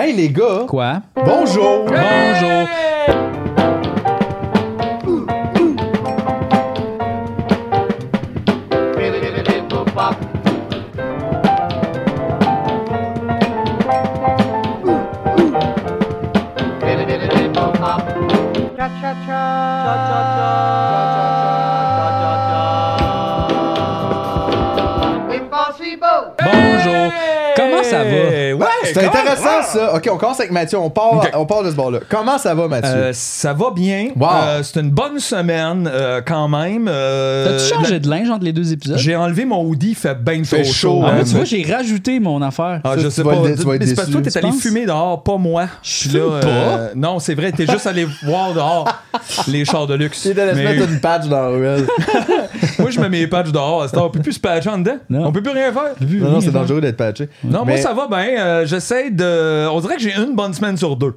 Hey les gars! Quoi? Bonjour! Bonjour. C'est intéressant ça. Ok, on commence avec Mathieu. On part, on part de ce bord-là. Comment ça va, Mathieu? Euh, ça va bien. Wow. Euh, c'est une bonne semaine euh, quand même. Euh, T'as-tu changé la- de linge entre les deux épisodes? J'ai enlevé mon hoodie, il fait bien Fait trop chaud. Ah, hein, hein, tu vois, j'ai rajouté mon affaire. Ah, Ça, je tu sais pas. Mais c'est parce que toi, t'es allé fumer dehors, pas moi. Je suis là. euh, non, c'est vrai, t'es juste allé voir dehors les chars de luxe. Tu de se mettre une patch dans la ruelle. moi, je mets mes patchs dehors. à cette heure. On peut plus se patcher en dedans. Non. On peut plus rien faire. non, non, c'est dangereux d'être patché. Non, Mais- moi, ça va bien. Euh, J'essaie de. On dirait que j'ai une bonne semaine sur deux.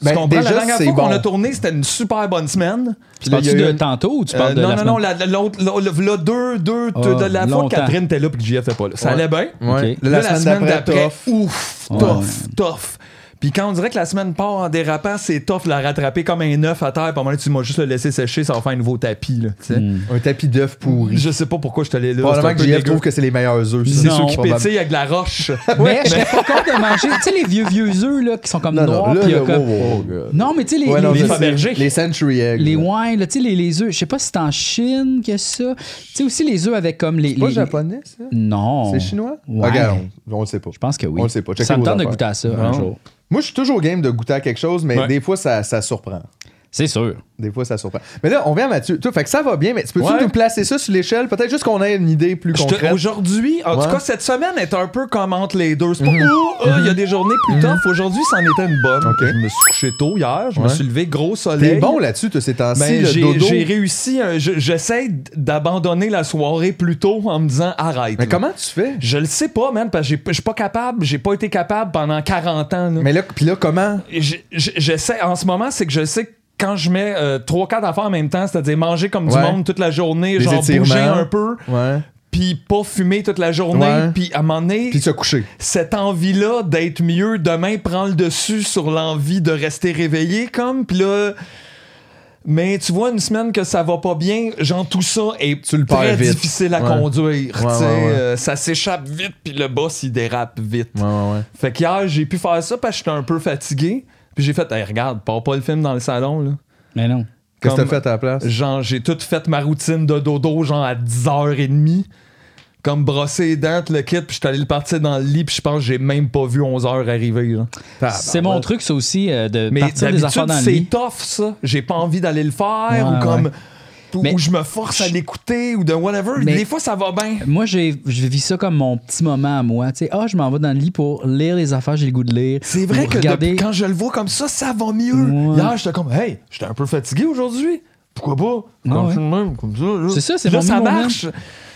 Tu Ben, comprends? déjà, la dernière c'est fois qu'on bon. a tourné, c'était une super bonne semaine. Tu là, il y parles-tu de une- tantôt ou tu Euh, parles de non, la non, semaine? non, la, l'autre, l'autre- là, deux, deux, Ah, de la fois longtemps. que Catherine était là puis que JF était pas là. Ça Ouais. allait bien? Ouais. Ok. Là, la, semaine, d'après, tough. ouf, Ouais. tough, tough. Puis quand on dirait que la semaine part en dérapant, c'est tough de la rattraper comme un œuf à terre. Puis à un moment donné, tu m'as juste le laissé sécher, ça va faire un nouveau tapis. Là. Hmm. Un tapis d'œuf pourri. Je sais pas pourquoi je te l'ai là. Probablement que dégueu. trouve que c'est les meilleurs œufs. C'est Non. ceux qui pétillent avec de la roche. Mais je serais pas contre de manger. Tu sais, les vieux, vieux œufs là, qui sont comme Non, non, noirs. là, puis il y a là, comme- wow, wow, wow. Non, mais tu sais, les, Ouais, non, les, je les. Les Century Eggs. les wines, là, tu sais, les, les œufs. Je sais pas si c'est en Chine que ça. Tu sais, aussi les œufs avec comme les. C'est pas japonais, ça? Non. C'est chinois? Regarde, on, le sait pas. Je pense que oui. On le sait pas. Ça me tente de goûter à ça un Non? jour. Moi, je suis toujours game de goûter à quelque chose, mais Ouais. des fois, ça, ça surprend. C'est sûr. Des fois, ça surprend. Mais là, on vient à Mathieu. Toi, fait que ça va bien, mais tu peux-tu Ouais. nous placer ça sur l'échelle? Peut-être juste qu'on ait une idée plus concrète. Aujourd'hui, en Ouais. tout cas, cette semaine est un peu comme entre les deux. C'est pas Mhm. Ouh, ah, il y a des journées plus tough. Aujourd'hui, c'en était une bonne. Je me suis couché tôt hier. Je me suis levé gros soleil. T'es bon là-dessus, toi, ces temps-ci, Ben, le j'ai, réussi. je- j'essaie d'abandonner la soirée plus tôt en me disant arrête. Mais là. comment tu fais? Je le sais pas, man, parce que j'ai- je suis pas capable. J'ai pas été capable pendant 40 ans. là. Mais là, puis là, comment? J'essaie, en ce moment, c'est que je sais que quand je mets euh, trois, quatre affaires en même temps, c'est-à-dire manger comme du Ouais. monde toute la journée, genre bouger un peu, Ouais. puis pas fumer toute la journée, puis à un moment donné, Puis se coucher. cette envie-là d'être mieux demain prend le dessus sur l'envie de rester réveillé, comme, puis là. Mais tu vois, une semaine que ça va pas bien, genre tout ça est Tu le très perds vite. difficile à Ouais. conduire. Ouais, euh, ça s'échappe vite, puis le boss il dérape vite. Ouais, ouais, ouais. Fait qu'hier, j'ai pu faire ça parce que j'étais un peu fatigué. Puis j'ai fait, hey, regarde, pars pas le film dans le salon, là. Mais non. Qu'est-ce que t'as fait à la place? Genre, j'ai tout fait ma routine de dodo, genre à 10h30. Comme brosser les dents, le kit, puis je suis allé le partir dans le lit, puis je pense que j'ai même pas vu 11h arriver. là. C'est mon truc, ça aussi, euh, de Mais partir des affaires dans le c'est lit. tough, ça. J'ai pas envie d'aller le faire, Ouais, ou comme. ouais. Ou, Mais- ou je me force à l'écouter, ou de whatever. Mais- Des fois, ça va bien. Moi, j'ai, je vis ça comme mon petit moment à moi. Tu sais, ah, je m'en vais dans le lit pour lire les affaires, j'ai le goût de lire. C'est vrai que regarder. quand je le vois comme ça, ça va mieux. Ouais. Hier, j'étais comme, hey, j'étais un peu fatigué aujourd'hui. Pourquoi pas? Ah ouais. même, comme ça. C'est ça, c'est mon ça moment. marche.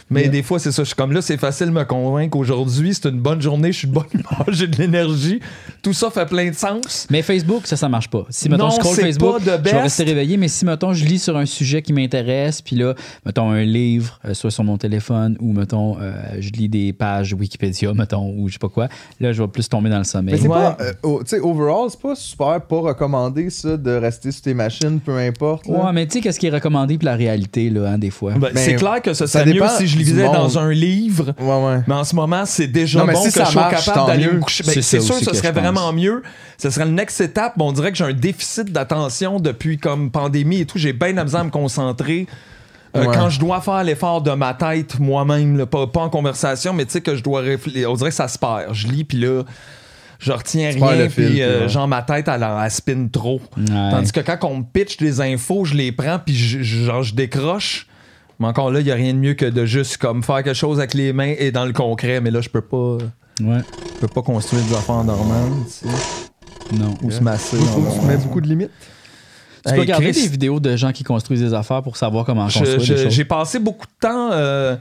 Mais des fois, c'est ça. Je suis comme là, c'est facile de me convaincre qu'aujourd'hui, c'est une bonne journée, je suis de bonne humeur, j'ai de l'énergie. Tout ça fait plein de sens. Mais Facebook, ça, ça marche pas. Si, mettons, Non, je scroll Facebook, je vais rester réveillé, mais si, mettons, je lis sur un sujet qui m'intéresse, puis là, mettons, un livre, euh, soit sur mon téléphone, ou, mettons, euh, je lis des pages Wikipédia, mettons, ou je sais pas quoi, là, je vais plus tomber dans le Mais sommeil. c'est Ouais. pas, euh, oh, tu sais, overall, c'est pas super pas recommandé ça de rester sur tes machines, peu importe. là. Ouais, mais tu sais, qu'est-ce qui est recommandé pour la réalité, là, hein, des fois? Ben, Mais c'est clair que ce ça serait mieux dépend si je du lisais monde. dans un livre. Ouais, ouais. Mais en ce moment, c'est déjà Non, bon si que ça je sois marche, capable d'aller me coucher. Ben, C'est sûr, ce serait je vraiment mieux. Ce serait le next étape. Bon, on dirait que j'ai un déficit d'attention depuis comme pandémie et tout. J'ai bien la misère à me concentrer. Euh, Ouais. Quand je dois faire l'effort de ma tête moi-même, pas, pas en conversation, mais tu sais que je dois réfléchir. On dirait que ça se perd. Je lis, puis là, je retiens Tu rien, puis puis euh, ouais. genre ma tête, elle, elle spin trop. Ouais. Tandis que quand on me pitch des infos, je les prends, puis je, je- genre, je décroche. Mais encore là, il n'y a rien de mieux que de juste comme faire quelque chose avec les mains et dans le concret. Mais là, je peux pas, Ouais, je peux pas construire des affaires normales, tu sais, non. ou se masser. Faut en que tu mets beaucoup de limites. Tu peux regarder Chris, des vidéos de gens qui construisent des affaires pour savoir comment je- construire je- des choses. J'ai passé beaucoup de temps. euh,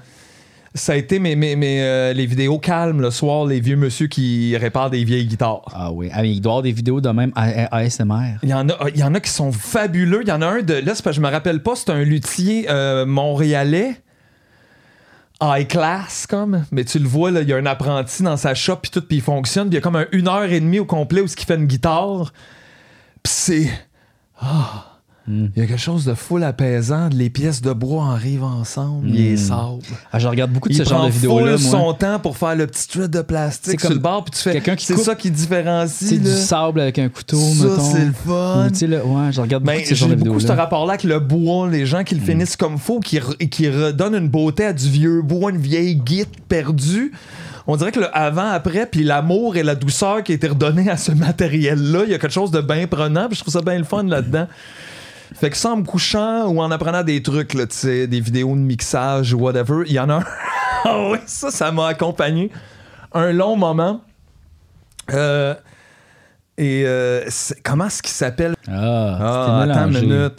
ça a été mes, mes, mes, euh, les vidéos calmes le soir, les vieux monsieur qui réparent des vieilles guitares. Ah oui. Ah, mais il doit y avoir des vidéos de même ASMR. Il y, en a, il y en a qui sont fabuleux. Il y en a un de. Là, parce que je me rappelle pas, c'est un luthier euh, montréalais. high class, comme. Mais tu le vois, là, il y a un apprenti dans sa shop, puis tout, puis il fonctionne. Puis il y a comme un, une heure et demie au complet où ce qui fait une guitare. Puis c'est. Ah! Il y a quelque chose de full apaisant. Les pièces de bois arrivent ensemble. Il est sable. Ah, je regarde beaucoup de Il ce genre de vidéos-là, son temps pour faire le petit strip de C'est plastique comme sur le bord, puis tu fais. C'est ça qui différencie. C'est du là. sable avec un couteau, Ça, mettons. c'est le fun. Ou, là, ouais, je regarde beaucoup Ben, de ce genre de beaucoup ce rapport-là avec le bois, les gens qui le finissent comme faux, qui, qui redonnent une beauté à du vieux bois, une vieille guite perdue. On dirait que le avant, après, puis l'amour et la douceur qui a été redonnée à ce matériel-là, il y a quelque chose de bien prenant, puis je trouve ça bien le fun là-dedans. Fait que ça, en me couchant ou en apprenant des trucs, là, tu sais, des vidéos de mixage ou whatever, il y en a un. Ah oui, ça, ça m'a accompagné un long moment. Euh, et euh, comment est-ce qu'il s'appelle? Ah, Ah, attends une minute.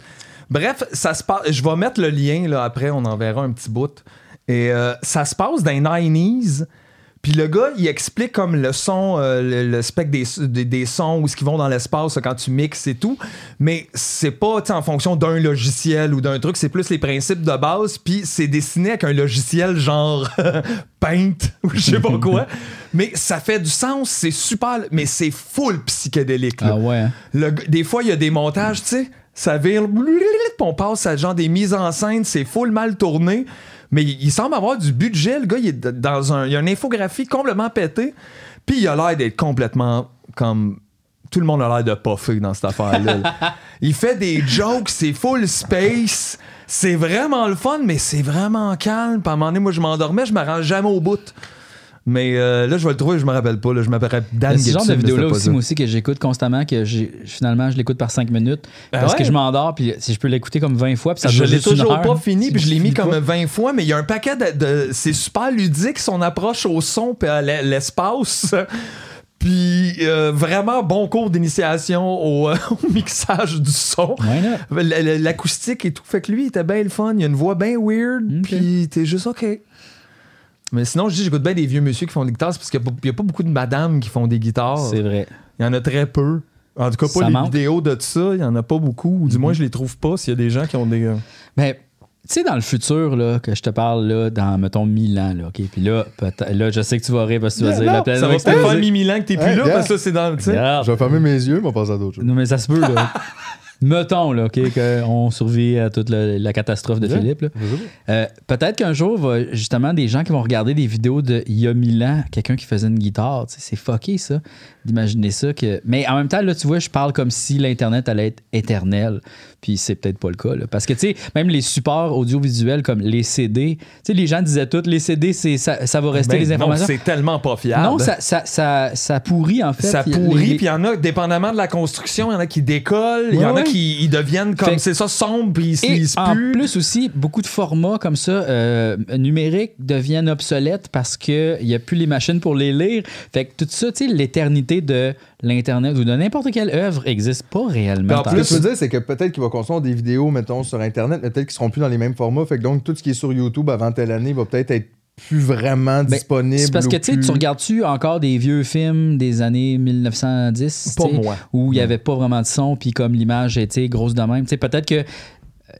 Bref, ça se passe. Je vais mettre le lien là après, on enverra un petit bout. Et euh, ça se passe dans les 90s. Puis le gars, il explique comme le son, euh, le, le spectre des, des, des sons, où ce qu'ils vont dans l'espace quand tu mixes et tout. Mais c'est pas en fonction d'un logiciel ou d'un truc, c'est plus les principes de base. Puis c'est dessiné avec un logiciel genre Paint ou je sais pas quoi. mais ça fait du sens, c'est super, mais c'est full psychédélique. là. Ah ouais. hein? Le des fois, il y a des montages, tu sais, ça vire, on passe à genre des mises en scène, c'est full mal tourné, mais il, il semble avoir du budget. Le gars, il est dans un, il y a une infographie complètement pétée, puis il a l'air d'être complètement comme. Tout le monde a l'air de puffer dans cette affaire-là. là. il fait des jokes, c'est full space. C'est vraiment le fun, mais c'est vraiment calme. Puis à un moment donné, moi, je m'endormais, je m'arrange jamais au bout. Mais euh, là, je vais le trouver, je me rappelle pas. Là, je m'appelle Dan Il y a ce genre de vidéo-là aussi, ça. moi aussi, que j'écoute constamment, que j'ai- finalement, je l'écoute par 5 minutes. Ah parce ouais? que je m'endors, puis si je peux l'écouter comme 20 fois, puis ça je l'ai toujours heure, pas fini, si puis je l'ai mis comme pas. 20 fois, mais il y a un paquet de. de- c'est super ludique, son approche au son puis à l'e- l'espace. Puis euh, vraiment bon cours d'initiation au, euh, au mixage du son. L'acoustique et tout. Fait que lui, il était bien le fun. Il a une voix bien weird. Ok. Puis t'es juste OK. Mais sinon, je dis, j'écoute bien des vieux monsieur qui font des guitares, c'est parce qu'il n'y a, pas beaucoup de madames qui font des guitares. C'est vrai. Il y en a très peu. En tout cas, pas Ça les manque. vidéos de ça. Il y en a pas beaucoup. Ou du moins, je les trouve pas s'il y a des gens qui ont des. euh, Mais tu sais, dans le futur, là, que je te parle, là, dans, mettons, 1000 ans, là, OK? Puis là, peut-être- là, je sais que tu vas rire parce que tu vas dire la non, planète Ça va peut-être faire mille ans que t'es plus Hey, là parce que c'est dans tu sais. Je vais fermer mes yeux, mais on va passer à d'autres choses. Non, mais ça se peut, là. Mettons, là, OK, qu'on survit à toute la, la catastrophe de. Philippe, là. Euh, Peut-être qu'un jour, va, justement, des gens qui vont regarder des vidéos de il y a mille ans, quelqu'un qui faisait une guitare, c'est fucké ça, d'imaginer ça. Que... Mais en même temps, là, tu vois, je parle comme si l'Internet allait être éternel, puis c'est peut-être pas le cas. là. Parce que, tu sais, même les supports audiovisuels comme les CD, tu sais, les gens disaient tout, les CD, c'est, ça, ça va rester Ben les non, informations. c'est tellement pas fiable. Non, ça, ça, ça, ça pourrit, en fait. Ça Il y a- pourrit, les- puis il y en a, dépendamment de la construction, il y en a qui décollent, il y Ouais, en a qui ils deviennent comme, Fait- c'est ça, sombre, puis ils se lisent en plus. plus aussi, beaucoup de formats comme ça euh, numériques deviennent obsolètes parce qu'il n'y a plus les machines pour les lire. Fait que tout ça, tu sais, l'éternité de l'Internet ou de n'importe quelle œuvre n'existe pas réellement. En Ce plus, que je veux dire, c'est que peut-être qu'il va construire des vidéos, mettons, sur Internet, mais peut-être qu'ils seront plus dans les mêmes formats. Fait que donc, tout ce qui est sur YouTube avant telle année va peut-être être plus vraiment Ben, disponible. c'est parce que tu sais, plus- tu regardes-tu encore des vieux films des années 1910 Pas moi. où il n'y avait pas vraiment de son, puis comme l'image était grosse de même. Peut-être que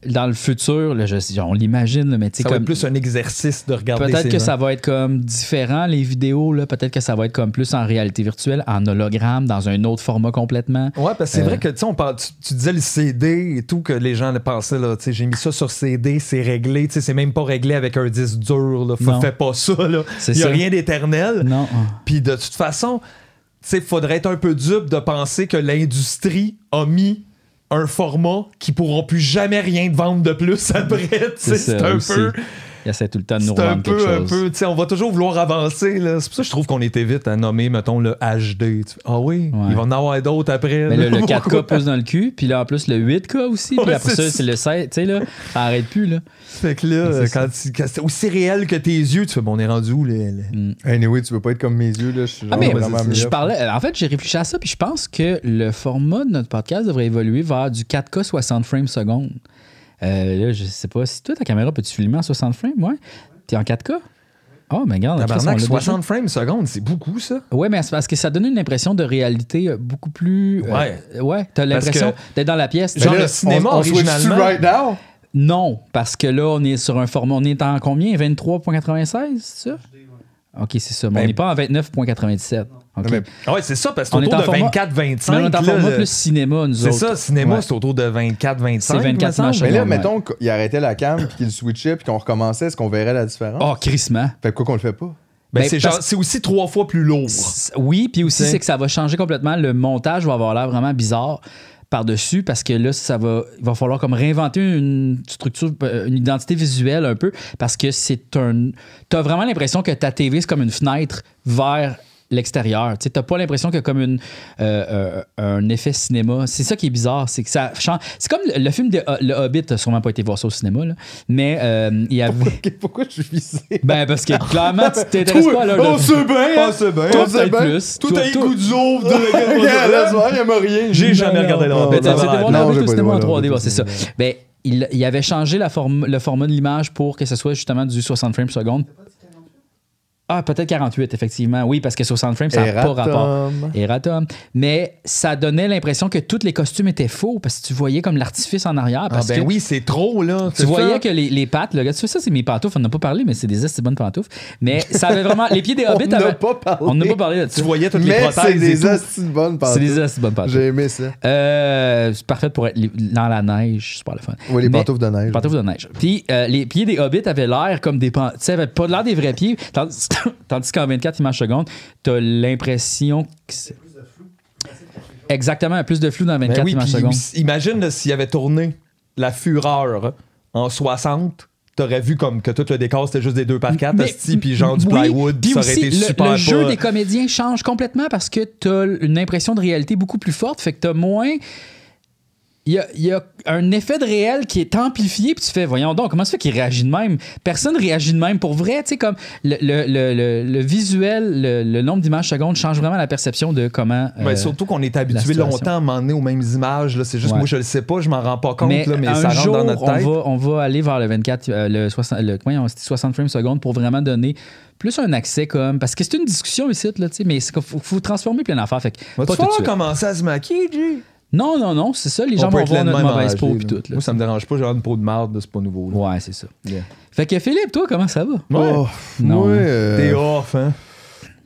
dans le futur, là, je, on l'imagine, mais tu sais, va comme être plus un exercice de regarder Peut-être que ça va être comme différent, les vidéos. là. Peut-être que ça va être comme plus en réalité virtuelle, en hologramme, dans un autre format complètement. Ouais, parce que c'est Euh, vrai que on parle, tu, tu disais le CD et tout, que les gens le pensaient, là, tu sais, j'ai mis ça sur CD, c'est réglé, tu sais, c'est même pas réglé avec un disque dur, là. Faut-. Fais pas ça, là. C'est Il y a rien d'éternel. Non. Puis de toute façon, tu sais, faudrait être un peu dupe de penser que l'industrie a mis un format qui pourront plus jamais rien te vendre de plus après. C'est un aussi. peu. Il essaie tout le temps de nous C'est un revendre quelque peu, un peu, tu sais, on va toujours vouloir avancer. là. C'est pour ça que je trouve qu'on était vite à nommer, mettons, le HD. Ah oui, Ouais. il va en avoir d'autres après. Mais là. le, le 4K Pourquoi? pousse dans le cul, puis là en plus le 8K aussi, puis Ouais, après c'est ça c'est le 7, tu sais là, ça arrête plus là. Fait que là, quand, tu- quand c'est aussi réel que tes yeux, tu fais, bon, on est rendu où? Les, les- Anyway, tu veux pas être comme mes yeux, là. Je suis Ah mais je parlais, en fait j'ai réfléchi à ça, puis je pense que le format de notre podcast devrait évoluer vers du 4K 60 frames secondes. Euh, là je sais pas si toi ta caméra peux-tu filmer en 60 frames, ouais. T'es en 4K? Oh, mais regarde, on Tabarnak, l'a 60 frames secondes, c'est beaucoup, ça. Ouais, mais c'est parce que ça donne une impression de réalité euh, beaucoup plus. euh, Ouais. ouais, t'as l'impression que- d'être dans la pièce. Genre là, le cinéma, on, on originalement- right now? Non, parce que là, on est sur un format. On est en combien? 23,96, c'est ça? Ok, c'est ça. Mais Ben- on n'est pas en 29,97. Ok. Mais- Ah ouais, c'est ça, parce que c'est est autour en de format- 24-25. Mais on est en là, format le- plus cinéma, nous C'est autres. ça, cinéma, Ouais. c'est autour de 24-25. C'est 24 me semble. machins. Mais là, Ouais. mettons qu'il arrêtait la cam puis qu'il switchait puis qu'on recommençait, est-ce qu'on verrait la différence? Oh, crissement. Fait quoi qu'on le fait pas? Ben, Ben, c'est parce- genre- c'est aussi trois fois plus lourd. Oui, puis aussi, c'est que ça va changer complètement. Le montage va avoir l'air vraiment bizarre par-dessus parce que là, ça va, il va falloir comme réinventer une structure, euh, une identité visuelle un peu parce que c'est un. Tu as vraiment l'impression que ta TV, c'est comme une fenêtre vers l'extérieur. Tu n'as pas l'impression qu'il y a comme une, euh, euh, un effet cinéma. C'est ça qui est bizarre. C'est que ça change. C'est comme le, le film de Le Hobbit, t'as sûrement pas été voir ça au cinéma, là. mais euh, il y avait. Ok, Pourquoi je suis visé? Ben, parce que clairement, tu t'intéresses pas à de- On sait bien! On sait bien! Toi, on sait peut-être bien. plus. Tout Toi- a eu toi- goût d'ouvre de Regarde, là, ce soir, il y a rien. J'ai jamais regardé le Hobbit. L'air. voir au cinéma en été voir le 3D, Hobbit bon, c'est ça. Ben, il, avait changé la forme, le format de l'image pour que ce soit justement du 60 frames par seconde. Ah, peut-être 48, effectivement. Oui, parce que 60 frames, ça n'a pas rapport. Erratum. Mais ça donnait l'impression que tous les costumes étaient faux parce que tu voyais comme l'artifice en arrière. Ah Parce ben que oui, c'est trop, là. tu voyais que les, les pattes, là, tu sais, ça, c'est mes pantoufles. On n'a pas parlé, mais c'est des assez bonnes pantoufles. Mais ça avait vraiment. Les pieds des On hobbits n'a avaient- pas parlé. On n'a pas parlé de Tu voyais toutes les Mais c'est prothèses et des astuces bonnes C'est des pantoufles. assez bonnes pantoufles. J'ai aimé ça. Euh, c'est parfait pour être dans la neige. C'est pas le fun. Oui, les Mais- pantoufles de neige. Pantoufles de neige. Puis euh, les pieds des hobbits avaient l'air comme des pan- Tu sais, pas l'air des vrais pieds. Tandis, tandis qu'en 24 images secondes, t'as l'impression que c'est. Exactement, plus de flou dans 24 Ben oui, images secondes. imagine s'il avait tourné La Fureur en 60, t'aurais vu comme que tout le décor c'était juste des 2 par 4 Mais- hostie, puis genre du oui, plywood, puis ça aurait été le, super le jeu pas- des comédiens change complètement parce que t'as une impression de réalité beaucoup plus forte, fait que t'as moins. Il y a, il y a un effet de réel qui est amplifié, puis tu fais, voyons donc, comment ça fait qu'il réagit de même? Personne réagit de même pour vrai, tu sais, comme le, le- le- le- le visuel, le, nombre d'images secondes change vraiment la perception de comment. Ben, euh, surtout qu'on est habitué longtemps à m'emmener aux mêmes images. C'est juste Ouais. moi, je le sais pas, je m'en rends pas compte, mais, là, mais un ça rentre jour, dans notre on tête. va, on va aller vers le 24, euh, le 60, le, voyons, c'était 60 frames secondes pour vraiment donner plus un accès comme. Parce que c'est une discussion ici, là, tu sais, mais il faut, faut transformer plein d'affaires. Fait que Va-tu falloir commencer à se maquiller, G? Non, non, non, c'est ça. Les gens vont être voir notre mauvaise peau puis tout. là. Moi, ça me dérange pas, j'ai une peau de marde, c'est pas nouveau. là. Ouais, c'est ça. Yeah. Fait que Philippe, toi, comment ça va? Ouais. Oh, Non, hein. euh, T'es off, hein?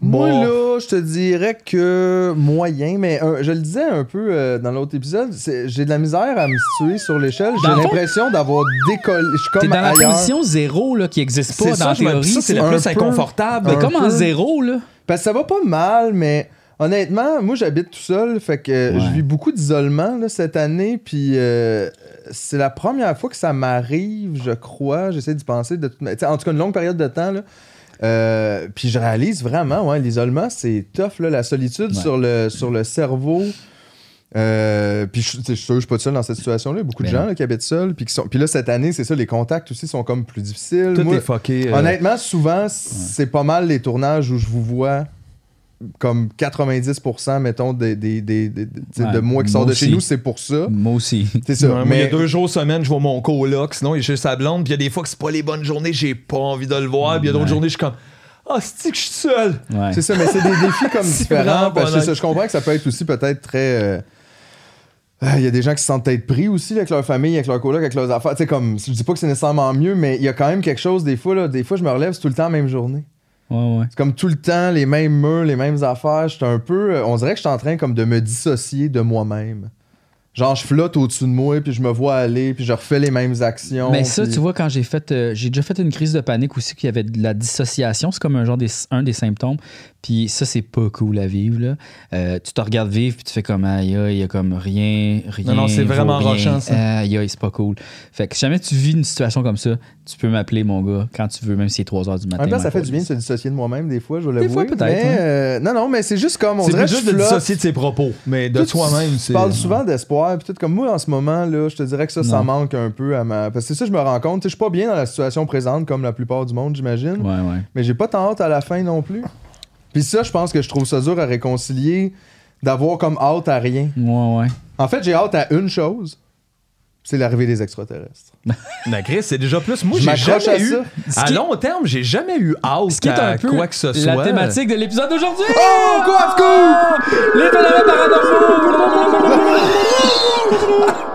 Moi, Bon. là, je te dirais que moyen, mais euh, je le disais un peu euh, dans l'autre épisode, c'est- j'ai de la misère à me situer sur l'échelle. J'ai l'impression d'avoir décollé. Je suis comme dans la position zéro là, qui n'existe pas dans ça, la théorie. c'est le plus peu- inconfortable. Mais comme en zéro, là? Parce que ça va pas mal, mais honnêtement, moi, j'habite tout seul. Fait que Ouais. je vis beaucoup d'isolement cette année. Puis euh, c'est la première fois que ça m'arrive, je crois. J'essaie d'y penser. De En tout cas, une longue période de temps. Là. Euh, puis je réalise vraiment, ouais, l'isolement, c'est tough, là, la solitude Ouais. sur, le, sur le cerveau. Euh, puis je suis sûr que je suis pas tout seul dans cette situation-là. Il y a beaucoup de Ben gens là, qui habitent seuls. Puis, qui sont... puis là, cette année, c'est ça, les contacts aussi sont comme plus difficiles. Tout Moi, est fucké. euh, Honnêtement, souvent, c'est pas mal les tournages où je vous vois comme 90%, mettons, des, des, des- des- tu sais, Ouais, de moi qui sort de chez nous, c'est pour ça. Moi aussi. C'est ça. Ouais, mais il y a deux jours semaine, je vois mon coloc, sinon il est chez sa blonde, puis il y a des fois que c'est pas les bonnes journées, j'ai pas envie de le voir, puis il y a d'autres Ouais. journées, je suis comme Ah, c'est que je suis seul? Ouais. c'est ça, mais c'est des défis comme différents. vraiment Parce que pas ça, je comprends que ça peut être aussi peut-être très. euh, ah, Il y a des gens qui se sentent peut-être pris aussi avec leur famille, avec leur coloc, avec leurs affaires. Tu sais, comme, je dis pas que c'est nécessairement mieux, mais il y a quand même quelque chose, des fois, là, des fois, je me relève, c'est tout le temps la même journée. Ouais, ouais. C'est comme tout le temps les mêmes murs, les mêmes affaires. J'étais un peu. euh, On dirait que je suis en train comme de me dissocier de moi-même. Genre, je flotte au-dessus de moi, puis je me vois aller, puis je refais les mêmes actions. Mais ça, puis- tu vois, quand j'ai fait. euh, j'ai déjà fait une crise de panique aussi, qu'il y avait de la dissociation. C'est comme un genre des, un des symptômes. Puis ça, c'est pas cool à vivre. Là. Euh, tu te regardes vivre, puis tu fais comme aïe, aïe, il y a comme rien. rien Non, non, c'est vraiment rien. rochant, ça. Aïe, aïe, c'est pas cool. Fait que si jamais tu vis une situation comme ça, tu peux m'appeler, mon gars, quand tu veux, même si c'est 3 h du En matin. même temps, ma ça fait du bien de se dissocier de moi-même, des fois, je vais Des fois, peut-être, mais, hein. euh, non, non, mais c'est juste comme. On dirait juste de dissocier de ses propos, mais de toi-même, c'est. Tu parles souvent d'espoir, puis tout comme moi en ce moment, là, je te dirais que ça, ça Non. manque un peu à ma. Parce que c'est ça, je me rends compte. Tu sais, Je suis pas bien dans la situation présente, comme la plupart du monde, j'imagine. Ouais, ouais. Mais j'ai pas tant hâte à la fin non plus. Puis ça, je pense que je trouve ça dur à réconcilier, d'avoir comme hâte à rien. Ouais, ouais. En fait, j'ai hâte à une chose, c'est l'arrivée des extraterrestres. Mais Chris, c'est déjà plus. Moi, Je j'ai jamais à eu. ça. À qui- long terme, j'ai jamais eu hâte Ce qui est à un peu quoi que ce soit. la thématique de l'épisode d'aujourd'hui. Oh, coiffe Les phénomènes paranormaux!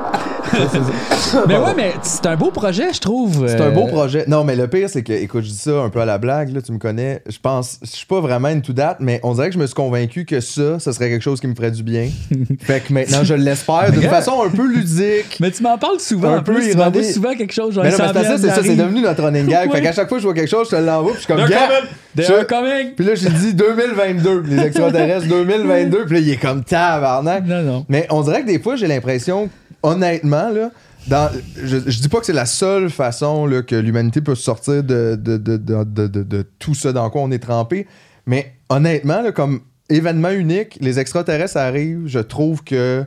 mais ouais, mais c'est un beau projet, je trouve. C'est un beau Euh, projet. Non, mais le pire, c'est que, écoute, je dis ça un peu à la blague, là, tu me connais. Je pense, je suis pas vraiment une to date, mais on dirait que je me suis convaincu que ça, ça serait quelque chose qui me ferait du bien. fait que maintenant, je l'espère d'une façon un peu ludique. Mais tu m'en parles souvent. Un en peu plus, tu m'envoies souvent quelque chose. Genre, Mais non, mais c'est ça, c'est ça, c'est arrive. devenu notre running gag. Ouais. Fait qu'à chaque fois que je vois quelque chose, je te l'envoie, puis je suis comme, je-. Puis là, j'ai dit 2022, les extraterrestres 2022, puis là, il est comme tabarnak. Non, non. Mais on dirait que des fois, j'ai l'impression, honnêtement, là, dans, je, je dis pas que c'est la seule façon là, que l'humanité peut se sortir de, tout ça dans quoi on est trempé, mais honnêtement, là, comme événement unique, les extraterrestres arrivent, je trouve que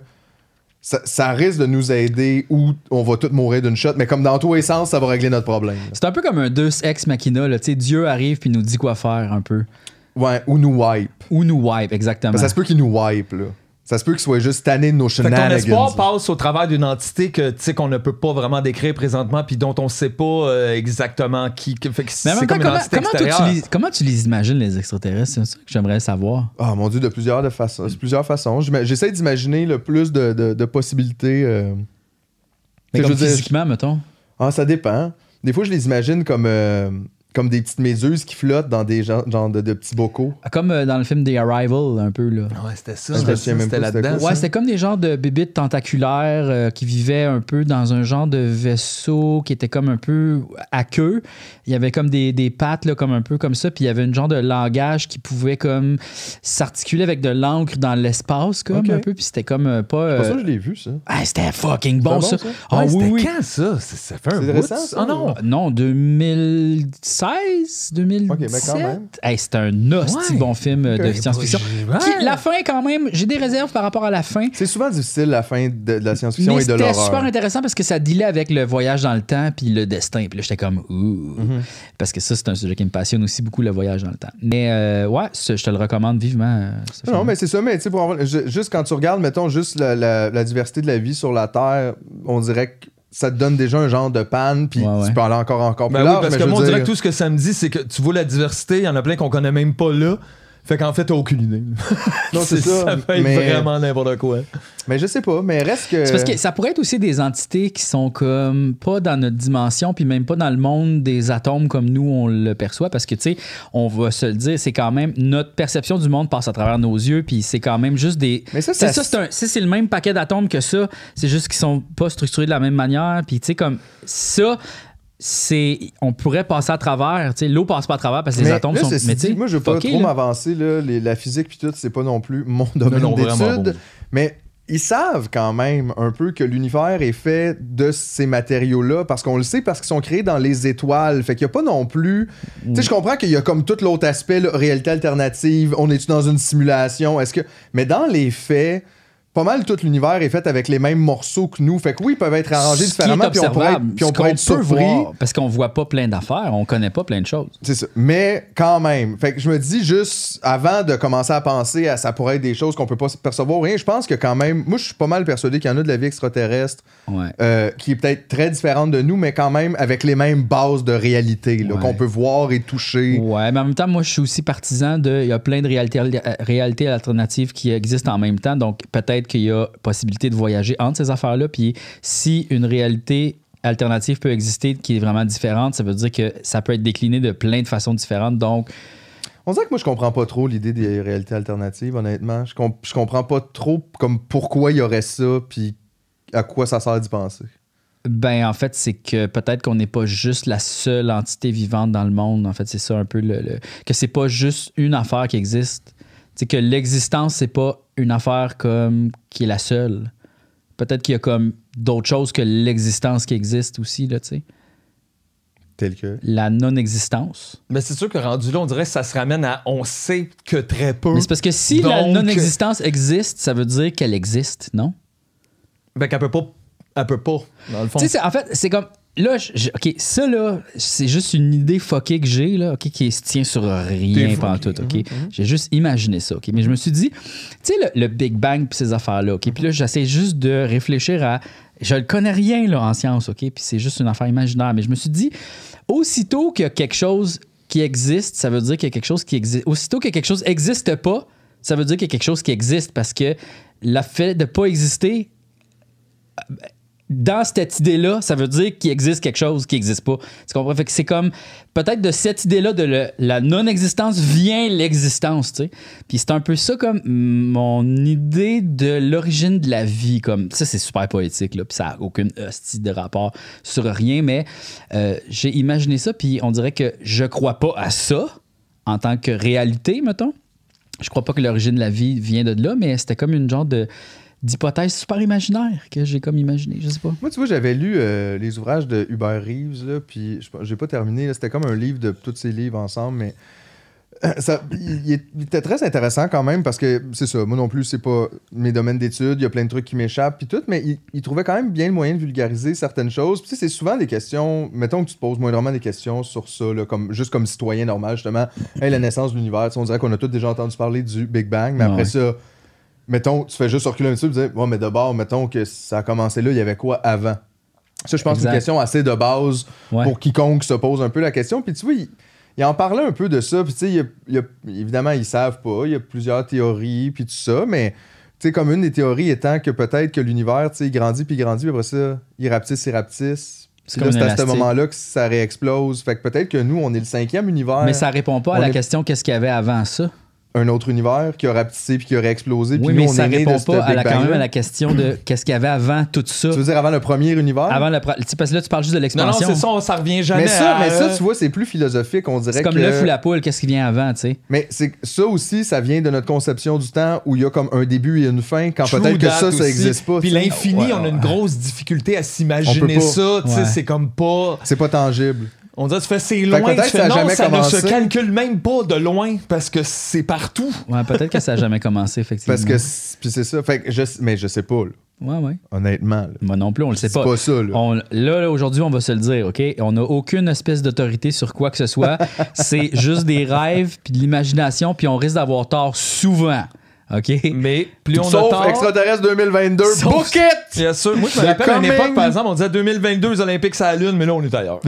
ça, ça risque de nous aider ou on va tous mourir d'une shot, mais comme dans tous les sens, ça va régler notre problème. C'est un peu comme un Deus Ex Machina. Là. Tu sais, Dieu arrive puis nous dit quoi faire un peu. Ouais, ou nous wipe. Ou nous wipe, exactement. Parce que ça se peut qu'il nous wipe, là. Ça se peut qu'il soit juste tanné de nos Fait que ton shenanigans. espoir passe au travers d'une entité que tu sais qu'on ne peut pas vraiment décrire présentement puis dont on sait pas euh, exactement qui. que- Fait que Mais en c'est même temps, comme une comment, toi, tu les, comment tu les imagines, les extraterrestres? C'est ça que j'aimerais savoir. Ah mon dieu, de plusieurs, de façons, de plusieurs façons. J'essaie d'imaginer le plus de, de- de possibilités. euh. Mais comme je veux dire, physiquement, mettons. Ah, ça dépend. Des fois, je les imagine comme, euh, comme des petites méduses qui flottent dans des genres genre de, de petits bocaux. Comme euh, dans le film The Arrival, un peu. là. Ouais, c'était ça. Je me C'était pas là-dedans. Ouais, c'était comme des genres de bébites tentaculaires euh, qui vivaient un peu dans un genre de vaisseau qui était comme un peu à queue. Il y avait comme des, des pattes là, comme un peu comme ça, puis il y avait une genre de langage qui pouvait comme s'articuler avec de l'encre dans l'espace comme un peu, puis c'était comme euh, pas. Pour ça, je l'ai vu, ça. ah, c'était fucking bon, C'était ça. bon, ça? Ah Ouais, oui, c'était oui. quand ça? C'est- Ça fait un C'est bout. récent, ça, Ah non. Non, 2016, 2017. Ok, mais quand même. Hey, c'est un hostie Ouais. bon film euh, de science-fiction. Qui- La fin, quand même, j'ai des réserves par rapport à la fin. C'est souvent difficile, la fin de, de la science-fiction et de c'était l'horreur. super intéressant parce que ça dealait avec le voyage dans le temps puis le destin. Puis là, j'étais comme, ouh. Mhm. Parce que ça, c'est un sujet qui me passionne aussi beaucoup, le voyage dans le temps. Mais euh, ouais, je te le recommande vivement. euh, Non, film. mais c'est ça, mais tu sais, pour avoir- ju- juste quand tu regardes, mettons, juste la, la- la diversité de la vie sur la Terre, on dirait que ça te donne déjà un genre de panne, puis Ouais, ouais. tu peux aller encore, encore plus Ben oui, large. parce mais que moi, on dirait que tout ce que ça me dit, c'est que tu vois la diversité, il y en a plein qu'on connaît même pas là. Fait qu'en fait, t'as aucune idée. Non, c'est ça, Ça peut être mais- vraiment n'importe quoi. Mais je sais pas, mais reste que. C'est parce que ça pourrait être aussi des entités qui sont comme pas dans notre dimension, puis même pas dans le monde des atomes comme nous on le perçoit, parce que tu sais, on va se le dire, c'est quand même notre perception du monde passe à travers nos yeux, puis c'est quand même juste des. Mais ça, c'est ça- ça, c'est un- si c'est le même paquet d'atomes que ça, c'est juste qu'ils sont pas structurés de la même manière, puis tu sais comme ça. C'est, on pourrait passer à travers, tu sais, l'eau passe pas à travers parce que les atomes là, sont. Mais tu dit, sais, moi, je veux pas trop m'avancer. là, les- La physique puis tout, c'est pas non plus mon domaine d'étude. Mais ils savent quand même un peu que l'univers est fait de ces matériaux-là parce qu'on le sait parce qu'ils sont créés dans les étoiles. Fait qu'il y a pas non plus. Tu sais, je comprends qu'il y a comme tout l'autre aspect, là, réalité alternative. On est-tu dans une simulation? Est-ce que. Mais dans les faits. Pas mal tout l'univers est fait avec les mêmes morceaux que nous. Fait que oui, ils peuvent être arrangés Ce différemment, puis on pourrait être, puis on pourrait être surpris. voir, parce qu'on voit pas plein d'affaires, on connaît pas plein de choses. C'est ça. Mais quand même. Fait que je me dis juste, avant de commencer à penser à ça pourrait être des choses qu'on peut pas percevoir, rien, je pense que quand même, moi je suis pas mal persuadé qu'il y en a de la vie extraterrestre Ouais. euh, qui est peut-être très différente de nous, mais quand même avec les mêmes bases de réalité Ouais. qu'on peut voir et toucher. Ouais, mais en même temps, moi, je suis aussi partisan de. Il y a plein de réalités, euh, réalités alternatives qui existent en même temps. Donc, peut-être qu'il y a possibilité de voyager entre ces affaires-là. Puis, si une réalité alternative peut exister qui est vraiment différente, ça veut dire que ça peut être décliné de plein de façons différentes. Donc, On dirait que moi je comprends pas trop l'idée des réalités alternatives, honnêtement. Je, comp- je comprends pas trop comme pourquoi il y aurait ça, puis à quoi ça sert d'y penser. ben, en fait, c'est que peut-être qu'on n'est pas juste la seule entité vivante dans le monde. En fait, c'est ça un peu le. le- que c'est pas juste une affaire qui existe. C'est que l'existence, c'est pas une affaire comme qui est la seule. Peut-être qu'il y a comme d'autres choses que l'existence qui existe aussi, là, tu sais. Tel que. La non-existence. Mais c'est sûr que rendu là, on dirait que ça se ramène à on sait que très peu. Mais c'est parce que si la non-existence existe, ça veut dire qu'elle existe, non? Ben qu'elle peut pas. Elle peut pas, dans le fond. Tu sais, en fait, c'est comme. Là, je- OK, ça, là, c'est juste une idée fuckée que j'ai, là, OK, qui se tient sur rien fucké. tout, OK? J'ai juste imaginé ça, OK? Mais je me suis dit, tu sais, le, le Big Bang puis ces affaires-là, OK? Puis là, j'essaie juste de réfléchir à... Je ne connais rien, là, en science, OK? Puis c'est juste une affaire imaginaire. Mais je me suis dit, aussitôt qu'il y a quelque chose qui existe, ça veut dire qu'il y a quelque chose qui existe. Aussitôt que quelque chose n'existe pas, ça veut dire qu'il y a quelque chose qui existe parce que le fait de pas exister dans cette idée-là, ça veut dire qu'il existe quelque chose qui n'existe pas. Tu comprends? Fait que c'est comme, peut-être de cette idée-là de la non-existence vient l'existence, tu sais. Puis c'est un peu ça comme mon idée de l'origine de la vie. Comme, ça, c'est super poétique, là. Puis ça n'a aucune hostie de rapport sur rien, mais euh, j'ai imaginé ça, puis on dirait que je crois pas à ça en tant que réalité, mettons. Je crois pas que l'origine de la vie vient de là, mais c'était comme une genre de d'hypothèse super imaginaire que j'ai comme imaginé, je sais pas. Moi, tu vois, j'avais lu euh, les ouvrages de Hubert Reeves, là, puis je- j'ai pas terminé. là, C'était comme un livre de tous ces livres ensemble, mais ça, il, était très intéressant quand même parce que c'est ça. Moi non plus, c'est pas mes domaines d'études. Il y a plein de trucs qui m'échappent, puis tout, mais il, il trouvait quand même bien le moyen de vulgariser certaines choses. Puis tu sais, c'est souvent des questions. Mettons que tu te poses moindrement des questions sur ça, là, comme, juste comme citoyen normal, justement. Hey, la naissance de l'univers, on dirait qu'on a tous déjà entendu parler du Big Bang, mais après ça mettons, tu fais juste reculer un petit peu et dire, ouais, mais d'abord, mettons que ça a commencé là, il y avait quoi avant? Ça, je pense que c'est une question assez de base Ouais. pour quiconque se pose un peu la question. Puis tu vois, il, il en parlait un peu de ça. Puis tu sais, il il évidemment, ils savent pas. Il y a plusieurs théories, puis tout ça. Mais tu sais, comme une des théories étant que peut-être que l'univers, tu sais, il grandit, puis il grandit, puis après ça, il rapetisse, il rapetisse. C'est à ce moment-là que ça réexplose. Fait que peut-être que nous, on est le cinquième univers. Mais ça répond pas à la est- question qu'est-ce qu'il y avait avant ça? Un autre univers qui a rapetissé, puis qui a réexplosé. Puis Oui, nous, mais on ça est né répond de pas à la, quand même à la question de qu'est-ce qu'il y avait avant tout ça. Tu veux dire avant le premier univers? Avant le, parce que là tu parles juste de Non, non, l'expansion. c'est ça, ça revient jamais mais ça, à- mais ça, tu vois, c'est plus philosophique, on dirait C'est comme que... l'œuf ou la poule, qu'est-ce qui vient avant, tu sais. Mais c'est ça aussi, ça vient de notre conception du temps où il y a comme un début et une fin, quand peut-être que ça, ça aussi. existe pas. Puis l'infini, Ouais, on a une grosse difficulté à s'imaginer ça. tu sais, Ouais. C'est comme pas. C'est pas tangible. On dirait, tu fais c'est loin. peut-être Tu que fais ça a non, jamais ça ne se calcule même pas de loin parce que c'est partout. Ouais, peut-être que ça a jamais commencé, effectivement. Parce que, puis c'est ça. Fait que je, mais je sais pas, là, Ouais, ouais. honnêtement. là. Moi non plus, on le sait C'est pas. pas ça, là. On- là, là, aujourd'hui, on va se le dire, OK? On n'a aucune espèce d'autorité sur quoi que ce soit. c'est juste des rêves, puis de l'imagination, puis on risque d'avoir tort souvent. OK? Mais plus on a Sauf tort. extraterrestre 2022, Sauf- book it! Bien sûr. Moi, je me rappelle à une époque, par exemple, on disait 2022, les Olympiques, c'est à la Lune, mais là, on est ailleurs.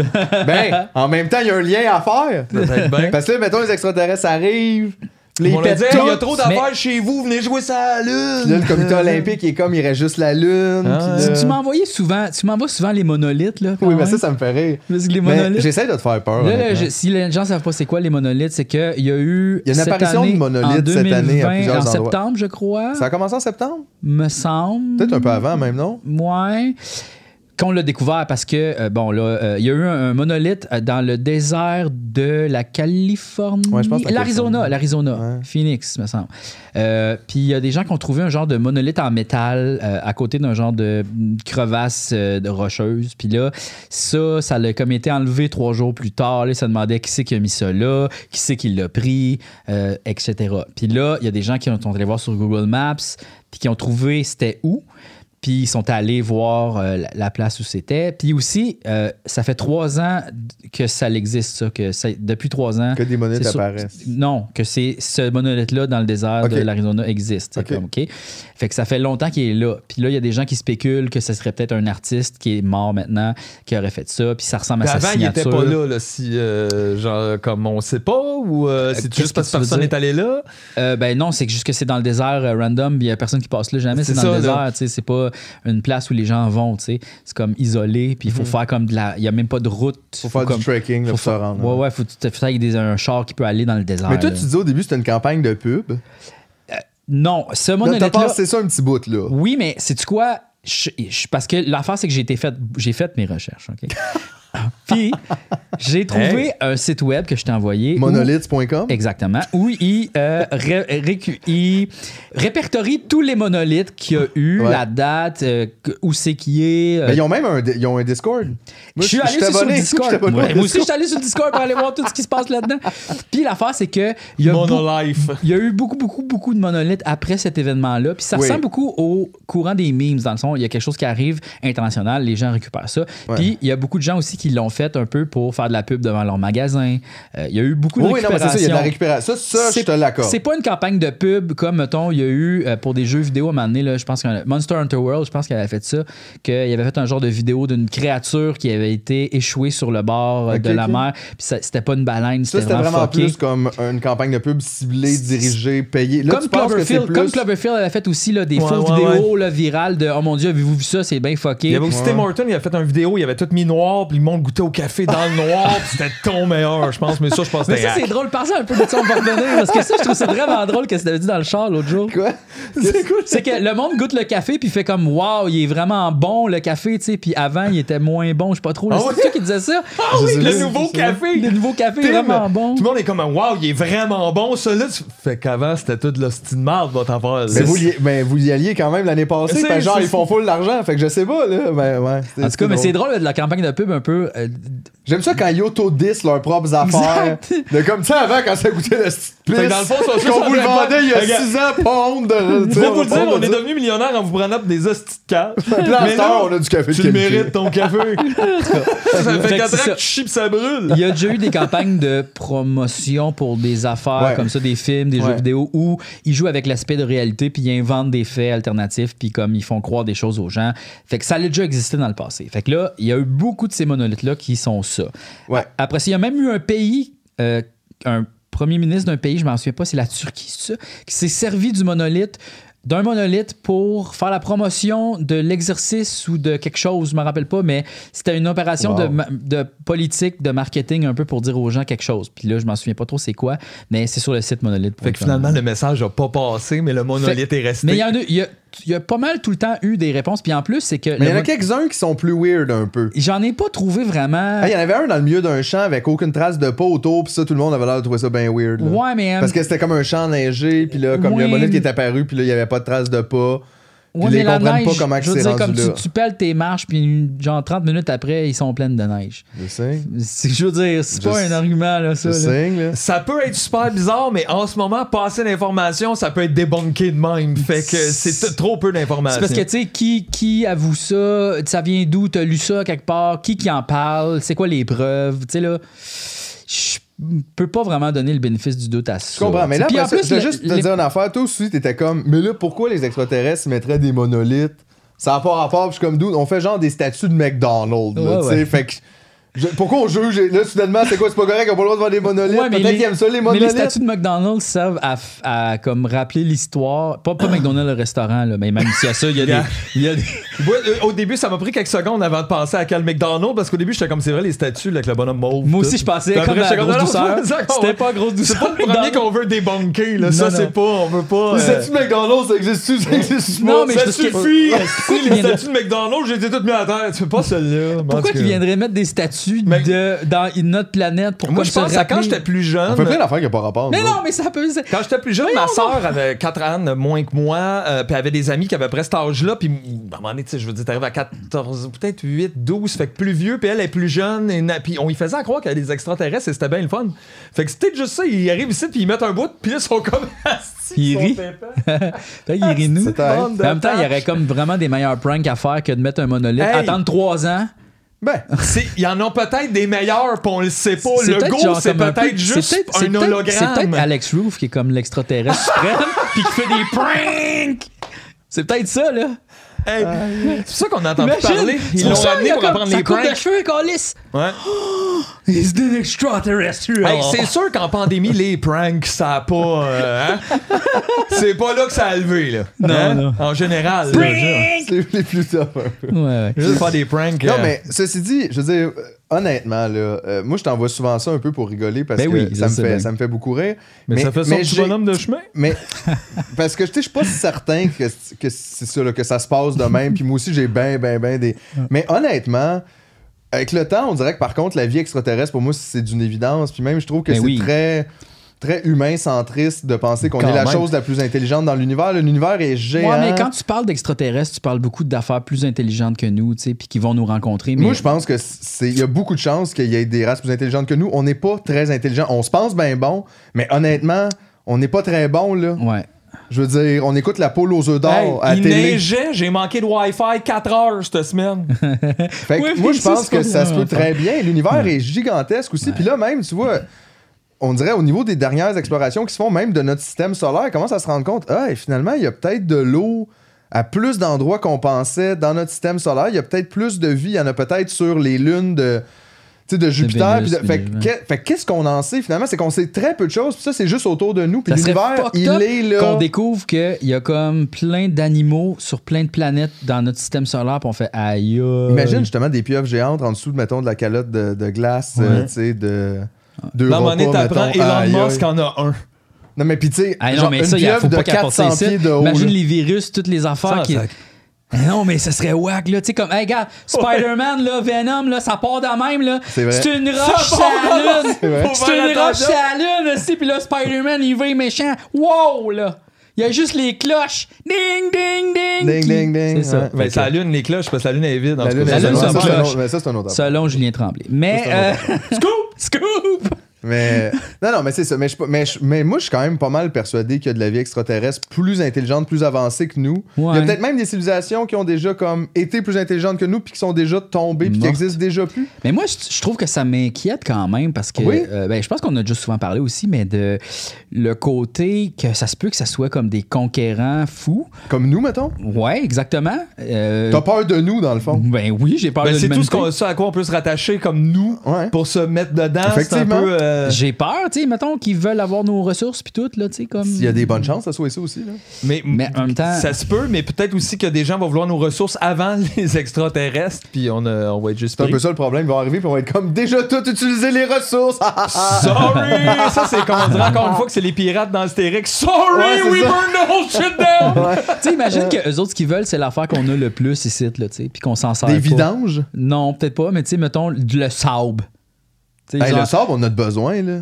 Ben, en même temps, il y a un lien à faire. Peut-être bien. Parce que là, mettons, les extraterrestres arrivent, les il y a trop d'affaires chez vous, venez jouer ça à la Puis là, Lune. le comité olympique il est comme, il reste juste la lune. Ah. puis là- Tu envoyé souvent, tu m'envoies souvent les monolithes, là. Oui, mais même. ça, ça me fait rire. Mais monolithes. J'essaie de te faire peur. Là, là, honnêtement. je- si les gens savent pas c'est quoi les monolithes, c'est qu'il y a eu. Il y a une apparition de monolithes cette année à 2020, plusieurs En endroits. septembre, je crois. Ça a commencé en septembre? Me semble. Peut-être un peu avant, même, non? Ouais. Qu'on l'a découvert parce que, euh, bon, là, euh, il y a eu un, un monolithe euh, dans le désert de la Californie. Ouais, je pense que la L'Arizona, l'Arizona. Ouais. Phoenix, me semble. Euh, Puis il y a des gens qui ont trouvé un genre de monolithe en métal à côté d'un genre de crevasse de rocheuse. Puis là, ça, ça a comme été enlevé trois jours plus tard. Là, ça demandait qui c'est qui a mis ça là, qui c'est qui l'a pris, etc. Puis là, il y a des gens qui ont, allés voir sur Google Maps puis qui ont trouvé c'était où. Puis ils sont allés voir euh, la, la place où c'était. Puis aussi, euh, ça fait trois ans que ça existe, ça, que ça- depuis trois ans. Que des monolithes sûr- apparaissent. Non, que c'est ce monolithe-là dans le désert de l'Arizona existe. c'est Ok. Comme, OK? Fait que ça fait longtemps qu'il est là. Puis là, il y a des gens qui spéculent que ce serait peut-être un artiste qui est mort maintenant, qui aurait fait ça. Puis ça ressemble à Mais sa avant, il était signature. pas là, là, si, euh, genre, comme on sait pas, ou euh, c'est juste parce que personne n'est allé là? Euh, ben non, c'est que juste que c'est dans le désert euh, random, puis il y a personne qui passe là jamais, c'est dans le ça, désert, tu sais, c'est pas une place où les gens vont, tu sais. C'est comme isolé, puis il faut faire comme de la il y a même pas de route. Faut faire comme- du trekking faut pour se faire- rendre. Ouais ouais, faut tu fasses avec des- un char qui peut aller dans le désert. Mais toi, là. tu disais au début c'était une campagne de pub. Non, ce t'as ça un petit bout, là. Oui, mais c'est-tu quoi? Je- je- parce que l'affaire c'est que j'ai été fait j'ai fait mes recherches, OK? Puis j'ai trouvé Hey. un site web que je t'ai envoyé. Monoliths.com. Exactement. Où il, euh, ré- récu- il répertorie tous les monolithes qu'il y a eu, Ouais. la date, euh, où c'est qui est. euh, Mais ils ont même un, ils ont un Discord. Moi, je suis allé sur le Discord. Ouais, moi aussi, je suis allé sur le Discord pour aller voir tout ce qui se passe là-dedans. Puis l'affaire, c'est que il y, a Monolife. il y a eu beaucoup, beaucoup, beaucoup de monolithes après cet événement-là. Puis ça Oui. ressemble beaucoup au courant des memes, dans le fond. Il y a quelque chose qui arrive international, les gens récupèrent ça. Ouais. Puis il y a beaucoup de gens aussi qu'ils l'ont fait un peu pour faire de la pub devant leur magasin. Euh, Il y a eu beaucoup de Oui, non, mais c'est ça, il y a de la récupération. Ça, ça je te l'accorde. C'est pas une campagne de pub comme, mettons, il y a eu euh, pour des jeux vidéo à un moment donné, là, je pense que Monster Hunter World, je pense qu'il avait fait ça, qu'il avait fait un genre de vidéo d'une créature qui avait été échouée sur le bord de la mer, puis c'était pas une baleine, Ça, c'était vraiment, vraiment fucké. plus comme une campagne de pub ciblée, dirigée, payée. Là, Comme tu Cloverfield, plus... comme Cloverfield avait fait aussi là, des Ouais, ouais, vidéos là, virales de Oh mon dieu, avez-vous vu ça? C'est bien fucké. Il y avait aussi Ouais. Tim Horton, il avait fait une vidéo, il avait tout mis noir, puis le monde goûtait au café dans le noir, c'était ton meilleur, je pense. Mais ça, je pense que Mais ça, c'est drôle. Pensez un peu de ça, on va revenir. Parce que ça, je trouve ça vraiment drôle que tu avais dit dans le char l'autre jour. Quoi? C'est cool. C'est que le monde goûte le café puis fait comme Waouh, il est vraiment bon le café, tu sais. Puis avant, il était moins bon. Je sais pas trop. Ah ouais? C'est toi qui disais ça? Ah oui, le nouveau c'est café. Le nouveau café est vraiment bon. Tout le monde est comme Waouh, il est vraiment bon, ça là. tu- Fait qu'avant, c'était tout de l'hostie de marde, votre affaire. Mais vous, y, ben, vous y alliez quand même l'année passée. C'est- genre, c'est- ils font full l'argent. Fait que je sais pas, là. Ouais. En tout cas, mais c'est drôle de la campagne de pub un peu. Euh, J'aime ça quand ils autodisent leurs propres affaires. Exact. De comme ça avant, quand ça goûtait la petite pisse. Fait que dans le fond, sont juste qu'on vous le vendait il y a Regarde. 6 ans, pas honte de. Je vais vous le dire, on est de devenu millionnaire en vous prenant pour des hosties de cave. Puis là, à Mais cette heure, là, on a du café de Tu le qualité. mérites, ton café. ça Fait fait que 4 c'est ans ça. que tu chies pis ça brûle. Il y a déjà eu des campagnes de promotion pour des affaires Ouais. comme ça, des films, des Ouais. jeux vidéo où ils jouent avec l'aspect de réalité puis ils inventent des faits alternatifs puis comme ils font croire des choses aux gens. Fait que ça a déjà existé dans le passé. Fait que là, il y a eu beaucoup de ces monolithes-là qui sont ça. Ouais. Après il y a même eu un pays, euh, un premier ministre d'un pays, je m'en souviens pas, c'est la Turquie, ça, qui s'est servi du monolithe d'un monolithe pour faire la promotion de l'exercice ou de quelque chose, je me rappelle pas, mais c'était une opération Wow. de, politique, de marketing un peu pour dire aux gens quelque chose. Puis là, je m'en souviens pas trop c'est quoi, mais c'est sur le site monolithe. Fait que finalement, le message a pas passé, mais le monolithe est resté. Mais il y, en a, y a- il y a pas mal tout le temps eu des réponses. Puis en plus, c'est que. Mais il y en a quelques-uns qui sont plus weird un peu. J'en ai pas trouvé vraiment. Il y en avait un dans le milieu d'un champ avec aucune trace de pas autour, pis ça, tout le monde avait l'air de trouver ça bien weird. là. ouais, mais. euh, Parce que c'était comme un champ neigé, puis là, comme il y a un qui est apparu, puis là, il y avait pas de trace de pas. Puis Ouais, ils la comprennent neige, pas comment je veux dire, rendu comme là. tu, tu pelles tes marches, puis genre 30 minutes après, ils sont pleines de neige. Je sais. C'est- Je veux dire, c'est pas sais- un argument, là, ça. Là. sais, là. Ça peut être super bizarre, mais en ce moment, passer l'information, ça peut être débunké de même. Fait que c'est trop peu C'est d'informations. parce que, tu sais, qui, qui avoue ça? Ça vient d'où? T'as lu ça quelque part? Qui qui en parle? C'est quoi les preuves? Tu sais, là, je peux pas vraiment donner le bénéfice du doute à ça. Je comprends, mais là, après je vais le- juste te les- dire une affaire. Toi aussi, t'étais comme, mais là, pourquoi les extraterrestres mettraient des monolithes? Ça n'a pas rapport, puis je suis comme, d'où? On fait genre des statues de McDonald's, là, Ouais, tu sais. ouais. Fait que, je- pourquoi on juge? Là, soudainement, c'est quoi? C'est pas correct, on a pas le droit de voir des monolithes? Ouais, Peut-être les- qu'ils aiment ça, les Mais les monolithes? statues de McDonald's servent à, comme rappeler l'histoire. Pas, pas McDonald's le restaurant, là, mais même s'il y a ça, il y a des. Yeah. il y a des- Ouais, euh, au début, ça m'a pris quelques secondes avant de penser à quel McDonald's, parce qu'au début, j'étais comme, c'est vrai, les statues là, avec le bonhomme mauve. Moi aussi, je pensais comme j'étais grosse douceur. C'était pas grosse douceur. C'est pas le premier qu'on veut débunker, là. Ça, c'est pas, on veut pas. Les euh, statues de McDonald's, ça existe-tu? Ça existe Non, mais Ça suffit! les statues de McDonald's, j'ai été toutes mis à terre. Tu fais pas celle-là. Pourquoi qu'ils viendraient mettre des statues Mais- de, dans notre planète pour Moi, je se pense à quand j'étais plus jeune. On fait plein d'affaires qui n'ont pas rapport. Mais non, mais ça peut. Quand j'étais plus jeune, ma soeur avait 4 ans de moins que moi, euh, puis elle avait des amis qui avaient presque cet âge-là, puis à un moment donné, tu sais, je veux dire, t'arrives à 14, peut-être 8, 12, fait que plus vieux, puis elle est plus jeune, et puis on y faisait croire qu'il y avait des extraterrestres, et c'était bien le fun. Fait que c'était juste ça, ils arrivent ici, puis ils mettent un bout, puis là, ils sont comme épais. Fait qu'il rit nous. En même temps, il y aurait comme vraiment des meilleurs pranks à faire que de mettre un monolithe. Hey. Attendre trois ans. Ben, Il y en a peut-être des meilleurs, puis on le sait pas. C'est Le peut-être go, c'est peut-être juste un peut-être- hologramme. C'est peut-être Alex Roof qui est comme l'extraterrestre suprême, puis qui fait des pranks. C'est peut-être ça, là. Hey, c'est pour ça qu'on entend plus parler. Ils l'ont amené pour apprendre les coupe de pranks. cheveux. Ouais. He's the extraterrestrial. Hey, c'est sûr qu'en pandémie, les pranks, ça a pas. euh, hein? C'est pas là que ça a levé, là. Non, Hein? non. En général. là, genre. c'est les plus tough un peu. Ouais, ouais. Juste faire des pranks. Non, euh, mais ceci dit, je veux dire, euh, honnêtement, là, euh, moi, je t'envoie souvent ça un peu pour rigoler parce Ben que oui, ça, me sais fait, ça me fait beaucoup rire. mais, ça fait son petit j'ai- bonhomme de chemin. Mais parce que tu sais, je suis pas certain que, que c'est ça, là, que ça se passe de même. Puis moi aussi, j'ai ben, ben, ben des. Mais honnêtement, avec le temps, on dirait que par contre, la vie extraterrestre, pour moi, c'est d'une évidence. Puis même, je trouve que c'est oui. très très humain centriste de penser qu'on est la chose la plus intelligente dans l'univers. L'univers est géant. Ouais, mais quand tu parles d'extraterrestres, tu parles beaucoup d'affaires plus intelligentes que nous, tu sais, puis qui vont nous rencontrer. Mais Moi, je pense que c'est il y a beaucoup de chances qu'il y ait des races plus intelligentes que nous. On n'est pas très intelligents. On se pense bien bon, mais honnêtement, on n'est pas très bon là. Ouais. Je veux dire, on écoute la poule aux œufs d'or Hey, à il télé. neigeait, j'ai manqué de Wi-Fi 4 heures cette semaine. Fait que Oui, moi, je ça, pense que ça se peut très bien. L'univers est gigantesque aussi. Puis là, même, tu vois, on dirait au niveau des dernières explorations qui se font, même de notre système solaire, on commence à se rendre compte, ah, et finalement, il y a peut-être de l'eau à plus d'endroits qu'on pensait dans notre système solaire. Il y a peut-être plus de vie. Il y en a peut-être sur les lunes de. Tu sais, de Jupiter. Vénus, puis de- fait, Vénus, ouais. qu'est-ce qu'on en sait finalement? C'est qu'on sait très peu de choses. Puis ça, c'est juste autour de nous. Puis l'univers, il est là. qu'on découvre qu'il y a comme plein d'animaux sur plein de planètes dans notre système solaire, puis on fait aïe. Imagine justement des pieuvres géantes en dessous, mettons, de la calotte de, de glace, euh, Ouais. tu sais, de. Deux Là, repas, t'apprends. Elon. Musk en a un. Non, mais pis tu sais, Ah non, genre mais une ça, il pieuvre faut de pas qu'apporter 400 ça. pieds de haut. Imagine là. les virus, toutes les affaires Ça, qui. ça- Non, mais ça serait whack, là. Tu sais, comme, hey, gars, Spider-Man, là, Venom, là, ça part de même, là. C'est vrai. C'est une roche sur la lune. C'est une roche sur la lune, aussi. Puis là, Spider-Man, il va, il est méchant. Wow, là. Il y a juste les cloches. Ding, ding, ding. Ding, ding, ding, C'est ça. ouais. Ben, ça allume les cloches parce que la lune est vide. en La tout lune. La lune, ça, c'est un c'est un cloche. autre- mais ça, c'est un autre. Selon Julien Tremblay. Mais. Ça, euh, Scoop! Scoop! Mais non, non, mais c'est ça. Mais, je, mais, je- mais moi, je suis quand même pas mal persuadé qu'il y a de la vie extraterrestre plus intelligente, plus avancée que nous. Il y a peut-être même des civilisations qui ont déjà comme été plus intelligentes que nous, puis qui sont déjà tombées, puis qui existent déjà plus. Mais moi, je, je trouve que ça m'inquiète quand même parce que Oui. euh, ben, je pense qu'on a déjà souvent parlé aussi, mais de le côté que ça se peut que ça soit comme des conquérants fous. Comme nous, mettons. Ouais, exactement. Euh, T'as peur de nous, dans le fond. ben oui, j'ai peur Ben, de c'est tout ce, l'humanité. qu'on, ça à quoi on peut se rattacher comme nous Ouais. pour se mettre dedans. C'est un Effectivement. peu. euh, J'ai peur, tu sais, mettons qu'ils veulent avoir nos ressources puis tout, là, tu sais, comme. Il y a des bonnes chances, ça soit ça aussi. Là. mais, Mais en même temps- Ça se peut, mais peut-être aussi que des gens vont vouloir nos ressources avant les extraterrestres, puis on, euh, on va être juste C'est un peu ça le problème. Ils vont arriver, puis on va être comme déjà tout utiliser les ressources. Sorry! ça, c'est comme on dirait encore une fois que c'est les pirates dans Astérix. Sorry, Ouais, we ça. burned the whole shit down! Tu sais, imagine que eux autres, ce qu'ils veulent, c'est l'affaire qu'on a le plus ici, là, tu sais, puis qu'on s'en sert. des pas. vidanges? Non, peut-être pas, mais tu sais, mettons, le sable. Hey, genre- le sable, on a de besoin. Là.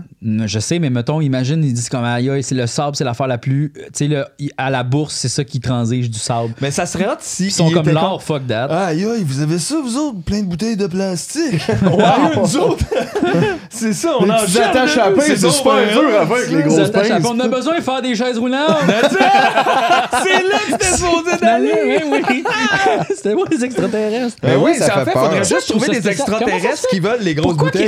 Je sais, mais mettons, imagine, ils disent comme aïe, aïe, c'est le sable, c'est l'affaire la plus. Tu sais, à la bourse, c'est ça qui transige du sable. Mais ça serait hot si. Ils sont comme l'or, fuck that. Aïe, aïe, vous avez ça, vous autres, plein de bouteilles de plastique. ouais, nous autres. c'est ça, on petits jette, attaches à pain, c'est super dur avec les grosses pinces. On a besoin de faire des chaises roulantes. C'est là que c'était supposé d'aller! Allez, oui, oui. C'était moi les extraterrestres. Ben oui, c'est ça en fait faudrait juste trouver des extraterrestres qui veulent les grosses Pourquoi bouteilles?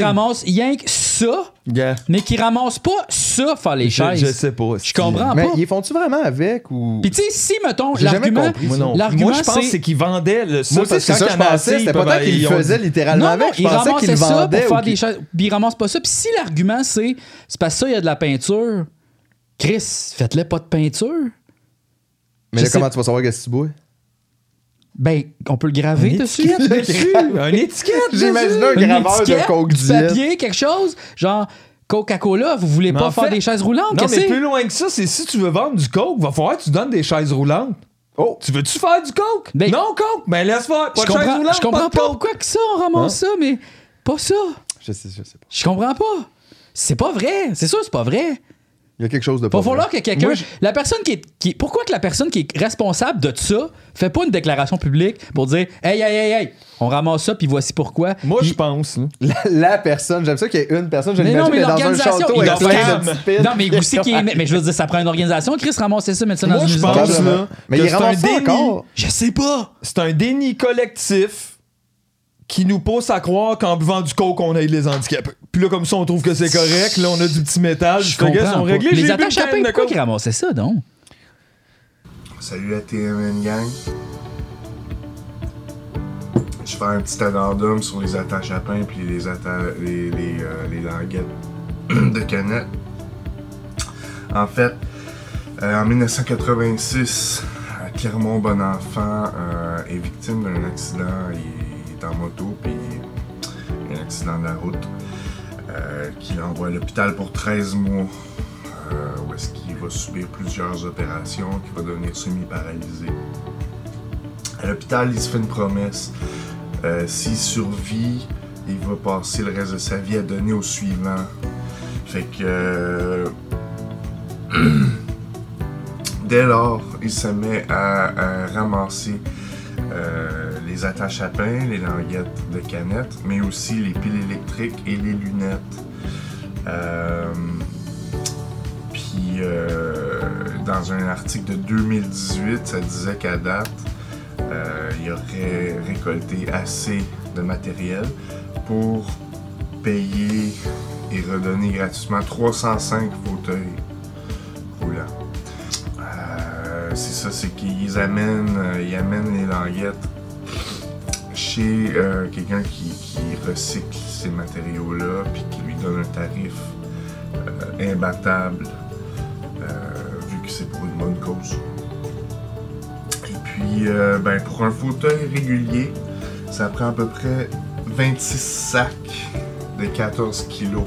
Rien que ça, Yeah. mais qu'ils ramassent pas ça, faire les Je, chaises? je sais pas. Je comprends Mais pas. ils font-tu vraiment avec ou. Puis tu sais, si, mettons, l'argument... compris. Moi, non. L'argument, Moi, je pense c'est- qu'ils vendaient le, ça. Moi aussi, parce c'est que ça je pensais. C'était ils pas tant qu'ils faisaient littéralement Non, non, avec. Je ils pensais qu'ils ramassaient le ça vendaient. pour faire des choses. Puis ils ramassent pas ça. Puis si l'argument, c'est c'est parce que ça, il y a de la peinture, Chris, faites-le pas de peinture. Mais là, comment tu vas savoir qu'est-ce que tu bois? Ben, on peut le graver Une dessus. étiquette dessus. Un étiquette. J'imagine un Une graveur de Coke du papier, quelque chose. Genre, Coca-Cola, vous voulez Mais pas faire fait- des chaises roulantes? Non, mais plus loin que ça, c'est si tu veux vendre du coke, va falloir que tu donnes des chaises roulantes. Oh! Tu veux-tu faire du coke? Ben- non, coke. Ben laisse faire. Pas Je de chaise comprends, roulante, je comprends pas de pas coke. pourquoi que ça, on ramasse ça, mais pas ça. Je sais, je sais pas. Je comprends pas. C'est pas vrai. C'est sûr, c'est pas vrai. Il y a quelque chose de pas Va falloir que quelqu'un. Moi, je- La personne qui est, qui- Pourquoi que la personne qui est responsable de ça fait pas une déclaration publique pour dire Hey, hey, hey, hey, on ramasse ça, puis voici pourquoi? Moi, Puis- je pense. là. La, la personne, j'aime ça qu'il y ait une personne, je Mais non, l'imagine, mais mais dans un l'organisation, château il avec doit plein faire- de. Non, mais c'est qui est. Mais je veux dire, ça prend une organisation. Chris, ramasser ça, mettre ça dans Moi, une je usine. pense Probablement. là, Mais que il c'est un ramasse ça déni. encore. Je sais pas. C'est un déni collectif qui nous pousse à croire qu'en buvant du coke, on aide les handicapés. Puis là, comme ça, on trouve que c'est correct. Là, on a du petit métal. Je gars, comprends sont réglés. Les attaches à pain, pourquoi coke. qu'ils ramassaient ça, donc? Salut la TMN gang. Je fais un petit addendum sur les attaches à pain puis les, atta- les, les, euh, les languettes de canette. En fait, euh, en 1986, euh, Clermont Bonenfant euh, est victime d'un accident. Il est en moto puis un accident de la route euh, qui l'envoie à l'hôpital pour 13 mois euh, où est-ce qu'il va subir plusieurs opérations, qu'il va devenir semi-paralysé. À l'hôpital, il se fait une promesse. Euh, S'il survit, il va passer le reste de sa vie à donner au suivant. Fait que... euh, Dès lors, il se met à ramasser euh, les attaches à pain, les languettes de canettes, mais aussi les piles électriques et les lunettes. Euh, puis, euh, dans un article de 2018, ça disait qu'à date, il aurait récolté assez de matériel pour payer et redonner gratuitement 305 fauteuils roulants. Euh, c'est ça, c'est qu'ils amènent, euh, ils amènent les languettes chez euh, quelqu'un qui, qui recycle ces matériaux-là, puis qui lui donne un tarif imbattable, vu que c'est pour une bonne cause. Et puis, ben, pour un fauteuil régulier, ça prend à peu près 26 sacs de 14 kilos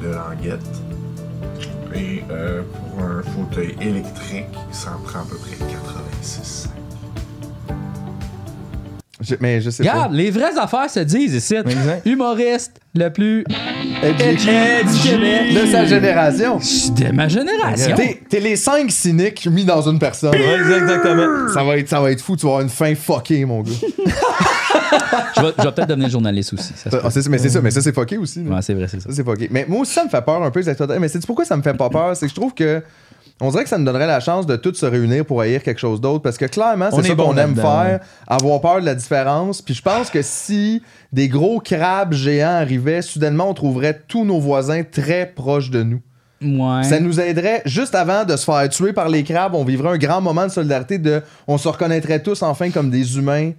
de languettes. Et pour un fauteuil électrique, ça en prend à peu près 86 sacs. Je- mais je sais Regarde, les vraies affaires se disent ici. Exact. Humoriste le plus Québec. De sa génération. de ma génération. T'es t'es les cinq cyniques mis dans une personne. Ouais, exactement. Ça va, être, ça va être fou, tu vas avoir une fin fuckée, mon gars. Je vais, je vais peut-être devenir journaliste aussi. ça se peut. Ah, c'est- mais c'est ça, mais ça, c'est fucké aussi. là. Ouais, c'est vrai, c'est ça. Ça, c'est fucké. Mais moi aussi, ça me fait peur un peu, les. Mais c'est pourquoi ça me fait pas peur? C'est que je trouve que. On dirait que ça nous donnerait la chance de tous se réunir pour haïr quelque chose d'autre parce que clairement, c'est est ça qu'on aime faire, avoir peur de la différence. Puis je pense que si des gros crabes géants arrivaient, soudainement, on trouverait tous nos voisins très proches de nous. Ouais. Ça nous aiderait, juste avant de se faire tuer par les crabes, on vivrait un grand moment de solidarité de. On se reconnaîtrait tous enfin comme des humains,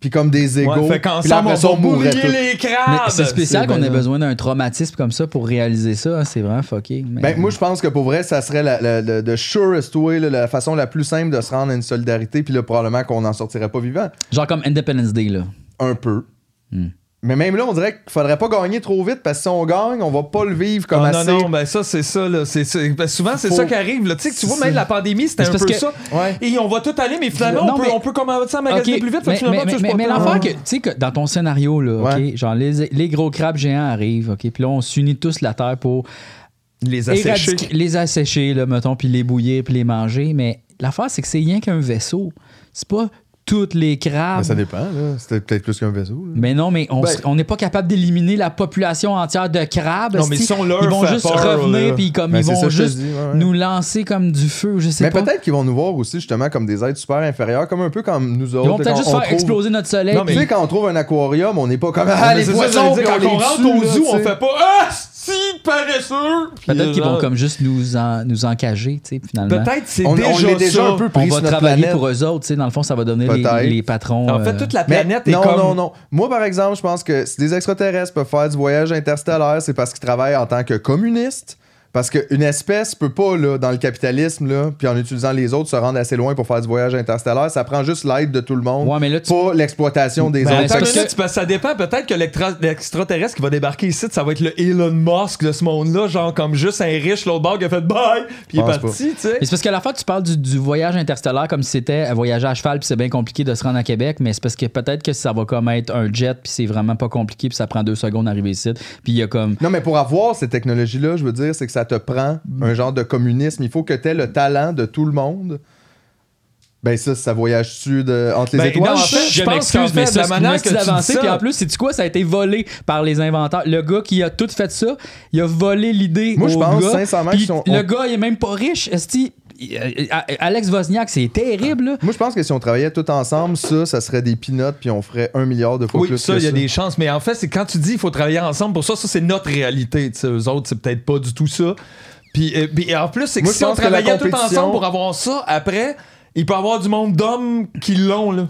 puis comme des égaux. Ouais, fait puis là, qu'ensemble, après on ça, mourrait les Mais crabes. c'est spécial qu'on ait besoin d'un traumatisme comme ça pour réaliser ça. hein, C'est vraiment fucké. Mais... Ben, moi, je pense que pour vrai, ça serait la, la, la- the surest way, là, la façon la plus simple de se rendre à une solidarité, puis là, probablement qu'on n'en sortirait pas vivant. Genre comme Independence Day, là. Un peu. Hmm. Mais même là, on dirait qu'il faudrait pas gagner trop vite, parce que si on gagne, on va pas le vivre comme Ah, assez. non, non, ben ça, c'est ça. Là. C'est, c'est- ben, souvent, c'est Faut- ça qui arrive. Là. Tu sais, que tu vois, même la pandémie, c'était un c'est peu parce que- ça. Ouais. Et on va tout aller, mais finalement, Non, on, peut, on peut commencer à magasiner Ok, plus vite. mais, finalement, mais- tu sais, mais- mais l'affaire que, tu sais, que dans ton scénario, là, ok, Ouais. genre les, les gros crabes géants arrivent, ok, puis là, on s'unit tous la terre pour Les assécher. éradiquer- les assécher, là, mettons, puis les bouillir, puis les manger. Mais l'affaire, c'est que c'est rien qu'un vaisseau. C'est pas toutes les crabes. Ben, ça dépend, là. C'était peut-être plus qu'un vaisseau. là. Mais non, mais on Ben- on n'est pas capable d'éliminer la population entière de crabes. Non, mais si on leur ils vont juste peur, revenir là. puis comme Ben, ils vont juste dis, ouais, ouais. nous lancer comme du feu, je sais Mais pas. peut-être qu'ils vont nous voir aussi, justement, comme des êtres super inférieurs, comme un peu comme nous autres. Ils vont là, peut-être juste faire trouve- exploser notre soleil. Non, mais- Tu sais, quand on trouve un aquarium, on n'est pas comme Ah, mais les poissons, quand on rentre au là, zoo, on fait pas Ah, si, paresseux! Peut-être qu'ils vont comme juste nous, en- nous encager, tu sais, finalement. Peut-être c'est On, déjà, on est déjà ça. un peu On pris va sur notre travailler planète. pour eux autres, tu sais. Dans le fond, ça va donner les, les patrons. En fait, euh, toute la Mais planète est non, comme. non, non. Moi, par exemple, je pense que si des extraterrestres peuvent faire du voyage interstellaire, c'est parce qu'ils travaillent en tant que communistes. Parce qu'une espèce peut pas, là, dans le capitalisme, là, puis en utilisant les autres, se rendre assez loin pour faire du voyage interstellaire. Ça prend juste l'aide de tout le monde, Ouais, mais là, tu- pas l'exploitation des Ben, autres. parce que- que ça dépend. Peut-être que l'extra- l'extraterrestre qui va débarquer ici, ça va être le Elon Musk de ce monde-là, genre comme juste un riche, l'autre bord qui a fait bye, puis il est parti, tu sais. Mais c'est parce que la fois, tu parles du, du voyage interstellaire comme si c'était un voyage à cheval, puis c'est bien compliqué de se rendre à Québec, mais c'est parce que peut-être que ça va comme être un jet, puis c'est vraiment pas compliqué, puis ça prend deux secondes d'arriver ici. Puis il y a comme. Non, mais pour avoir ces technologies-là, je veux dire, c'est que ça te prend un genre de communisme. Il faut que tu aies le talent de tout le monde. Ben ça, ça voyage-tu de- entre les Ben, étoiles? non, en Je, fait, je pense m'excuse, qu'en mais ça, la c'est manière que tu dis avancé. ça- Puis en plus, c'est quoi? Ça a été volé par les inventeurs? Le gars qui a tout fait ça, il a volé l'idée. Moi, je pense gars, sincèrement qu'ils sont- Le on- gars, il est même pas riche. Esti, euh, Alex Wozniak, c'est terrible. là. Moi, je pense que si on travaillait tout ensemble, ça, ça serait des peanuts, puis on ferait un milliard de fois Oui, plus ça, que il y a ça. des chances. Mais en fait, c'est quand tu dis qu'il faut travailler ensemble pour ça, ça, c'est notre réalité. tu sais. Eux autres, c'est peut-être pas du tout ça. Puis, euh, puis en plus, c'est que Moi, si on travaillait tout compétition- ensemble pour avoir ça, après, il peut y avoir du monde d'hommes qui l'ont, là.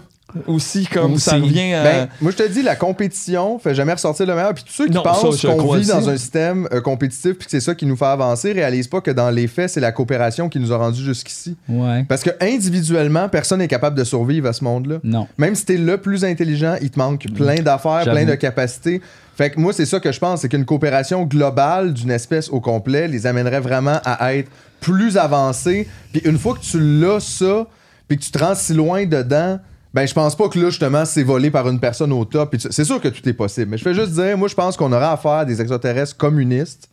Aussi, comme ça revient à. Ben, moi, je te dis, la compétition fait jamais ressortir le meilleur. Puis tous ceux qui Non, pensent qu'on vit aussi. dans un système euh, compétitif puis que c'est ça qui nous fait avancer réalisent pas que dans les faits, c'est la coopération qui nous a rendus jusqu'ici. Ouais. Parce que individuellement, personne n'est capable de survivre à ce monde-là. Non. Même si t'es le plus intelligent, il te manque plein d'affaires, J'avoue. plein de capacités. Fait que moi, c'est ça que je pense, c'est qu'une coopération globale d'une espèce au complet les amènerait vraiment à être plus avancés. Puis une fois que tu l'as ça, puis que tu te rends si loin dedans, ben je pense pas que là, justement, c'est volé par une personne au top. C'est sûr que tout est possible. Mais je fais juste dire, moi, je pense qu'on aura affaire à des extraterrestres communistes.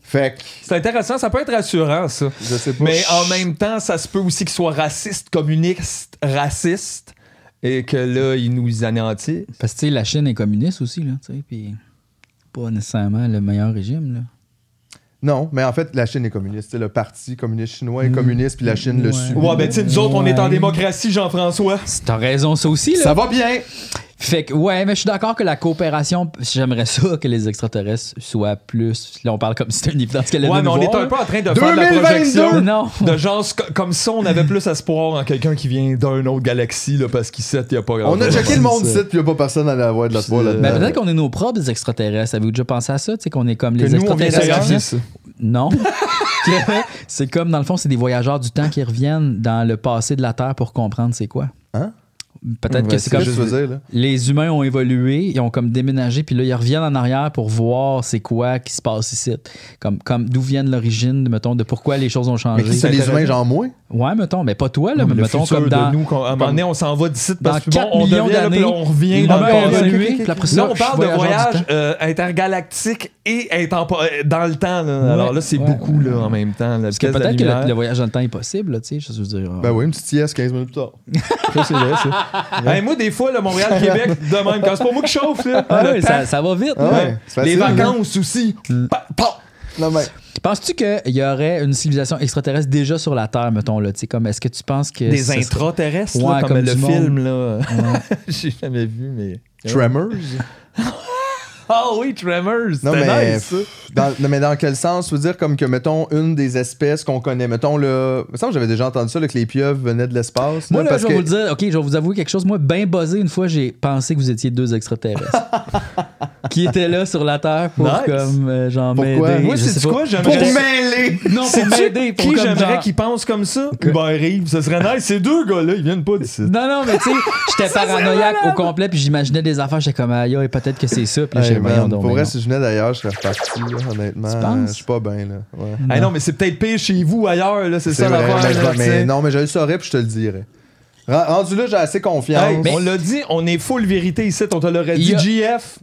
Fait que, C'est intéressant, ça peut être rassurant, ça. je sais pas. Mais en même temps, ça se peut aussi qu'ils soient racistes, communistes, racistes, et que là, ils nous anéantissent. Parce que tu sais, la Chine est communiste aussi, là, tu sais, puis pas nécessairement le meilleur régime, là. Non, mais en fait, la Chine est communiste. C'est le parti communiste chinois est communiste, puis la Chine le suit. Ouais, ben tu sais, nous autres, on est en démocratie, Jean-François. T'as raison, ça aussi, là. Ça va bien! Fait que, ouais, mais je suis d'accord que la coopération, j'aimerais ça que les extraterrestres soient plus. Là, on parle comme si c'était une évidence qu'elle Ouais, mais on est un peu en train de faire de la 2022. projection. Non. De genre, comme ça, on avait plus espoir en quelqu'un qui vient d'une autre galaxie, là, parce qu'ici, il n'y a pas grand On a checké le monde ici, puis il n'y a pas personne à avoir de C'est- là-dedans. Mais peut-être qu'on est nos propres extraterrestres. Avez-vous déjà pensé à ça? Tu sais, qu'on est comme Que les nous, on vient extraterrestres. Non. C'est comme, dans le fond, c'est des voyageurs du temps qui reviennent dans le passé de la Terre pour comprendre c'est quoi. Hein? Peut-être que c'est comme. juste dire, là. Les humains ont évolué, ils ont comme déménagé, puis là, ils reviennent en arrière pour voir c'est quoi qui se passe ici. Comme, comme d'où viennent l'origine, mettons, de pourquoi les choses ont Mais changé. qui c'est les humains, genre moi? Ouais, mettons, mais pas toi, là, Non, mais mais le mettons comme dans. de nous, à un moment donné, on s'en va d'ici dans parce que 4 bon, on millions devient là, puis on revient dans le passé. évolué, puis après ça, Là, on parle de voyage euh, intergalactique et intempo- euh, dans le temps. là. Alors là, c'est ouais, beaucoup là, en même temps. Parce que peut-être que le, voyage dans le temps est possible, là, tu sais, je veux dire. Ben oui, une petite sieste 15 minutes plus tard. Ça, c'est vrai, ça. Hey, moi, des fois, le Montréal-Québec, de même, quand c'est pas moi qui chauffe, là, Ah le ça, ça va vite. Ah les vacances aussi. Pa- pa- Non, mais Penses-tu qu'il y aurait une civilisation extraterrestre déjà sur la Terre, mettons, là, tu sais, comme, est-ce que tu penses que. Des serait- intraterrestres, Ouais, là, comme, comme le film, là. J'ai jamais vu, mais. Tremors? Ah oui, Tremors, Non, mais, nice, ça. dans, non, mais dans quel sens? Tu veux dire comme que, mettons, une des espèces qu'on connaît, mettons, là... Il me semble que j'avais déjà entendu ça, là, que les pieuvres venaient de l'espace. Moi, là, parce je vais que- vous le dire, OK, je vais vous avouer quelque chose. Moi, bien buzzé, une fois, j'ai pensé que vous étiez deux extraterrestres. qui étaient là sur la Terre pour, Nice. comme, euh, genre, Pourquoi? m'aider. Moi, je c'est sais du pas. quoi? Pour J'aimerais. mêler! Non, pour Sais-tu m'aider. pour Qui comme, j'aimerais genre- qu'ils pensent comme ça? Hubert Reeves, ce serait nice. Ces deux gars-là, ils viennent pas d'ici. Non, non, mais tu sais, j'étais paranoïaque au complet, puis j'imaginais des affaires, j'étais comme, aïe, aïe, peut-être que c'est ça. Puis là, Hey, j'étais man, voyons donc, pour mais vrai, non. si je venais d'ailleurs, je serais reparti, là, honnêtement. Tu penses? Je suis pas bien, là. Ouais. Ah non, mais c'est peut-être pire chez vous ou ailleurs, là. C'est C'est ça vrai, l'affaire. mais, là, je- tu mais sais. non, mais je le saurais, puis je te le dirais. Ren- Rendu là, j'ai assez confiance. Hey, On l'a dit, on est full vérité ici. On te l'aurait Il dit, y a- GF,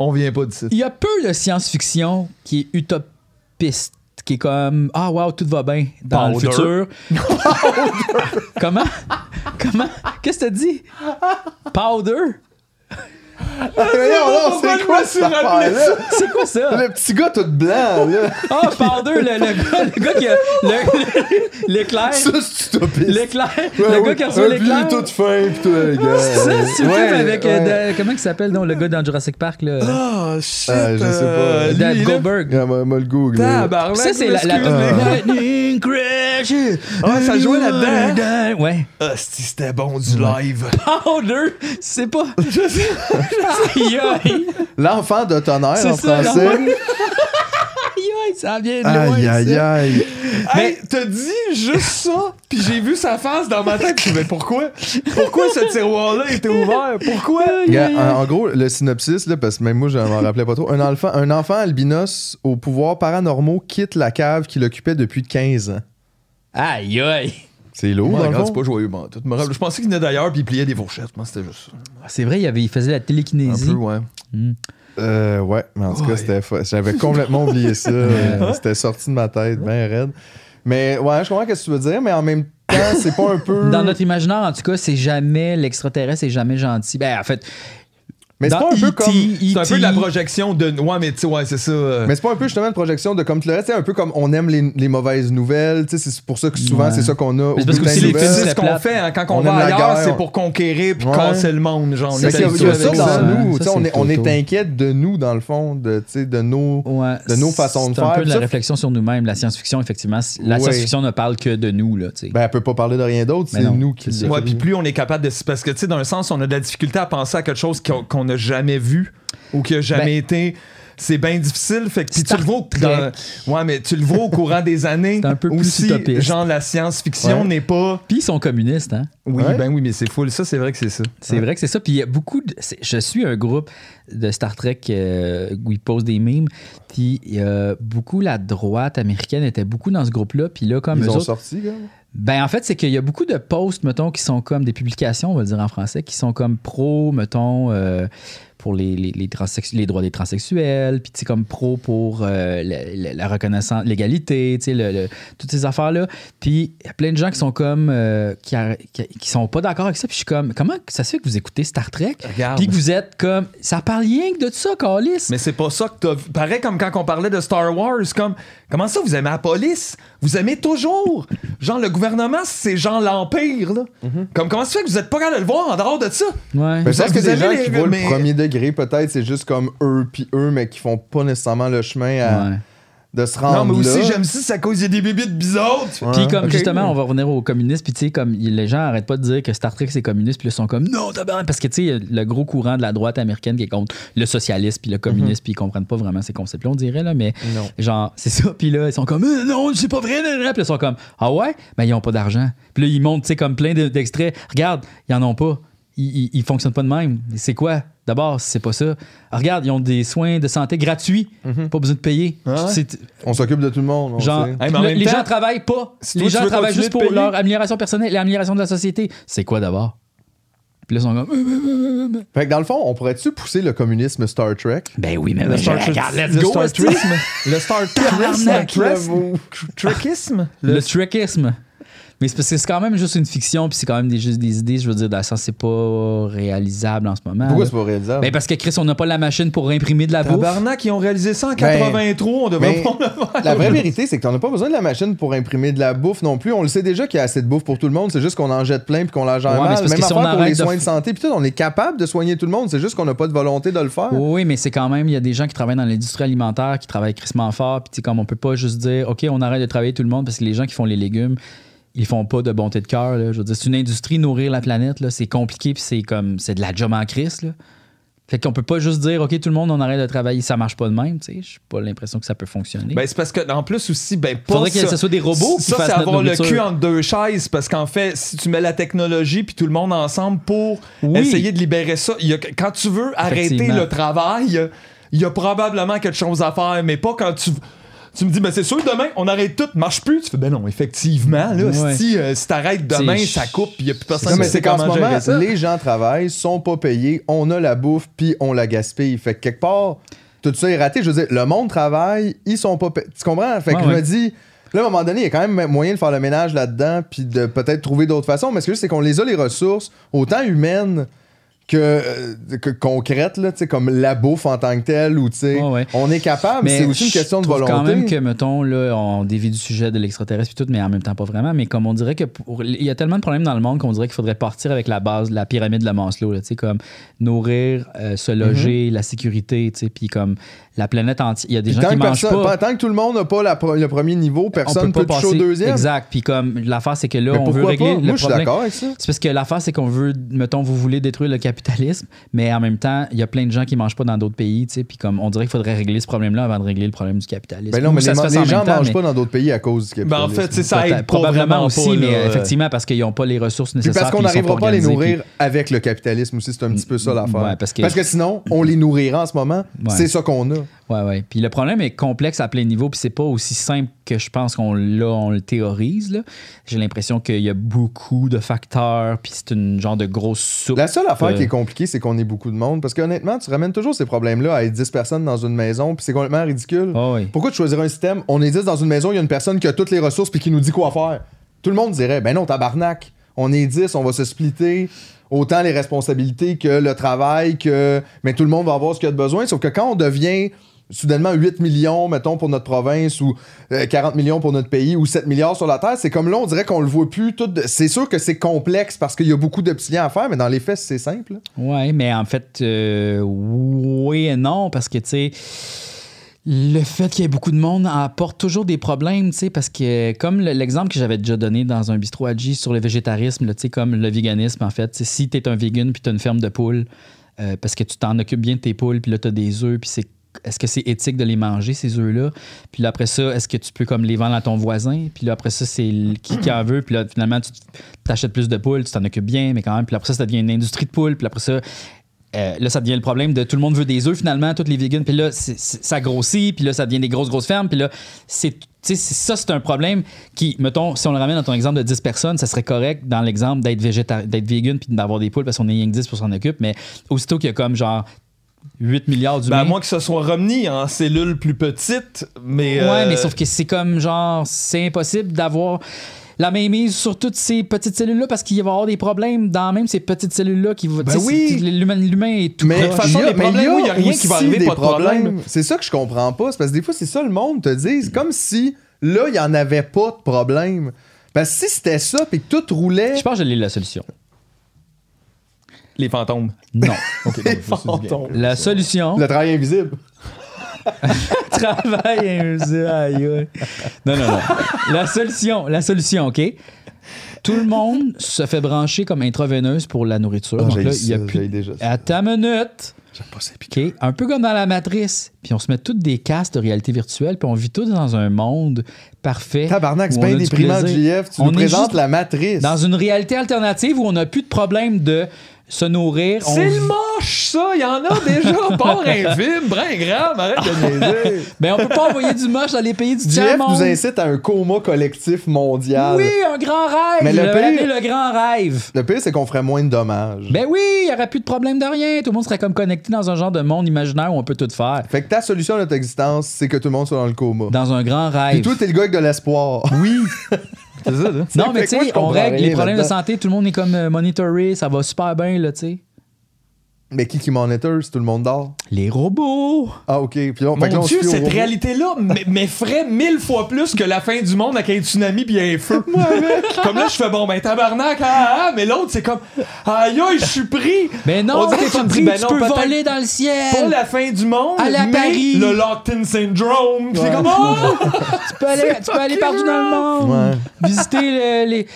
on vient pas d'ici. Il y a peu de science-fiction qui est utopiste, qui est comme ah wow tout va bien dans le Powder. futur. Comment? Comment? Qu'est-ce que t'as dit? Powder Mais non, non, pourquoi c'est je quoi affaire-là? C'est quoi ça? Le petit gars tout blanc, là. Ah Powder le, le gars le gars qui a le- le- l'éclair Ça, c'est utopiste. l'éclair Ouais, le gars qui a reçu l'éclair. est tout fin, pis tout, le gars. C'est ça, c'est le Ouais, film avec euh, ouais. de- comment il s'appelle donc le gars dans Jurassic Park là Ah, shit. Ah, je sais pas. euh, là. Goldberg. Ah, moi, moi, le Google. Ça c'est la, la excuse-moi. Lightning Ah, ça jouait là-dedans, hein? Ouais. Ah, c'était bon du live. Powder, c'est pas. Aïe, aïe, L'enfant de tonnerre en ça, français. ça vient de loin. Aïe, aïe, aïe. Hey, t'as dit juste ça, puis j'ai vu sa face dans ma tête. Je mais pourquoi? Pourquoi ce tiroir-là était ouvert? Pourquoi? En, en gros, le synopsis, là, parce que même moi, je m'en rappelais pas trop. Un enfant, un enfant albinos aux pouvoirs paranormaux quitte la cave qu'il occupait depuis 15 ans. Aïe, aïe. C'est lourd, Oh, dans le c'est pas joyeux, bon, tout. Me rappelle- Je pensais qu'il venait d'ailleurs, puis il pliait des fourchettes. Moi, c'était juste ça. C'est vrai, il, avait, il faisait la Un télékinésie. peu, ouais. Euh, ouais, mais en tout cas, Ouais. c'était j'avais complètement oublié ça. Euh, c'était sorti de ma tête, bien raide. Mais ouais, je comprends ce que tu veux dire, mais en même temps, c'est pas un peu. Dans notre imaginaire, en tout cas, c'est jamais l'extraterrestre, c'est jamais gentil. Ben, en fait, Mais c'est pas un peu E.T., comme. C'est un peu de la projection de. Ouais, mais tu sais, ouais, c'est ça. Mais c'est pas un peu justement une projection de comme tu l'aurais, c'est un peu comme on aime les, les mauvaises nouvelles, tu sais, c'est pour ça que souvent Ouais. c'est ça qu'on a. au c'est parce que aussi les films, c'est ce qu'on fait hein, quand on, On va ailleurs, guerre. c'est pour conquérir puis Ouais. casser le monde. Genre, C'est ça ça. nous. Ça, tu sais, on, est, on est inquiète de nous, dans le fond, de, tu sais, de nos. Ouais, de nos façons de C'est un faire. peu de la Ça- réflexion sur nous-mêmes. La science-fiction, effectivement, la science-fiction ne parle que de nous, là, tu sais. Ben, elle peut pas parler de rien d'autre, Mais c'est nous qui le Ouais, puis plus on est capable de. Parce que, tu sais, d'un sens, on a de la difficulté à penser à quelque chose qu'on n'a jamais vu ou qui a jamais Ben, été. C'est bien difficile. Fait que, puis tu le vois dans- Ouais, mais tu le vois au courant des années. C'est un peu plus aussi, utopiste. Genre, la science-fiction Ouais. n'est pas. Puis ils sont communistes, hein? Oui, Ouais. ben oui, mais c'est full. Ça, c'est vrai que c'est ça. C'est vrai que c'est ça. Puis il y a beaucoup de. Je suis un groupe de Star Trek euh, où ils posent des memes. Puis il y a beaucoup la droite américaine était beaucoup dans ce groupe-là. Puis là, comme Ils ont autres. sorti, gars. Ben, en fait, c'est qu'il y a beaucoup de posts, mettons, qui sont comme des publications, on va dire en français, qui sont comme pro, mettons, euh, pour les, les, les, transsexu- les droits des transsexuels, puis tu sais, comme pro pour euh, la, la- la reconnaissance, l'égalité, tu sais, le- le- toutes ces affaires-là. Puis il y a plein de gens qui sont comme, euh, qui, a- qui, qui sont pas d'accord avec ça. Puis je suis comme, comment ça se fait que vous écoutez Star Trek? Puis que vous êtes comme, ça parle rien que de ça, Calis. Mais c'est pas ça que t'as vu. Pareil comme quand on parlait de Star Wars, comme comment ça vous aimez la police? Vous aimez toujours? Genre le gouvernement, c'est genre l'empire là. Comme comment ça fait que vous êtes pas capable de le voir en dehors de ça? Ouais. Mais je pense Vous que des gens les- qui voient mais- le premier degré, peut-être, c'est juste comme eux puis eux, mais qui font pas nécessairement le chemin à- Ouais. de se rendre Non, mais aussi là. j'aime ça, c'est à cause il y a des bizarres. Puis comme justement, on va revenir aux communistes, puis tu sais, comme les gens arrêtent pas de dire que Star Trek c'est communiste, puis ils sont comme non, tabarnak, parce que tu sais, il y a le gros courant de la droite américaine qui est contre le socialisme puis le communisme, puis ils comprennent pas vraiment ces concepts-là, on dirait, là, mais Non. genre, c'est ça, puis là, ils sont comme Euh, non, c'est pas vrai, puis ils sont comme ah ouais, ben ils ont pas d'argent. Puis là, ils montrent, tu sais, comme plein de- d'extraits, regarde, ils en ont pas. Ils, ils, ils fonctionnent pas de même. C'est quoi? D'abord, c'est pas ça. Ah, regarde, ils ont des soins de santé gratuits. Pas besoin de payer. Ah ouais? On s'occube de tout le monde. on Genre. Hey, le- les temps, gens travaillent pas. si les gens travaillent juste pour payer- leur amélioration personnelle et l'amélioration de la société. C'est quoi d'abord? Puis là, ils sont comme. Fait que dans le fond, on pourrait-tu pousser le communisme Star Trek? Ben oui, mais Le Star regarde, let's le go. Star. Le Star. Tabarnak, Trisme. Trickisme. Le Trekisme. Mais c'est parce que c'est quand même juste une fiction, puis c'est quand même des, juste des idées, je veux dire, dans le sens, c'est pas réalisable en ce moment. Pourquoi là. c'est pas réalisable? Ben parce que Chris, on n'a pas la machine pour imprimer de la bouffe. Tabarnak, ils ont réalisé ça en 83, on devrait mais pas le faire. la vraie vérité, c'est que t'en as pas besoin de la machine pour imprimer de la bouffe non plus. On le sait déjà qu'il y a assez de bouffe pour tout le monde. C'est juste qu'on en jette plein puis qu'on la gère Ouais, mais mal. c'est parce Même que si affaire on pour les de soins f- de santé. Puis tout, on est capable de soigner tout le monde. C'est juste qu'on n'a pas de volonté de le faire. Oui, mais c'est quand même, il y a des gens qui travaillent dans l'industrie alimentaire, qui travaillent crissement fort, puis tu sais, comme on peut pas juste dire, OK, on arrête de travailler tout le monde parce que les gens qui font les légumes, ils font pas de bonté de cœur. là. Je veux dire, c'est une industrie, nourrir la planète, c'est compliqué, puis c'est comme, c'est de la job en crise, là. Fait qu'on peut pas juste dire, OK, tout le monde, on arrête de travailler, ça marche pas de même, tu sais. J'ai pas l'impression que ça peut fonctionner. Ben, c'est parce que, en plus aussi, ben, pas Faudrait que ce soit des robots qui Ça, c'est avoir le cul entre deux chaises, parce qu'en fait, si tu mets la technologie puis tout le monde ensemble pour Oui. essayer de libérer ça, il y a- quand tu veux arrêter le travail, il y a probablement quelque chose à faire, mais pas quand tu. Tu me dis, ben c'est sûr, demain, on arrête tout, marche plus. Tu fais, ben non, effectivement, là, Ouais. si, euh, si t'arrêtes demain, ça coupe, il y a plus personne qui sait comment moment, gérer ça. les gens travaillent, sont pas payés, on a la bouffe, puis on la gaspille. Fait que quelque part, tout ça est raté. Je veux dire, le monde travaille, ils sont pas payés. Tu comprends? Fait que je me dis, là, à un moment donné, il y a quand même moyen de faire le ménage là-dedans, puis de peut-être trouver d'autres façons. Mais ce que je c'est qu'on les a, les ressources, autant humaines que, euh, que concrètes, là, comme la bouffe en tant que telle, ou tu sais, Ouais, on est capable, c'est aussi une question de volonté. quand même que, mettons, là, on dévie du sujet de l'extraterrestre et tout, mais en même temps pas vraiment. Mais comme on dirait que pour- il y a tellement de problèmes dans le monde qu'on dirait qu'il faudrait partir avec la base, la pyramide de Maslow, là, tu sais, comme nourrir, euh, se loger, la sécurité, tu sais, puis comme la planète entière. Il y a des Puis gens tant qui que mangent pas. Tant que tout le monde n'a pas la le premier niveau, personne peut, toucher au deuxième. Exact. Puis comme l'affaire, c'est que là, Mais on veut régler pas? le Moi, je suis problème. d'accord avec ça. C'est parce que l'affaire, c'est qu'on veut, mettons, vous voulez détruire le capitalisme, mais en même temps, il y a plein de gens qui mangent pas dans d'autres pays, tu sais, puis comme on dirait qu'il faudrait régler ce problème-là avant de régler le problème du capitalisme. Ben non, Ou mais ça les, en les gens temps, mangent mais- pas dans d'autres pays à cause du Ben, en capitalisme. fait, c'est ça aide probablement aussi, mais effectivement, parce qu'ils n'ont pas les ressources nécessaires. parce qu'on n'arrivera pas à les nourrir avec le capitalisme aussi, c'est un petit peu ça l'affaire. Parce que- sinon, on les nourrira en ce moment. C'est ça qu'on a. Ouais, ouais. Puis le problème est complexe à plein niveau, puis c'est pas aussi simple que je pense qu'on l'a, on le théorise. là. J'ai l'impression qu'il y a beaucoup de facteurs, puis c'est une genre de grosse soupe. La seule affaire Euh. qui est compliquée, c'est qu'on est beaucoup de monde. Parce qu'honnêtement, tu ramènes toujours ces problèmes-là à être 10 personnes dans une maison, puis c'est complètement ridicule. Oui. Pourquoi tu choisirais un système? On est 10 dans une maison, il y a une personne qui a toutes les ressources puis qui nous dit quoi faire. Tout le monde dirait ben non, tabarnak. On est 10, on va se splitter. Autant les responsabilités que le travail, que. Mais tout le monde va avoir ce qu'il a de besoin. Sauf que quand on devient soudainement 8 millions, mettons, pour notre province, ou euh, 40 millions pour notre pays, ou 7 milliards sur la Terre, c'est comme là, on dirait qu'on le voit plus. Tout C'est sûr que c'est complexe parce qu'il y a beaucoup de petits liens à faire, mais dans les faits, c'est simple. Ouais, mais en fait, euh, oui et non, parce que, tu sais, le fait qu'il y ait beaucoup de monde apporte toujours des problèmes, tu sais, parce que, comme le- l'exemple que j'avais déjà donné dans un bistrot à G sur le végétarisme, tu sais, comme le véganisme, en fait, si tu es un vegan puis tu as une ferme de poules, euh, parce que tu t'en occupes bien de tes poules, puis là, tu as des œufs, puis c'est est-ce que c'est éthique de les manger, ces œufs-là? Puis là, après ça, est-ce que tu peux comme les vendre à ton voisin? Puis là, après ça, c'est qui qui en veut? Puis là, finalement, tu t'achètes plus de poules, tu t'en occupes bien, mais quand même. Puis après ça, ça devient une industrie de poules. Puis après ça, euh, là, ça devient le problème de tout le monde veut des œufs finalement, toutes les vegans. Puis là, ça grossit, puis là, ça devient des grosses, grosses fermes. Puis là, c'est. ça, c'est un problème qui, mettons, si on le ramène dans ton exemple de 10 personnes, ça serait correct dans l'exemple d'être d'être vegan puis d'avoir des poules parce qu'on est rien que 10 pour s'en occuper. Mais aussitôt qu'il y a comme genre 8 milliards d'humains. Ben, à moins que ce soit remis en cellules plus petites, mais. Ouais, euh, mais sauf que c'est comme genre, c'est impossible d'avoir la mainmise sur toutes ces petites cellules-là parce qu'il va y avoir des problèmes dans même ces petites cellules-là qui vont. Ben oui. L'humain, est tout. Mais de toute façon, il y a- les problèmes, mais oui, il y a rien qui va arriver, des pas de problème. C'est ça que je comprends pas. C'est parce que des fois, c'est ça le monde te dit. C'est comme si là, il y en avait pas de problème. Parce que si c'était ça, puis que tout roulait. Je pense que je l'ai la solution. Les fantômes. Non. Ok, Les fantômes. La solution. Le travail invisible. travail invisible. Aïe, aïe. Non, non, non. La solution, la solution, OK? Tout le monde se fait brancher comme intraveineuse pour la nourriture. Ah, Donc là, il y a ça, plus. j'ai déjà ça. À ta minute. J'aime pas ça? Un peu comme dans la matrice. Puis on se met toutes des casques de réalité virtuelle, puis on vit tous dans un monde parfait. Tabarnak, c'est bien déprimant. JF. Tu On nous est présentes juste la matrice. Dans une réalité alternative où on n'a plus de problème de se nourrir. on C'est le moche, ça! Il y en a déjà! Un film, brin grave, arrête de niaiser. Ben, on peut pas envoyer du moche dans les pays du tiers-monde. nous incite à un coma collectif mondial. Oui, un grand rêve. Mais Mais le le, pire- le grand rêve. Le pire, c'est qu'on ferait moins de dommages. Ben oui, il n'y aurait plus de problème de rien. Tout le monde serait comme connecté dans un genre de monde imaginaire où on peut tout faire. Fait que ta solution à notre existence, c'est que tout le monde soit dans le coma. Dans un grand rêve. toi, t'es le gars avec de l'espoir. Oui! C'est ça, là. non, mais tu sais, on règle les problèmes de santé. Tout le monde est comme euh, monitoré. Ça va super bien, là, tu sais. Mais qui qui monitor si tout le monde dort? Les robots. Ah, ok. Puis là, que là, Mon on Dieu, cette réalité-là m'effraie mille fois plus que la fin du monde avec un tsunami puis un feu. comme là, je fais bon, ben tabarnak, ah, ah, mais l'autre, c'est comme, aïe, aïe, je suis pris. Ben non, On t'es pas pris, ben tu non, peux voler dans le Pas ciel. la fin du monde, À la mais Paris. le locked-in syndrome. Ouais. C'est comme, oh! Tu peux aller, tu peux aller partout dans le monde. Ouais. Visiter le- les.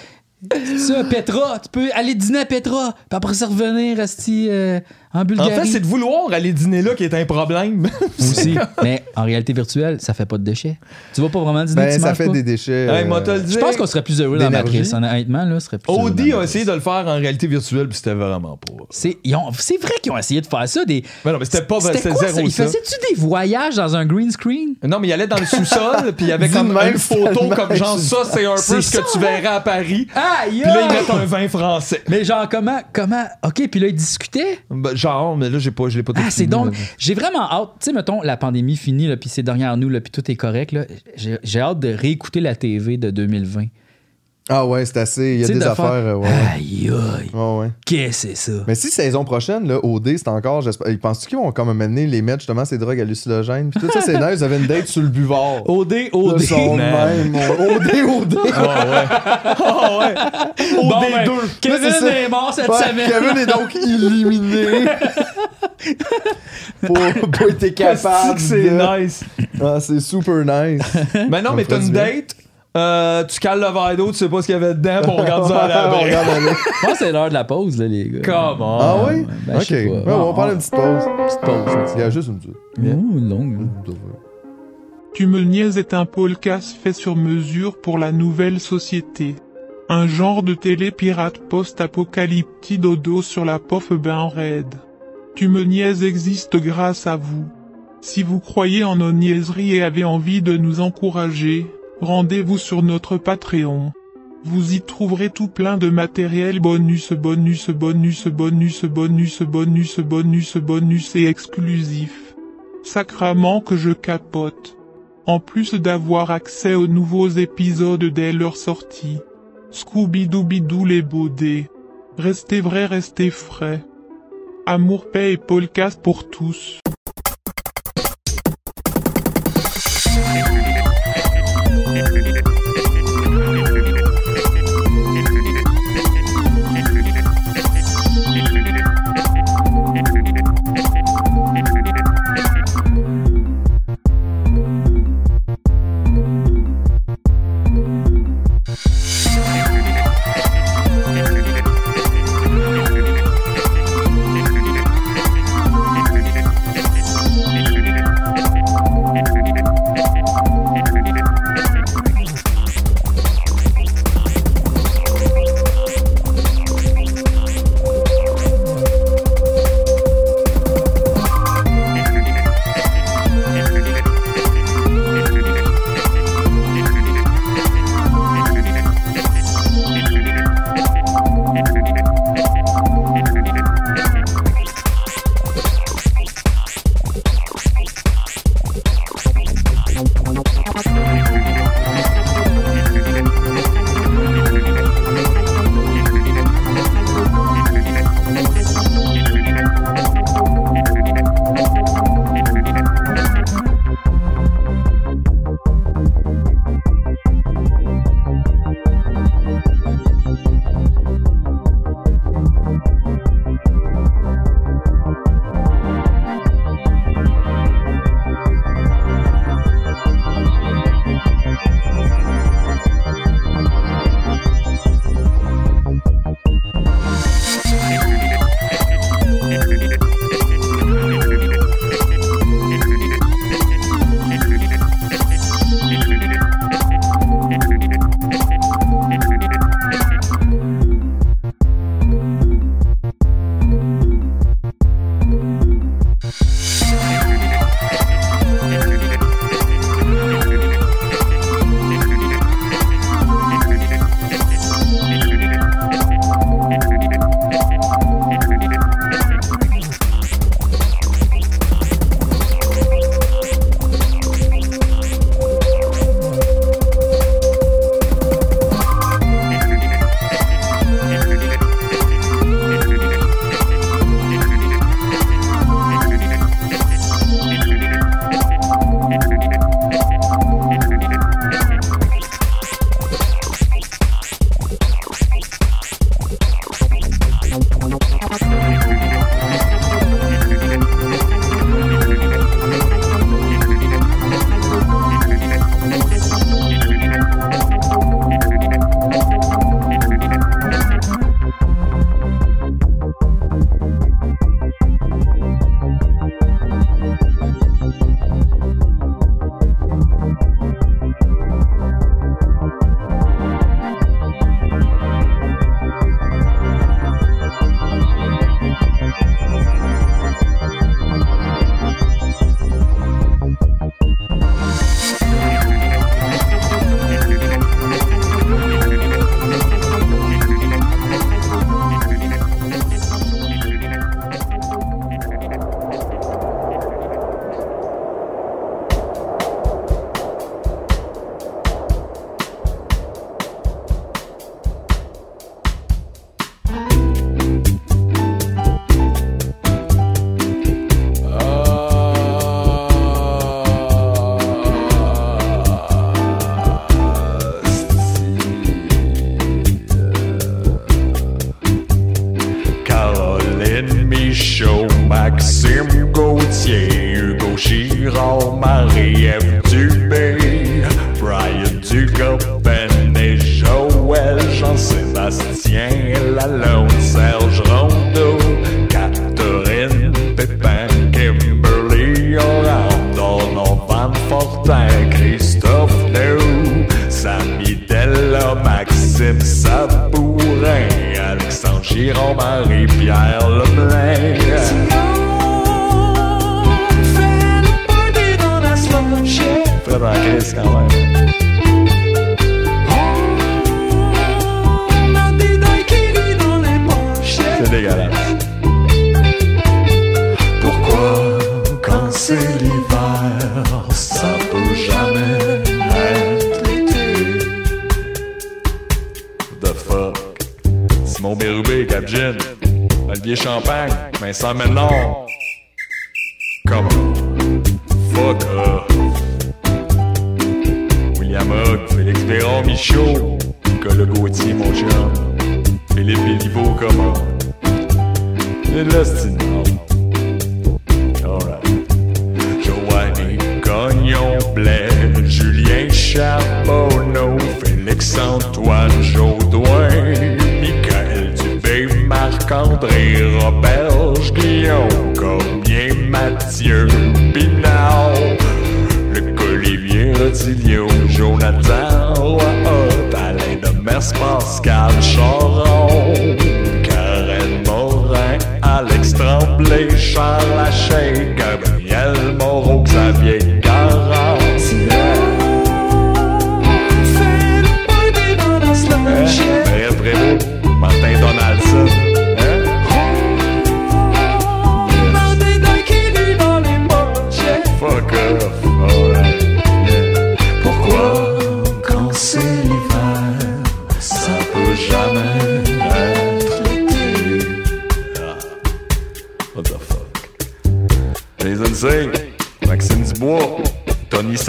Ça, Petra. Tu peux aller dîner à Petra. Puis après ça revenir esti, euh, en fait, c'est de vouloir aller dîner là qui est un problème. aussi. Mais en réalité virtuelle, ça fait pas de déchets. Tu vas pas vraiment dîner, Ben, tu ça fait pas? des déchets. Hey, euh, Je pense qu'on serait plus heureux dans matrice. Honnêtement, là, serait plus Audi a essayé de le faire en réalité virtuelle, puis c'était vraiment pas. C'est ils ont- c'est vrai qu'ils ont essayé de faire ça. Des... Mais non, mais c'était pas C'était c'était quoi ça? zéro Ils ça. faisaient-tu des voyages dans un green screen? Non, mais il allait dans le sous-sol, puis il y avait comme même, une photo comme genre c'est- ça, c'est un peu C'est ce que tu hein? verrais à Paris. Aïe! Puis là, ils mettent un vin français. Mais genre, comment, comment. OK, puis là, ils discutaient? Ben, genre, mais là, j'ai pas, je l'ai pas tout Ah, c'est fini, donc. là. J'ai vraiment hâte. Tu sais, mettons, la pandémie finie, là, puis c'est derrière nous, là, puis tout est correct. là. J'ai j'ai hâte de réécouter la TV de 2020. Ah, ouais, c'est assez. Il y a des de affaires. faire- euh, ouais. Aïe, aïe. Ouais, ouais. Qu'est-ce que c'est ça? Mais si saison prochaine, là, OD, c'est encore. j'espère- Ils pensent-tu qu'ils vont comme mener les mettre justement ces drogues hallucinogènes? Puis tout ça, c'est nice. Ils avaient une date sur le buvard. OD, OD. ils sont même. OD, OD. Ah ouais. Ah ouais. Au Bon, des ben, deux. Kevin est mort cette Ouais, semaine. Kevin est donc éliminé. pour pas être capable. C'est de- nice? Ah, c'est super nice. Mais non, Ça mais t'as une date, euh, tu cales le verre d'eau, tu sais pas ce qu'il y avait dedans, puis on regarde ça à la On. Je pense que c'est l'heure de la pause, là, les gars. Comment? Ah oui? ben, je ok. sais pas. Ouais, on va prendre une petite pause. Petite pause. Il y a juste une petite. Ouh, longue. Tu me niaises est un podcast fait sur mesure pour la nouvelle société. Un genre de télé pirate post-apocalyptique dodo sur la pof ben raide. Tu me niaises existe grâce à vous. Si vous croyez en nos niaiseries et avez envie de nous encourager, rendez-vous sur notre Patreon. Vous y trouverez tout plein de matériel bonus, bonus, bonus, bonus, bonus, bonus, bonus, bonus et exclusif. Sacrament que je capote. En plus d'avoir accès aux nouveaux épisodes dès leur sortie. Scooby-Dooby-Doo les baudets. Restez vrai, restez frais. Amour, paix et podcast pour tous.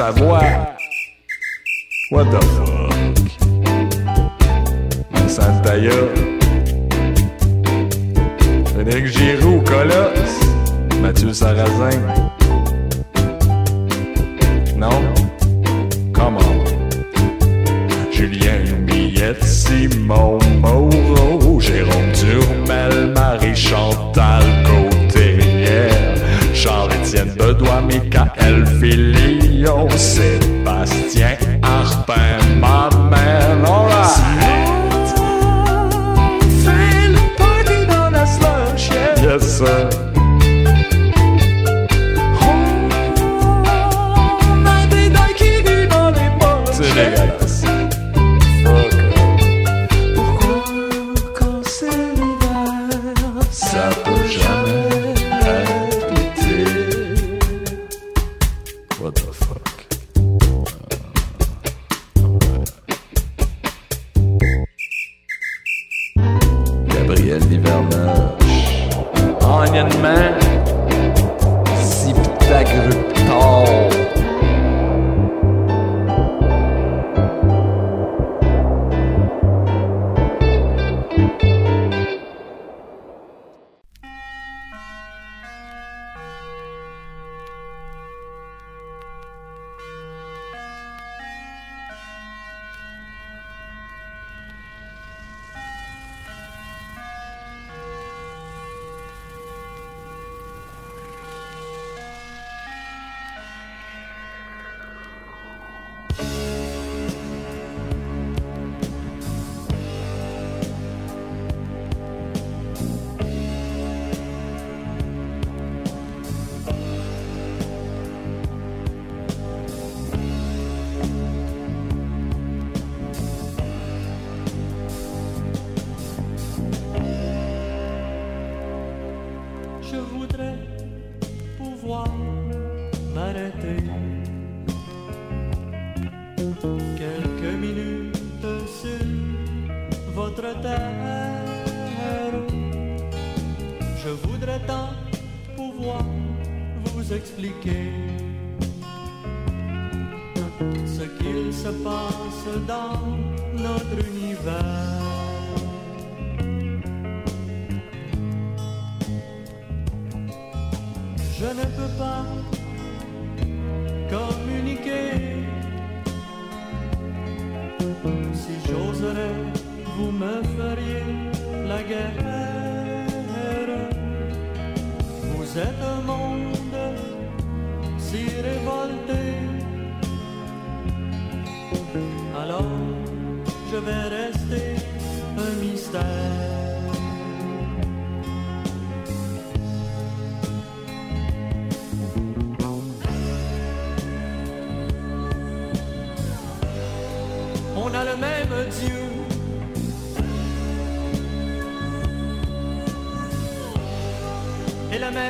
Tony Savoie. What the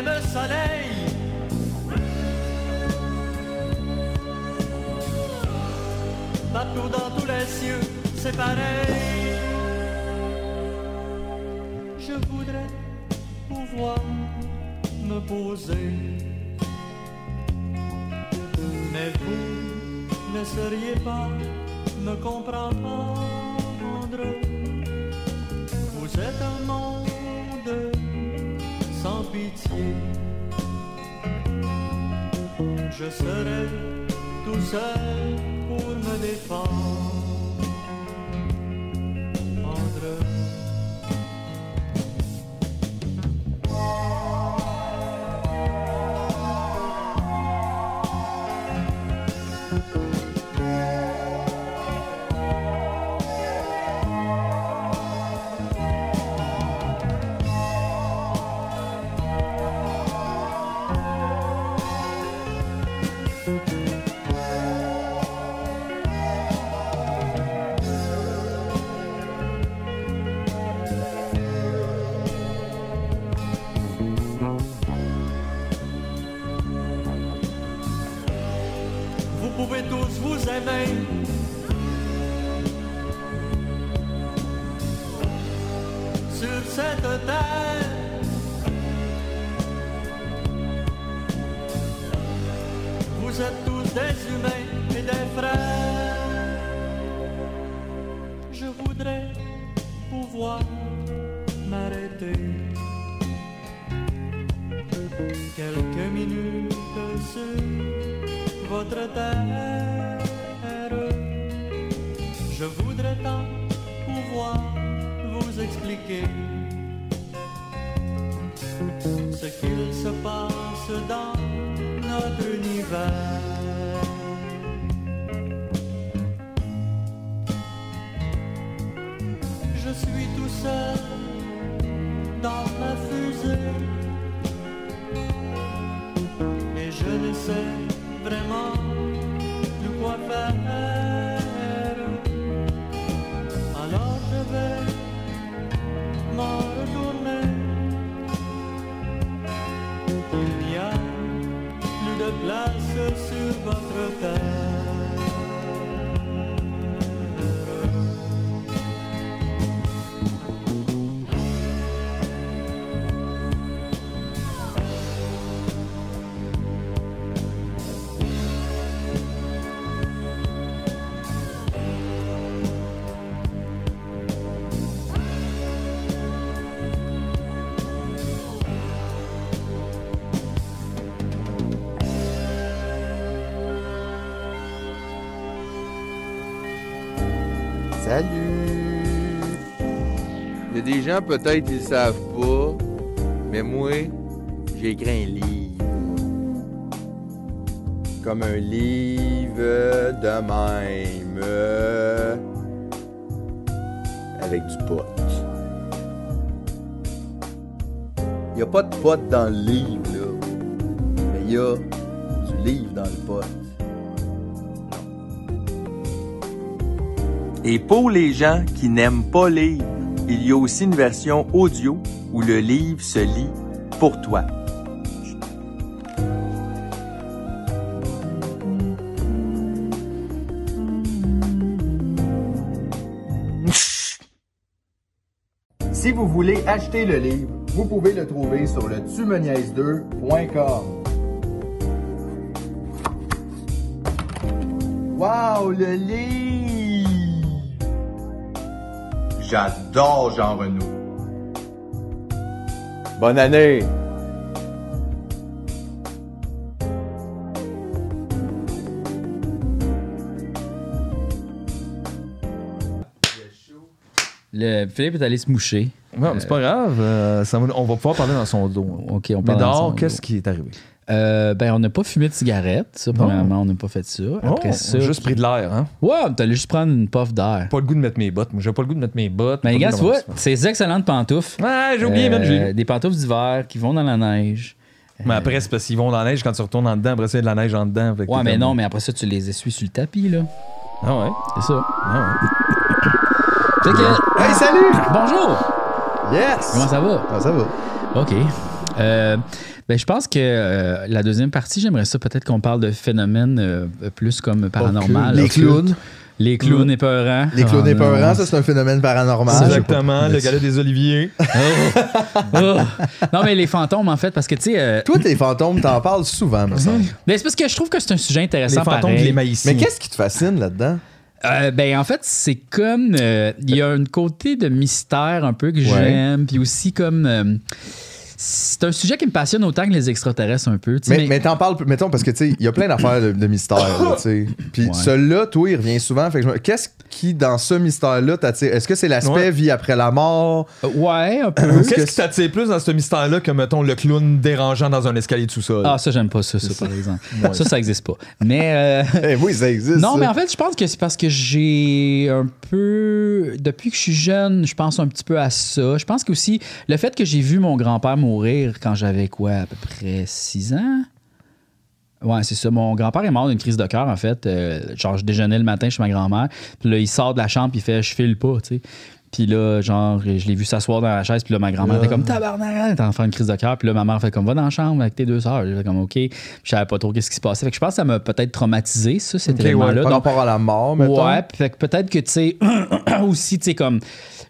le soleil. Partout dans tous les cieux, c'est pareil. Je voudrais pouvoir me poser. Mais vous ne seriez pas me comprendre. Vous êtes un monde pitié. Je serai tout seul pour me défendre. Il y a des gens, peut-être, ils savent pas, mais moi, j'ai écrit un livre. Comme un livre de même. euh, Avec du pot. Il n'y a pas de pot dans le livre, là. Mais il y a du livre dans le pot. Et pour les gens qui n'aiment pas lire, il y a aussi une version audio où le livre se lit pour toi. Si vous voulez acheter le livre, vous pouvez le trouver sur le tumeniaise2.com. Wow, le livre! J'adore Jean Renaud. Bonne année! Le, Philippe est allé se moucher. Non, mais c'est pas euh, grave. Euh, on va pouvoir parler dans son dos. OK, on parle qu'est-ce qui est arrivé? Euh, ben, on n'a pas fumé de cigarette. Ça, premièrement, on n'a pas fait ça. Après Oh, ça. on a juste pris de l'air, hein? Ouais, t'allais juste prendre une puff d'air. Pas le goût de mettre mes bottes. Moi, j'ai pas le goût de mettre mes bottes. Mais le gars, tu de vois, mettre- ces excellentes pantoufles. Ouais, j'ai oublié, Euh, man. j'ai- Des pantoufles d'hiver qui vont dans la neige. Mais après, c'est parce qu'ils vont dans la neige quand tu retournes en dedans. Après, ça, il y a de la neige en dedans. Ouais, mais non, mais après ça, tu les essuies sur le tapis, là. Ah ouais? C'est ça. Ah ouais. Fait que. Hey, salut! Bonjour! Yes! Comment ça va? Ah, ça va. OK. Euh, ben, je pense que euh, la deuxième partie, j'aimerais ça peut-être qu'on parle de phénomènes euh, plus comme paranormal. Les clowns. Les clowns épeurants. Les clowns Ah, épeurants, ça, c'est un phénomène paranormal. Exactement, le gala des Oliviers. Oh. Non, mais les fantômes, en fait, parce que, tu sais... euh, Toi, tes fantômes, t'en parles souvent, me semble. ben, c'est parce que je trouve que c'est un sujet Les intéressant, fantômes pareil. de les maïssiens. Mais qu'est-ce qui te fascine là-dedans? Euh, ben en fait, c'est comme euh, il y a un côté de mystère un peu que j'aime, puis aussi comme euh, c'est un sujet qui me passionne autant que les extraterrestres un peu. Mais, mais t'en parles, mettons, parce que tu sais, il y a plein d'affaires de, de mystère, là, tu sais. Puis Ouais. celui-là, toi, il revient souvent. Fait que je me- Qu'est-ce qui, dans ce mystère-là, t'attire? Est-ce que c'est l'aspect Ouais. vie après la mort? Euh, ouais, un peu. Est-ce que Qu'est-ce qui t'attire plus dans ce mystère-là que, mettons, le clown dérangeant dans un escalier de sous-sol? Ah, ça, j'aime pas ça, ça, par exemple. Ça, ça existe pas. Mais. euh, Eh oui, ça existe. Non, ça. mais en fait, je pense que c'est parce que j'ai un peu. Depuis que je suis jeune, je pense un petit peu à ça. Je pense que aussi le fait que j'ai vu mon grand-père mourir quand j'avais quoi, à peu près 6 ans? Ouais, c'est ça. Mon grand-père est mort d'une crise de cœur, en fait. Euh, genre, je déjeunais le matin chez ma grand-mère. Puis là, il sort de la chambre, puis il fait Je file pas, tu sais. Puis là, genre, je l'ai vu s'asseoir dans la chaise. Puis là, ma grand-mère était comme Tabarnak, t'es en train de crise de cœur. Puis là, ma mère fait comme Va dans la chambre avec tes deux sœurs. Fait comme OK. Puis je savais pas trop qu'est-ce qui se passait. Fait que je pense que ça m'a peut-être traumatisé, ça, cet Ok, ouais, élément-là. par Donc, rapport à la mort, mettons. Ouais, fait que peut-être que, tu sais, aussi, tu sais, comme,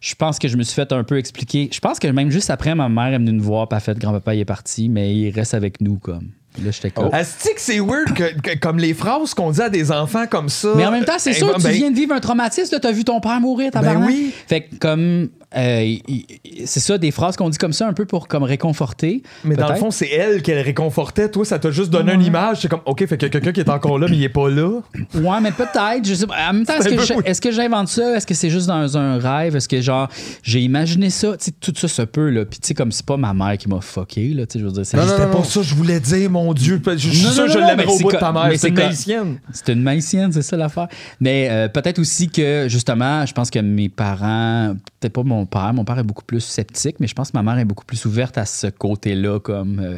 je pense que je me suis fait un peu expliquer. Je pense que même juste après, ma mère est venue nous voir, a fait grand-papa, il est parti, mais il reste avec nous, comme. Puis Là, j'étais comme. Asti que c'est weird que, que- comme les phrases qu'on dit à des enfants comme ça. Mais en même temps, c'est eh, sûr, ben, tu viens de vivre un traumatisme, là, t'as vu ton père mourir, t'as Ben oui. Fait que comme, euh, il- il- c'est ça, des phrases qu'on dit comme ça, un peu pour comme réconforter. Mais dans le peut-être. fond, c'est elle qu'elle réconfortait. Toi, ça t'a juste donné une image. C'est comme, OK, fait que quelqu'un qui est encore là, mais il est pas là. Ouais, mais peut-être. Je sais pas. En même temps, est-ce C'est que, un peu j'ai- weird. est-ce que j'invente ça? Est-ce que c'est juste dans un rêve? Est-ce que, genre, j'ai imaginé ça? Tu sais, tout ça se peut, là. Puis, tu sais, comme c'est pas ma mère qui m'a fucké, là. Tu sais, je veux dire, c'est Non, juste- non, C'était pas ça que je voulais dire, mon Dieu. Je suis Non, sûr non, que je l'aimerais au bout de ta mère. mais C'est une maïsienne. C'est une maïsienne, c'est ça l'affaire. Mais euh, peut-être aussi que, justement, je pense que mes parents, peut-être pas mon père, mon père est beaucoup plus sceptique, mais je pense que ma mère est beaucoup plus ouverte à ce côté-là, comme. euh,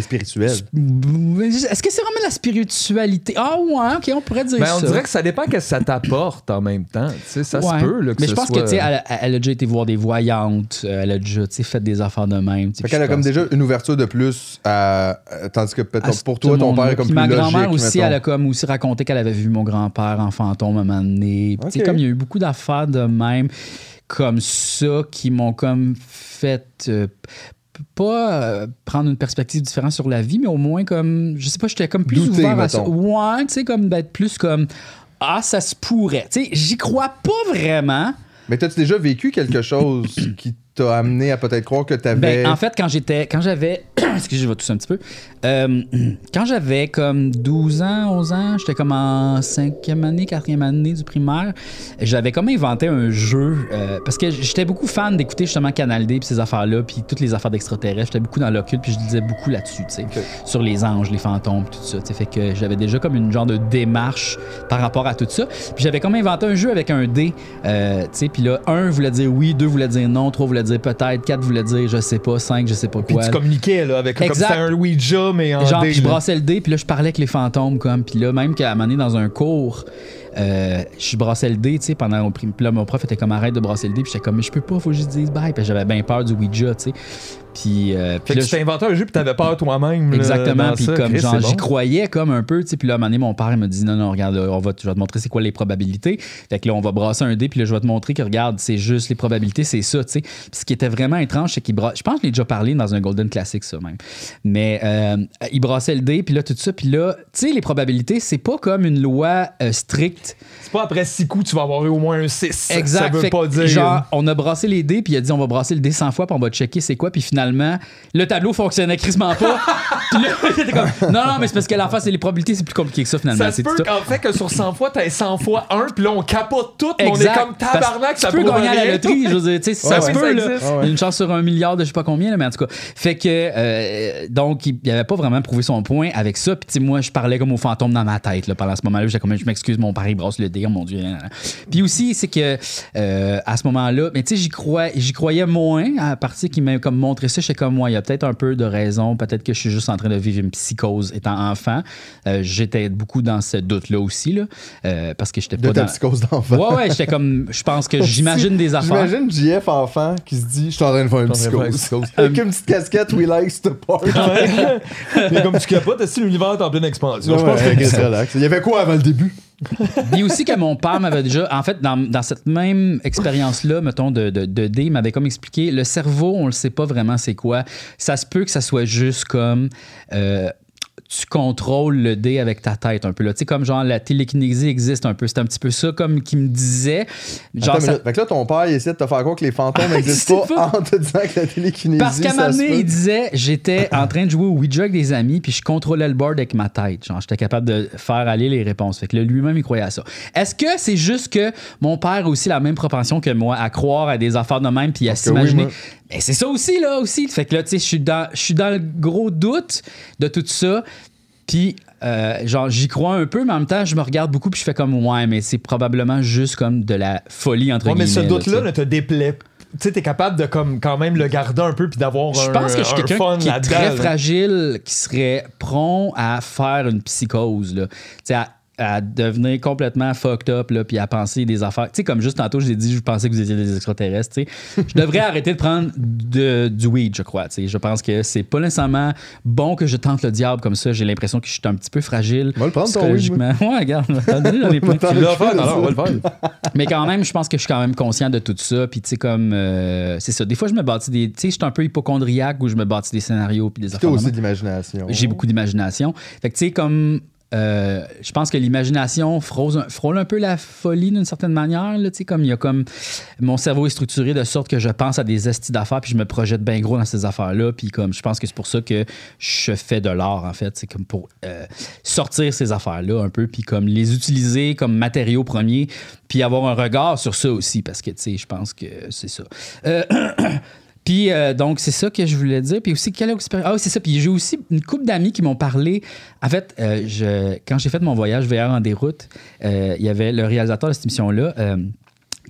spirituel. Est-ce que c'est vraiment la spiritualité? Ah, ouais, ok, on pourrait dire Ben, ça. on dirait que ça dépend que ça t'apporte en même temps. Tu sais, ça Ouais. se peut. Là, que mais je pense soit- que, tu sais, elle, a- elle a déjà été voir des voyantes, euh, elle a déjà, tu sais, fait des affaires de même. Fait qu'elle a comme déjà une ouverture de plus à... à- Tandis que peut-être ce pour toi, ton père est comme plus ma grand-mère logique, aussi, mettons. elle a comme aussi raconté qu'elle avait vu mon grand-père en fantôme à un moment donné. Puis, tu sais, Ok. comme il y a eu beaucoup d'affaires de même comme ça qui m'ont comme fait euh, pas euh, prendre une perspective différente sur la vie, mais au moins comme je sais pas, j'étais comme plus Douter, ouvert à ça. Ouais, tu sais comme d'être plus comme ah ça se pourrait. Tu sais, j'y crois pas vraiment. Mais t'as-tu déjà vécu quelque chose qui t'a amené à peut-être croire que t'avais... Ben, en fait, quand j'étais, quand j'avais, excusez, je vais tousser un petit peu. Euh, quand j'avais comme 12 ans, 11 ans, j'étais comme en cinquième année, quatrième année du primaire, j'avais comme inventé un jeu euh, parce que j'étais beaucoup fan d'écouter justement Canal D puis ces affaires-là, puis toutes les affaires d'extraterrestres. J'étais beaucoup dans l'occulte puis je lisais beaucoup là-dessus, tu sais, sur les anges, les fantômes, tout ça. tu sais. Fait que j'avais déjà comme une genre de démarche par rapport à tout ça. Puis j'avais comme inventé un jeu avec un dé, euh, tu sais, puis là, un voulait dire oui, deux voulait dire non, trois voulait dire peut-être, quatre voulait dire je sais pas, cinq je sais pas Puis quoi. tu communiquais là, avec comme Exact. c'était un Ouija, mais en Genre, dé, puis je brassais le dé, puis là, je parlais avec les fantômes, comme. Puis là, même qu'à un moment donné, dans un cours, euh, je brassais le dé, tu sais, pendant mon Puis là, mon prof était comme, arrête de brasser le dé. Puis j'étais comme, mais je peux pas, faut que je dise bye. Puis j'avais bien peur du Ouija, tu sais. Puis, euh, puis Fait que là, tu t'es inventé un jeu puis t'avais peur toi-même. Exactement, puis comme Chris, genre j'y bon. croyais comme un peu, tu sais, puis là à un moment donné mon père il m'a dit non non regarde là, on va je vais te montrer c'est quoi les probabilités. Fait que là on va brasser un dé puis là je vais te montrer que regarde, c'est juste les probabilités, c'est ça, tu sais. Puis ce qui était vraiment étrange c'est qu'il brasse je pense que je l'ai déjà parlé dans un Golden Classic ça même. Mais euh, il brassait le dé puis là tout ça puis là, tu sais les probabilités, c'est pas comme une loi euh, stricte 8. C'est pas après 6 coups, tu vas avoir eu au moins un 6. Exact. Ça veut Fait pas dire. Genre, on a brassé les dés, puis il a dit on va brasser le dé 100 fois, puis on va checker c'est quoi, puis finalement, le tableau fonctionnait crissement pas. puis là, j'étais comme non, non, mais c'est parce que l'enfant, c'est les probabilités, c'est plus compliqué que ça finalement. ça se c'est peut tout ça. qu'en fait que sur 100 fois, t'as 100 fois 1, puis là, on capote tout, mais on est Exact. comme tabarnak, Parce que ça tu peux gagner à la loterie, je veux dire, tu sais, ça Ouais, se ouais, peut, ça là. existe. Ouais. Une chance sur un milliard de je sais pas combien, là, mais en tout cas. Fait que, euh, donc, il il avait pas vraiment prouvé son point avec ça. Puis, tu sais, moi, je parlais comme au fantôme dans ma tête, là, pendant ce moment-là. J'étais comme, je m'excuse, mon père, il brosse le dé, oh mon Dieu. nan, nan, nan. Puis aussi, c'est que, euh, à ce moment-là, mais tu sais, j'y crois, j'y croyais moins à partir qu'il m'a comme montré ça. J'étais comme, moi, il y a peut-être un peu de raison. Peut-être que je suis juste en train de vivre une psychose étant enfant. Euh, J'étais beaucoup dans ce doute-là aussi, là, euh, parce que j'étais De pas ta dans. psychose d'enfant. Ouais, ouais, j'étais comme. Je pense que j'imagine des affaires. J'imagine JF enfant qui se dit Je suis en train de faire une de psychose. Avec une petite casquette We Like to Party. mais comme tu capotes, si l'univers est en pleine expansion? Ouais, je pense ouais, que. Il y avait quoi avant le début? Puis aussi que mon père m'avait déjà, en fait, dans, cette même expérience-là, mettons, de, de, de il m'avait comme expliqué, le cerveau, on le sait pas vraiment c'est quoi. Ça se peut que ça soit juste comme... euh, tu contrôles le dé avec ta tête un peu là. Tu sais, comme genre la télékinésie existe un peu. C'est un petit peu ça comme qu'il me disait. Genre, Attends une ça- minute. Fait que là, ton père, il essaie de te faire croire que les fantômes n'existent pas, pas. en te disant que la télékinésie. Parce qu'à un moment donné, il disait j'étais en train de jouer au Ouija avec des amis, puis je contrôlais le board avec ma tête. Genre, j'étais capable de faire aller les réponses. Fait que là, lui-même, il croyait à ça. Est-ce que c'est juste que mon père a aussi la même propension que moi à croire à des affaires de même, puis à oui, Ben, c'est ça aussi, là, aussi. Fait que là, tu sais, je suis dans, je dans le gros doute de tout ça. Puis, euh, genre, j'y crois un peu, mais en même temps, je me regarde beaucoup, puis je fais comme, ouais, mais c'est probablement juste comme de la folie, entre Ouais, mais ce guillemets. là, doute-là ne te déplaît. Tu sais, t'es capable de comme, quand même le garder un peu puis d'avoir Je un, pense que je suis un quelqu'un qui est très fragile, qui serait prompt à faire une psychose, là. Tu sais, à, à devenir complètement fucked up, là, puis à penser des affaires. Tu sais, comme juste tantôt, je l'ai dit, je pensais que vous étiez des extraterrestres, tu sais. Je devrais arrêter de prendre de- du weed, je crois, tu sais. Je pense que c'est pas nécessairement bon que je tente le diable comme ça. J'ai l'impression que je suis un petit peu fragile. On va le prendre, ton weed, psychologiquement. Ouais, regarde. Mais quand même, je pense que je suis quand même conscient de tout ça. Puis, tu sais, comme. euh, c'est ça. Des fois, je me bâtis des. Tu sais, je suis un peu hypochondriaque où je me bâtis des scénarios puis des affaires. aussi de l'imagination. J'ai beaucoup d'imagination. Fait que, tu sais, comme. Euh, je pense que l'imagination frôle, un- peu la folie d'une certaine manière. Là, comme il y a comme. Mon cerveau est structuré de sorte que je pense à des estis d'affaires puis je me projette bien gros dans ces affaires-là. Puis comme je pense que c'est pour ça que je fais de l'art, en fait. C'est comme pour euh, sortir ces affaires-là un peu puis comme les utiliser comme matériaux premiers puis avoir un regard sur ça aussi parce que, tu sais, je pense que c'est ça. Euh, Puis euh, donc, c'est ça que je voulais dire. Puis aussi, quelle expérience? Ah c'est ça. Puis j'ai aussi une couple d'amis qui m'ont parlé. En fait, euh, je, quand j'ai fait mon voyage VR en déroute, euh, il y avait le réalisateur de cette émission-là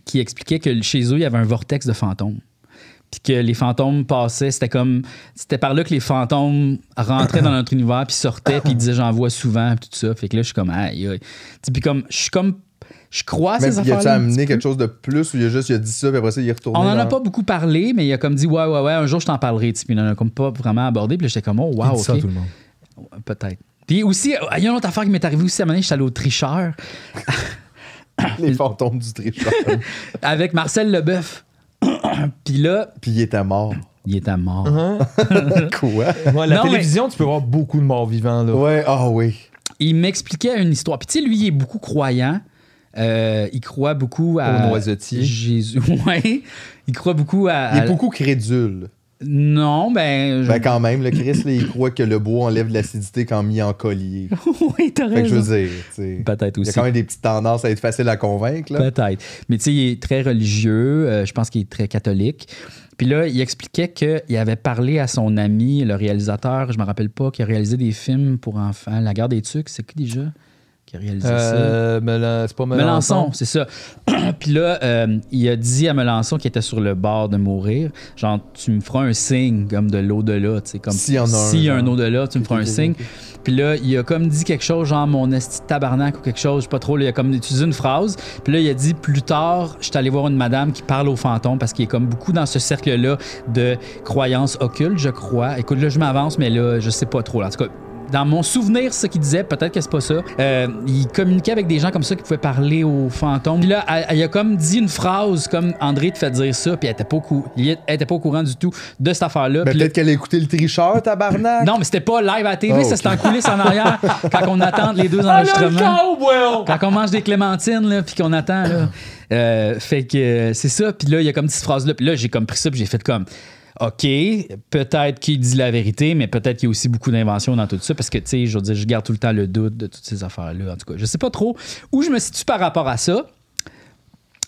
qui expliquait que chez eux, il y avait un vortex de fantômes. Puis que les fantômes passaient, c'était comme. C'était par là que les fantômes rentraient dans notre univers, puis sortaient, puis disaient j'en vois souvent, puis tout ça. Fait que là, je suis comme, aïe, Puis comme, je suis comme. Je crois à Mais ces y affaires-là. un amené petit peu. quelque chose de plus ou il a juste il a dit ça puis après ça il est retourné On en a dans- pas beaucoup parlé, mais il a comme dit ouais, ouais, ouais, un jour je t'en parlerai. Puis il en a comme pas vraiment abordé. Puis j'étais comme oh, wow, Il dit ça à ok. tout le monde. Peut-être. Puis aussi, euh, il y a une autre affaire qui m'est arrivée aussi à un moment donné, j'étais allé au tricheur les fantômes du tricheur. avec Marcel Leboeuf. Puis là, puis il était mort. il était mort. Quoi? Ouais, la Non, mais- télévision, tu peux voir beaucoup de morts vivants. Là. Ouais, ah oui. Il m'expliquait une histoire. Puis tu sais, lui, il est beaucoup croyant. Euh, il croit beaucoup à. Au noisetier. Jésus. Ouais. Il croit beaucoup à. Il à- est beaucoup crédule. Non, ben. je- Ben quand même, le Chris, là, il croit que le bois enlève de l'acidité quand mis en collier. oui, t'as Fait que je raison. veux dire, Peut-être il y aussi. a quand même des petites tendances à être facile à convaincre. Là. Peut-être. Mais tu sais, il est très religieux. euh, je pense qu'il est très catholique. Puis là, il expliquait qu'il avait parlé à son ami, le réalisateur, je me rappelle pas, qui a réalisé des films pour enfants. La guerre des Tucs, c'est qui déjà? Qui a réalisé ça? Euh, Mélan- c'est pas Melançon. Melançon, c'est ça. Puis là, euh, il a dit à Melançon qui était sur le bord de mourir, genre, tu me feras un signe comme de l'au-delà, tu sais, comme S'il y en a un, s'il y a un genre. au-delà, tu me feras un signe. Puis là, il a comme dit quelque chose, genre mon esti de tabarnak ou quelque chose, je sais pas trop. là, il a comme utilisé une phrase. Puis là, il a dit plus tard, je suis allé voir une madame qui parle aux fantômes parce qu'il est comme beaucoup dans ce cercle-là de croyances occultes, je crois. Écoute, là, je m'avance, mais là, je sais pas trop. là. En tout cas, dans mon souvenir, c'est ce qu'il disait, peut-être que c'est pas ça. Euh, il communiquait avec des gens comme ça qui pouvaient parler aux fantômes. Puis là, elle, il a comme dit une phrase comme André te fait dire ça, puis elle était pas au, cou- il elle était pas au courant du tout de cette affaire-là. Ben, peut-être qu'elle a écouté le tricheur, tabarnak. non, mais c'était pas live à la TV, Oh, ça c'était en coulisses en arrière quand on attend les deux Ah, enregistrements. Quand on mange des clémentines, là, puis qu'on attend, là. Euh, fait que euh, c'est ça. Puis là, il y a comme cette phrase-là. Puis là, j'ai comme pris ça, puis j'ai fait comme. OK, peut-être qu'il dit la vérité, mais peut-être qu'il y a aussi beaucoup d'inventions dans tout ça, parce que, tu sais, je je garde tout le temps le doute de toutes ces affaires-là. En tout cas, je sais pas trop où je me situe par rapport à ça.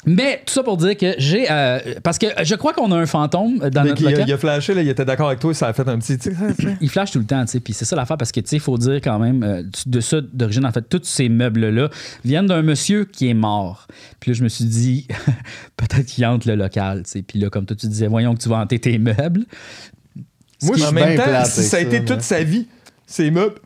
Mais tout ça pour dire que j'ai. euh, parce que je crois qu'on a un fantôme dans Mais notre il, a, local. il a flashé, là, il était d'accord avec toi, ça a fait un petit. Il flash tout le temps, tu sais. Puis c'est ça l'affaire parce que, tu sais, il faut dire quand même, euh, de ça, d'origine, en fait, tous ces meubles-là viennent d'un monsieur qui est mort. Puis là, je me suis dit, peut-être qu'il hante le local, tu sais. Puis là, comme toi, tu disais, voyons que tu vas hanter tes meubles. Moi, je en même temps, avec ça a été mais- toute sa vie, ces meubles.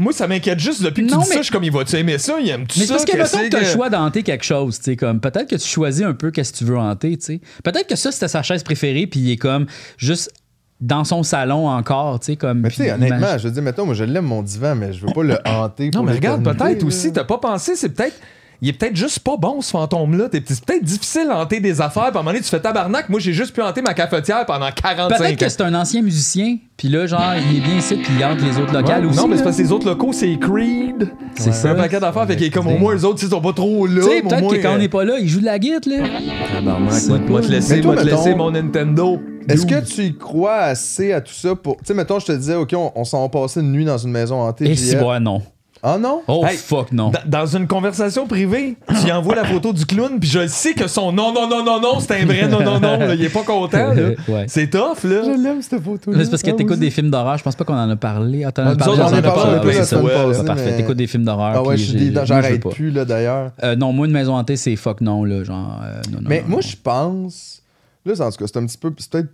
Moi, ça m'inquiète juste depuis que Non, tu dis mais- ça. Je suis comme, il va-tu aimer ça? Il aime tout Mais c'est ça? parce que, mettons que tu as que- le choix d'hanter quelque chose, tu sais, comme peut-être que tu choisis un peu qu'est-ce que tu veux hanter, tu sais. Peut-être que ça, c'était sa chaise préférée, puis il est comme juste dans son salon encore, tu sais, comme. Mais tu sais, puis honnêtement, imagine- je veux dire, mettons, moi, je l'aime mon divan, mais je veux pas le hanter. Non, pour mais regarde, peut-être aussi, t'as pas pensé, c'est peut-être. Il est peut-être juste pas bon, ce fantôme-là. T'es- C'est peut-être difficile à hanter des affaires. Puis à un moment donné, tu fais tabarnak. Moi, j'ai juste pu hanter ma cafetière pendant 45 ans. Peut-être que c'est un ancien musicien, puis là, genre, il est bien ici, puis il hante les autres locales Ouais, aussi. non, mais c'est parce que les autres locaux, c'est Creed. C'est C'est un paquet d'affaires. Fait qu'il est comme au moins, eux autres, ils sont pas trop là. Tu sais, peut-être moins, que quand on euh, n'est pas là, il joue de la guitare, là. Tabarnak, moi, moi, te laisser, moi, te laisser mon Nintendo. Est-ce que tu y crois assez à tout ça pour. Tu sais, mettons, je te disais, OK, on, on s'en va passer une nuit dans une maison hantée. Et si, ouais, non. Ah non? Oh, Hey, fuck, non. Dans- une conversation privée, tu envoies la photo du clown, puis je sais que son non, non, non, non, non, c'est un vrai non, non, non, là, il est pas content. là. Ouais. C'est tough, là. Je l'aime, cette photo. Là, c'est parce que t'écoutes des films d'horreur. Je pense pas qu'on en a parlé. Ah, t'en Ah, as nous parlé. autres, on j'en en ai a parlé parlé, un peu ouais, ça. Parfait. mais- T'écoutes des films d'horreur. Ah ouais, j'arrête plus, là, d'ailleurs. Euh, non, moi, une maison hantée, c'est fuck non, là. Genre, euh, non, non, Mais non, moi, je pense. Là, en tout cas, c'est un petit peu. Peut-être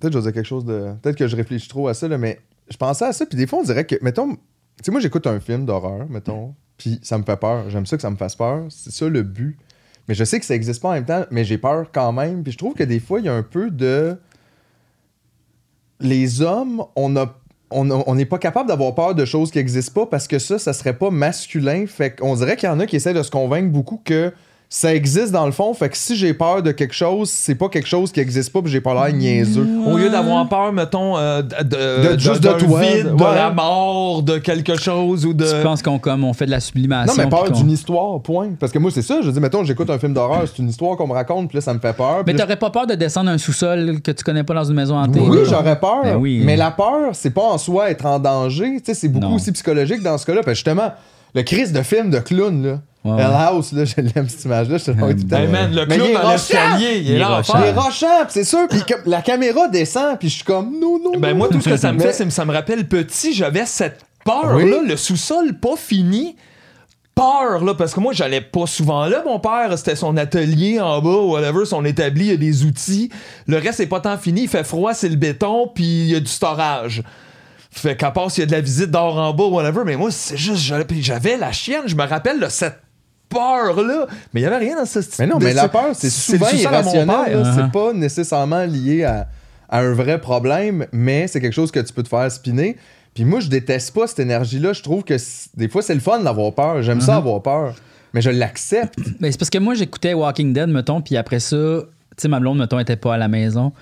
peut-être je vais dire quelque chose de. Peut-être que je réfléchis trop à ça, là, mais je pensais à ça, puis des fois, on dirait que. Mettons. Tu sais, moi, j'écoute un film d'horreur, mettons, puis ça me fait peur. J'aime ça que ça me fasse peur. C'est ça le but. Mais je sais que ça existe pas en même temps, mais j'ai peur quand même. Puis je trouve que des fois, il y a un peu de. Les hommes, on a. On n'est pas capable d'avoir peur de choses qui n'existent pas parce que ça, ça serait pas masculin. Fait qu'on dirait qu'il y en a qui essaient de se convaincre beaucoup que ça existe dans le fond. Fait que si j'ai peur de quelque chose, c'est pas quelque chose qui existe pas, puis j'ai pas l'air niaiseux. Au lieu d'avoir peur, mettons, euh, de, De- de- juste de toi, vide, de ouais. la mort, de quelque chose ou de. Tu penses qu'on comme on fait de la sublimation. Non, mais peur d'une histoire, point. Parce que moi, c'est ça. Je dis, mettons, j'écoute un film d'horreur, c'est une histoire qu'on me raconte, puis là, ça me fait peur. Mais t'aurais pas peur de descendre un sous-sol que tu connais pas dans une maison hantée? Oui, j'aurais peur. Ben oui. Mais la peur, c'est pas en soi être en danger. Tu sais, c'est beaucoup Non. aussi psychologique dans ce cas-là. Parce justement, le crise de film de clown, là. Ouais, Hell ouais. House, là, je l'aime cette image-là. Je te le tout le temps. Hey man, le clown dans l'escalier, il est là. Il est rochant, pis c'est sûr. Puis la caméra descend, puis je suis comme, non, non. Ben non. moi, tout ce que ça me fait, c'est que ça me rappelle petit, j'avais cette peur-là, Oui. le sous-sol pas fini. Peur, là, parce que moi, j'allais pas souvent là. Mon père, c'était son atelier en bas, whatever, son établi, il y a des outils. Le reste, c'est pas tant fini. Il fait froid, c'est le béton, puis il y a du storage. Fait qu'à part s'il y a de la visite d'or en bas, whatever, mais moi, c'est juste, j'avais la chienne, je me rappelle de cette peur-là. Mais il y avait rien dans ce Mais non, mais la peur, c'est souvent irrationnel. Uh-huh. C'est pas nécessairement lié à, à un vrai problème, mais c'est quelque chose que tu peux te faire spinner. Puis moi, je déteste pas cette énergie-là. Je trouve que des fois, c'est le fun d'avoir peur. J'aime ça avoir peur. Mais je l'accepte. Mais c'est parce que moi, j'écoutais Walking Dead, mettons, puis après ça, tu sais, ma blonde, mettons, était pas à la maison.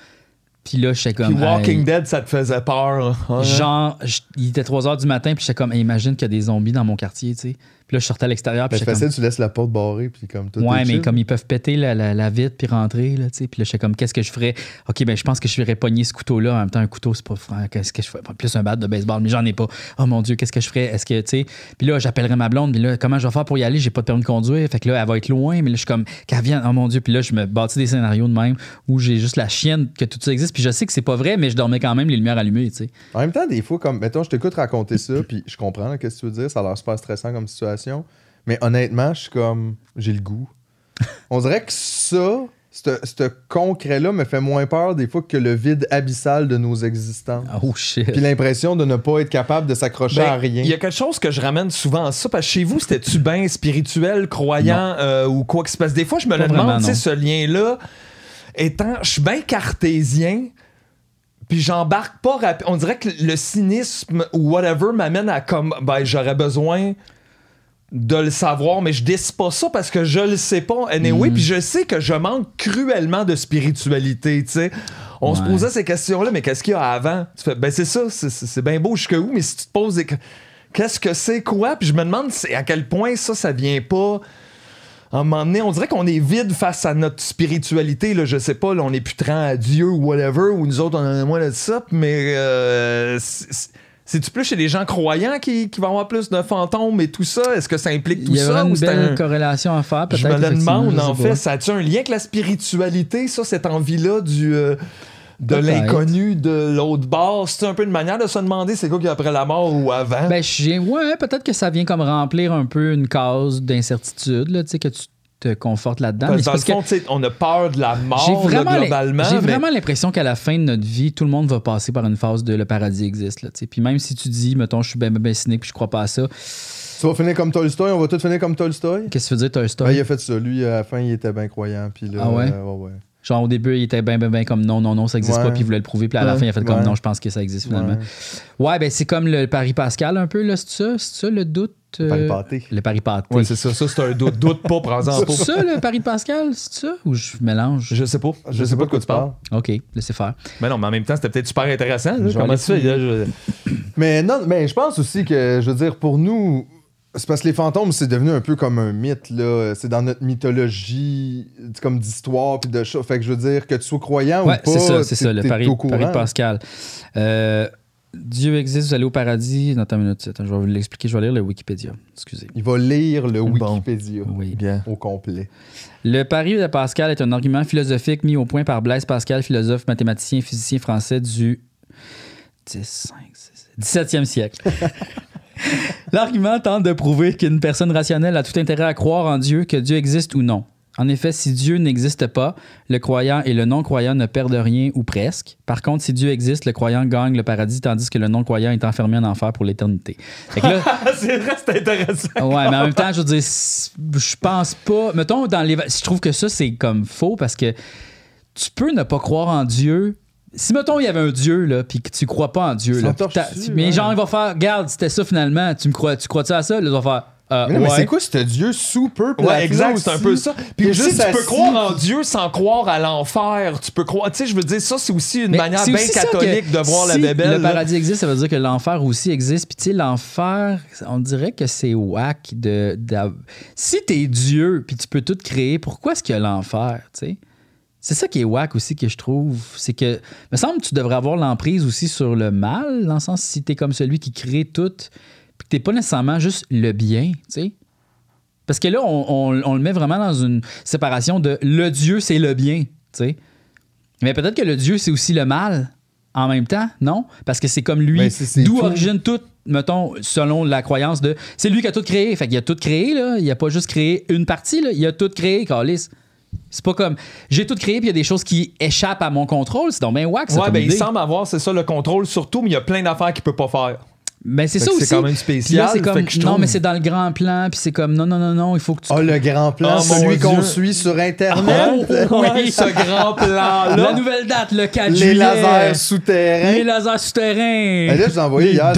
Puis là, j'étais comme. Puis Walking hey, Dead, ça te faisait peur. hein? Genre, il était 3 h du matin, puis j'étais comme, Hey, imagine qu'il y a des zombies dans mon quartier, tu sais. Puis là, je sortais à l'extérieur, puis C'est comme. facile, tu laisses la porte barrée, puis comme tout. Ouais, mais chill. comme ils peuvent péter la, la, la vitre puis rentrer, là, tu sais. Puis là, j'étais comme, qu'est-ce que je ferais? OK, ben, je pense que je ferais pogner ce couteau-là. En même temps, un couteau, c'est pas frère. Qu'est-ce que je ferais? Plus un bat de baseball, mais j'en ai pas. Oh mon Dieu, qu'est-ce que je ferais? Est-ce que, tu sais? Puis là, j'appellerais ma blonde, puis là, comment je vais faire pour y aller? J'ai pas de permis de conduire. Fait que là, elle va être loin, mais là, je suis comme, qu'elle vienne. Oh mon Dieu. Puis là, je me bâtis des scénarios de même où j'ai juste la chienne que tout ça existe. Puis je sais que c'est pas vrai, mais je dormais quand même les lumières allumées, tu sais. En même temps, des fois, comme, mettons, je t'écoute raconter ça, puis je comprends qu'est-ce que tu veux dire, ça a l'air super stressant comme situation, mais honnêtement, je suis comme, j'ai le goût. On dirait que ça, ce ce concret-là me fait moins peur des fois que le vide abyssal de nos existences. Oh shit. Puis l'impression de ne pas être capable de s'accrocher Ben, à rien. Il y a quelque chose que je ramène souvent à ça, parce que chez vous, c'était-tu bien spirituel, croyant euh, ou quoi que se passe? Des fois, je me Pas le demande, tu sais, ce lien-là, étant, je suis bien cartésien, Puis j'embarque pas rapide. On dirait que le cynisme ou whatever m'amène à comme, ben, j'aurais besoin de le savoir, mais je décide pas ça parce que je le sais pas. Anyway, Mm. puis je sais que je manque cruellement de spiritualité, tu sais. On se posait ces questions-là, mais qu'est-ce qu'il y a avant? Tu fais, ben c'est ça, c'est- bien beau jusque où, mais si tu te poses des... Qu'est-ce que c'est quoi? Puis je me demande à quel point ça, ça vient pas... À un moment donné, on dirait qu'on est vide face à notre spiritualité. Là, je sais pas, là, on est putrant à Dieu ou whatever, ou nous autres, on en a moins de ça, mais euh, c'est-tu plus chez les gens croyants qui, qui vont avoir plus de fantômes et tout ça? Est-ce que ça implique tout Il y ça? ou une belle un- corrélation à faire, peut-être. Je me le demande, je en fait, ça a-tu un lien avec la spiritualité, ça, cette envie-là du... euh, de l'inconnu de l'autre bord, c'est un peu une manière de se demander c'est quoi a après la mort ou avant. Ben, j'ai- ouais, peut-être que ça vient comme remplir un peu une case d'incertitude, là, tu sais, que tu te confortes là-dedans. parce Mais que c'est dans le parce que fond, on a peur de la j'ai mort vraiment, globalement. j'ai mais- vraiment l'impression qu'à la fin de notre vie, tout le monde va passer par une phase de le paradis existe. Là, puis même si tu dis, mettons, je suis bien ben, ben cynique puis je crois pas à ça, Tu vas finir comme Tolstoy, on va tous finir comme Tolstoy. qu'est-ce que tu veux dire, Toy Ben, il a fait ça. Lui, à la fin, il était bien croyant. Puis là, Ah ouais? euh, ouais, ouais. Genre au début, il était bien, bien, bien comme non, non, non, ça existe Ouais. pas, puis il voulait le prouver, puis à la Ouais. fin, il a fait comme Ouais. non, je pense que ça existe finalement. Ouais. Ouais, ben c'est comme le Paris Pascal un peu, là, c'est ça? C'est ça le doute? euh, Paris pâté. Le Paris pâté. Ouais, c'est ça. Ça, c'est un doute. Doute pas, prends-en pas. c'est ça le Paris Pascal, c'est ça? Ou je mélange? Je sais pas. Je, sais pas de quoi tu parles. Ok, laissez faire. Mais non, mais en même temps, c'était peut-être super intéressant. là. Comment aller tu fais? là, je- Mais non, mais je pense aussi que, je veux dire, pour nous, c'est parce que les fantômes, c'est devenu un peu comme un mythe, là. C'est dans notre mythologie, comme d'histoire puis de choses. Fait que je veux dire, que tu sois croyant Ouais, ou pas, c'est ça, c'est ça, le courant. Paris Pascal. Euh, Dieu existe, vous allez au paradis. Non, attends une minute, attends, je vais vous l'expliquer, je vais lire le Wikipédia. Excusez. Il va lire le Bon. Wikipédia Oui. Bien. au complet. Le pari de Pascal est un argument philosophique mis au point par Blaise Pascal, philosophe, mathématicien physicien français du 10, 5, 6, 17e siècle. L'argument tente de prouver qu'une personne rationnelle a tout intérêt à croire en Dieu, que Dieu existe ou non. En effet, si Dieu n'existe pas, le croyant et le non-croyant ne perdent rien ou presque. Par contre, si Dieu existe, le croyant gagne le paradis, tandis que le non-croyant est enfermé en enfer pour l'éternité. C'est vrai, c'est intéressant. Ouais, mais en même temps, je veux dire, je pense pas. Mettons, dans les. Je trouve que ça, c'est comme faux parce que tu peux ne pas croire en Dieu. Si, mettons, il y avait un Dieu, là, puis que tu crois pas en Dieu, là. mais ouais. genre, il va faire, regarde, c'était ça finalement, tu me crois, tu crois-tu à ça? Là, il va faire, euh, Mais, c'est quoi ce dieu super plat, Ouais, exact, c'est un peu ça. Puis aussi, juste tu peux croire en Dieu sans croire à l'enfer. Tu peux croire, tu sais, je veux dire, ça, c'est aussi une Mais manière bien catholique que de voir la si bébelle. Le là. paradis existe, ça veut dire que l'enfer aussi existe. Puis tu sais, l'enfer, on dirait que c'est whack de, d'av- Si t'es Dieu, puis tu peux tout créer, pourquoi est-ce qu'il y a l'enfer, tu sais? C'est ça qui est whack aussi que je trouve. C'est que, me semble que tu devrais avoir l'emprise aussi sur le mal, dans le sens si t'es comme celui qui crée tout, puis que t'es pas nécessairement juste le bien, tu sais? Parce que là, on, on- on le met vraiment dans une séparation de le Dieu, c'est le bien, tu sais? Mais peut-être que le Dieu, c'est aussi le mal en même temps, non? Parce que c'est comme lui, c'est d'où origine tout, mettons, selon la croyance de. C'est lui qui a tout créé. Fait qu'il a tout créé, là. Il a pas juste créé une partie, là. Il a tout créé, Calis. C'est pas comme j'ai tout créé puis il y a des choses qui échappent à mon contrôle. C'est donc bien ça. Ouais, ben il semble avoir, c'est ça, le contrôle surtout, mais il y a plein d'affaires qu'il peut pas faire. Ben, c'est ça aussi. c'est quand même Puis spécial, là, comme, fait que je non, mais c'est dans le grand plan, puis c'est comme, non, non, non, non, il faut que tu. Oh, le grand plan, Oh, celui qu'on suit sur Internet. Oh, oui. ce grand plan-là. La nouvelle date, le 4 les juillet. lasers souterrains. Les lasers souterrains. Ben là, je vous ai envoyé Les hier,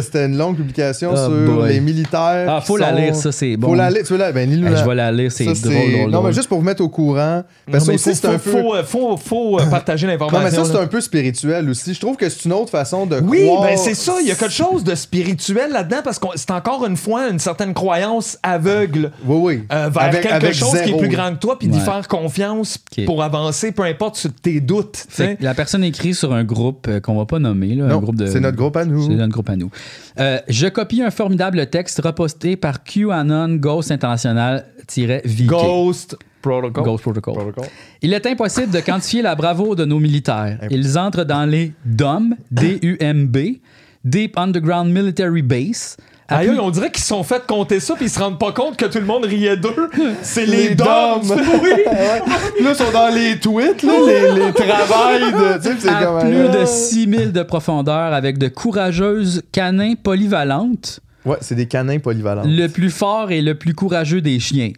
c'était- une longue publication Oh sur boy. les militaires. Ah, faut la sont- lire, ça, c'est bon. Faut la lire, tu veux la, ben Hey, la. je vais la lire, c'est drôle, Non, mais juste pour vous mettre au courant. Parce Non, que mais ça aussi, faut, c'est un peu. faut, euh, partager Non, l'information. mais ça, c'est un peu spirituel aussi. Je trouve que c'est une autre façon de Oui, ben c'est ça. Il y a quelque chose de spirituel là-dedans parce que c'est encore une fois une certaine croyance aveugle Oui, oui. euh, vers Avec- quelque avec chose qui est plus grand que toi puis d'y faire confiance pour avancer, peu importe sur tes doutes. la personne écrit sur un groupe euh, qu'on va pas nommer. Là, un groupe de... c'est notre groupe à nous. C'est notre groupe à nous. Euh, je copie un formidable texte reposté par QAnon Ghost International-VK. Ghost Protocol. Ghost Protocol. Il est impossible de quantifier la bravoure de nos militaires. Ils entrent dans les DUMB, D-U-M-B, Deep Underground Military Base. Aïe, Appui- on dirait qu'ils sont fait compter ça puis ils se rendent pas compte que tout le monde riait d'eux. C'est les, Les oui. Là, ils sont dans les tweets, là, les, les travails de. Tu sais, c'est à comme. plus de 6000 de profondeur avec de courageuses canins polyvalentes, Ouais, c'est des canins polyvalents. le plus fort et le plus courageux des chiens.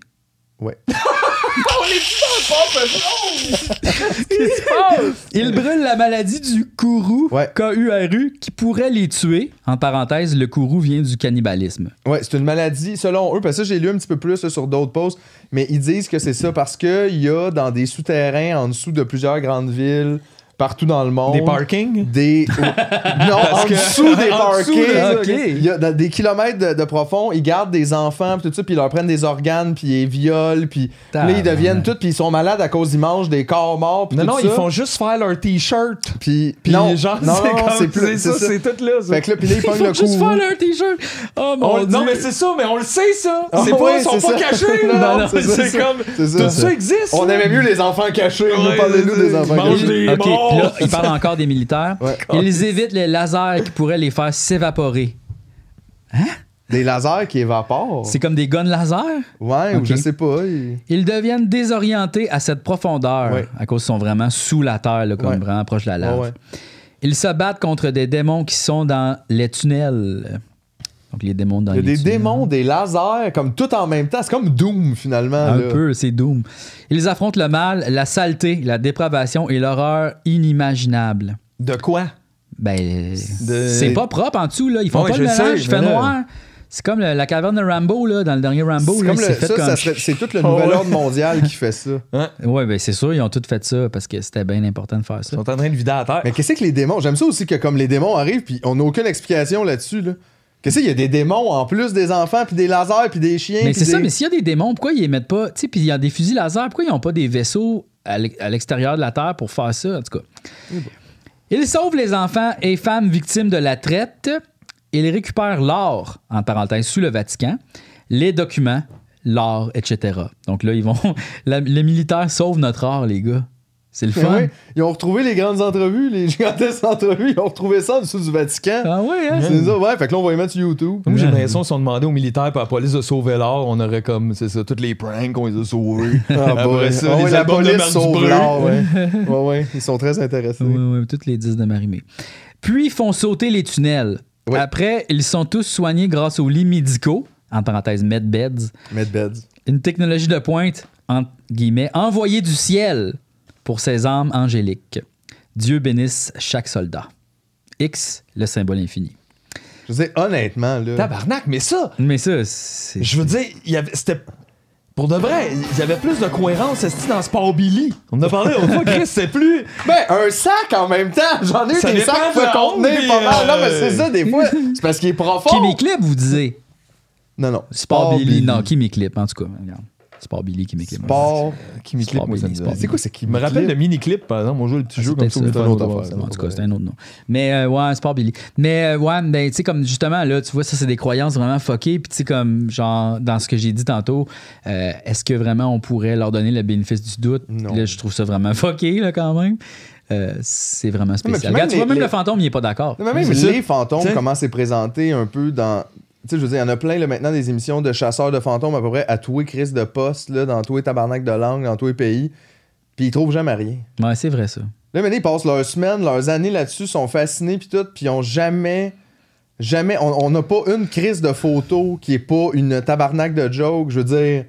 Ouais. on est Il brûle la maladie du kourou, Ouais. K-U-R-U, qui pourrait les tuer. En parenthèse, le kourou vient du cannibalisme. Ouais, c'est une maladie, selon eux, parce que ça, j'ai lu un petit peu plus là, sur d'autres posts, mais ils disent que c'est ça parce qu'il y a dans des souterrains en dessous de plusieurs grandes villes, partout dans le monde. Des parkings? Des. non, en dessous des parkings. Il y a des kilomètres de, de profond, ils gardent des enfants, pis tout ça, puis ils leur prennent des organes, puis ils violent, puis là, ils deviennent tout, puis ils sont malades à cause qu'ils mangent des corps morts, Non, tout non, ça. ils font juste faire leur t-shirt. Puis, non, genre, non, c'est plus. c'est ça, c'est tout là. ça. Fait que là, puis là, ils Il pognent faut le juste coup. faire leur t-shirt. Oh mon On- dieu. non, mais c'est ça, mais on le sait, ça. Ah c'est pas, ils sont pas cachés, là. Non, non, c'est comme. Tout ça existe. On aimait mieux les enfants cachés. Parlez-nous des enfants cachés. Puis là, il parle encore des militaires. Ouais. Ils évitent les lasers qui pourraient les faire s'évaporer. Des lasers qui évaporent. C'est comme des guns laser? Ouais, ou je sais pas. ils- Ils deviennent désorientés à cette profondeur Ouais. à cause qu'ils sont vraiment sous la terre, là, comme Ouais. vraiment proche de la lave. Ils se battent contre des démons qui sont dans les tunnels. Donc les démons dans Il y a des démons, des lasers, comme tout en même temps. C'est comme Doom, finalement. Un là. peu, c'est Doom. Ils affrontent le mal, la saleté, la dépravation et l'horreur inimaginable. De quoi? Ben, De- c'est pas propre en dessous, là. Ils font Ouais, pas je le sais, mélange, il fait là- noir. C'est comme le- la caverne de Rambo, là, dans le dernier Rambo. C'est là, comme le- c'est fait ça, comme... ça serait- c'est tout le Oh, nouvel ouais. ordre mondial qui fait ça. Ouais, ben c'est sûr, ils ont tous fait ça parce que c'était bien important de faire Ils ça. sont en train de vider à terre. Mais qu'est-ce que les démons? J'aime ça aussi que comme les démons arrivent, puis on n'a aucune explication là-dessus. Là. Qu'est-ce qu'il y a des démons en plus des enfants, puis des lasers, puis des chiens. Mais c'est ça, mais s'il y a des démons, pourquoi ils émettent pas, tu sais, puis il y a des fusils laser, pourquoi ils n'ont pas des vaisseaux à l'e- à l'extérieur de la Terre pour faire ça, en tout cas? Ils sauvent les enfants et femmes victimes de la traite. Ils récupèrent l'or, en parenthèse, sous le Vatican, les documents, l'or, etc. Donc là, ils vont. les militaires sauvent notre or, les gars. C'est le fun. ouais, ils ont retrouvé les grandes entrevues, les gigantesques entrevues, ils ont retrouvé ça en dessous du Vatican. Ah ouais, hein? C'est ça, ouais. Fait que là, on va y mettre sur YouTube. Moi, j'ai l'impression qu'ils sont demandés aux militaires et à la police de sauver l'or. On aurait comme, c'est ça, toutes les pranks, on les a sauvés. Ah, Après ça, Ah les ouais, la police sauve l'or, ouais. ouais, ouais, ils sont très intéressés. Ouais, ouais, toutes les 10 de Marimé. Puis ils font sauter les tunnels. Ouais. Après, ils sont tous soignés grâce aux lits médicaux, en parenthèse medbeds, Medbeds. une technologie de pointe, entre guillemets, envoyée du ciel pour ces âmes angéliques. Dieu bénisse chaque soldat. X, le symbole infini. Je sais, honnêtement, là. Tabarnak, mais ça, Mais ça, c'est. je veux dire, il y avait, c'était. Pour de vrai, il y avait plus de cohérence dans Sport Billy? On en a parlé l'autre fois, Chris, c'est plus. Ben, un sac en même temps. J'en ai eu Ça des sacs qui de contenir pas mal. Non, mais euh, c'est ça, des fois. C'est parce qu'il est profond. Kimi Clip, vous disiez. Non, non. Sport Billy. Non, Kimi Clip, en tout cas. Regarde. Sport Billy, Kimi Clip. Sport. Moi, ça me dit. Sport C'est quoi, c'est qui me rappelle le mini-clip, par exemple? On joue le petit Ah, jeu comme ça. c'est autre affaire. En tout cas, c'est un autre nom. Mais euh, ouais, Sport Billy. Mais euh, ouais, ben, tu sais, comme justement, là, tu vois, ça, c'est des croyances vraiment fuckées. Puis, tu sais, comme, genre, dans ce que j'ai dit tantôt, euh, est-ce que vraiment on pourrait leur donner le bénéfice du doute? Non. Là, je trouve ça vraiment fucké, là, quand même. Euh, c'est vraiment spécial. Regarde, tu vois, même les- le fantôme, il est pas d'accord. Mais même les fantômes, comment c'est présenté un peu dans. Tu sais, je veux dire, il y en a plein là, maintenant des émissions de chasseurs de fantômes à peu près à tous les crises de poste, là, dans tous les tabarnak de langue, dans tous les pays. Puis ils trouvent jamais rien. Ouais, c'est vrai, ça. Là, maintenant, ils passent leurs semaines, leurs années là-dessus, sont fascinés, puis tout, puis ils ont jamais. Jamais. On n'a pas une crise de photo qui est pas une tabarnak de joke. Je veux dire.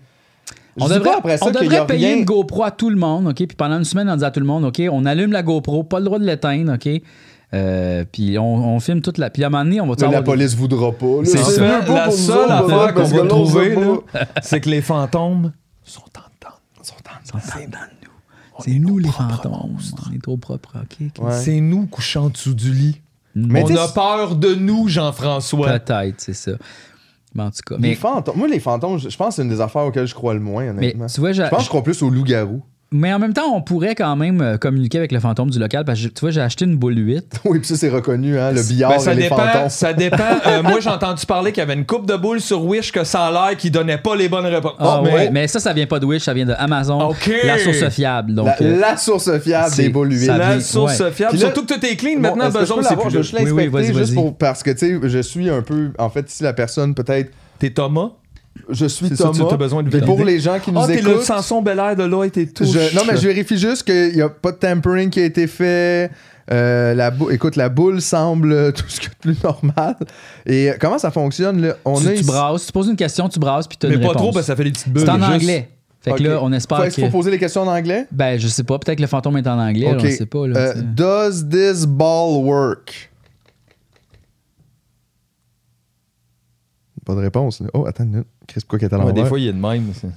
Je On devrait, après ça on y devrait a payer rien. une GoPro à tout le monde, OK? Puis pendant une semaine, on dit à tout le monde, OK, on allume la GoPro, pas le droit de l'éteindre, OK? Euh, puis on, on filme toute la... Puis à un moment donné, on va... Mais la des- police voudra pas. là. C'est ça. pas la seule affaire qu'on va trouver, c'est que les fantômes sont en dedans. Sont en- de nous. C'est nous les fantômes. On est trop propres. Ouais. C'est nous couchant dessous du lit. Mais on a peur de nous, Jean-François. Peut-être, c'est ça. Mais en tout cas... Les Mais, fantômes. Moi, les fantômes, je pense que c'est une des affaires auxquelles je crois le moins, mais honnêtement. tu vois, Je pense que je crois plus aux loups-garous. Mais en même temps, on pourrait quand même euh, communiquer avec le fantôme du local parce que, tu vois, j'ai acheté une boule 8. oui, puis ça, c'est reconnu, hein, le billard Ben, ça et les dépend. fantômes. Ça dépend. Euh, moi, j'ai entendu parler qu'il y avait une coupe de boules sur Wish que ça a l'air qui donnait pas les bonnes réponses. Ah mais, ouais, mais ça, ça vient pas de Wish, ça vient de Amazon. OK. La source fiable. Donc, la, euh, la source fiable c'est- des boules huiles. ça la vient- source ouais. fiable. Puis là- Surtout que tout est clean. Bon, maintenant, besoin c'est plus. Je Oui, oui, juste pour parce que tu sais je suis un peu en fait si la personne peut-être T'es Thomas? Je suis ça, Thomas tu as besoin de puis valider. pour les gens qui nous Ah, t'es le écoutent Samson Belair de là et tout. je- non mais je vérifie juste qu'il n'y a pas de tampering qui a été fait Euh, la bou- écoute la boule semble tout ce que plus normal et comment ça fonctionne là? On tu, tu ici- brasses, tu poses une question, tu brasses, puis tu as Mais une pas réponse. trop parce que ça fait des petites bulles. C'est en juste- anglais. Fait que Ok. là, on espère Faut- Est-ce que. qu'il faut poser les questions en anglais? Ben, je sais pas. Peut-être que le fantôme est en anglais. là, Ok. on sait pas. Là, Euh, does this ball work? Pas de réponse. là. Oh, attends une minute. Chris, pourquoi qu'elle est à Ouais, l'envers? des fois, il y a de même. c'est-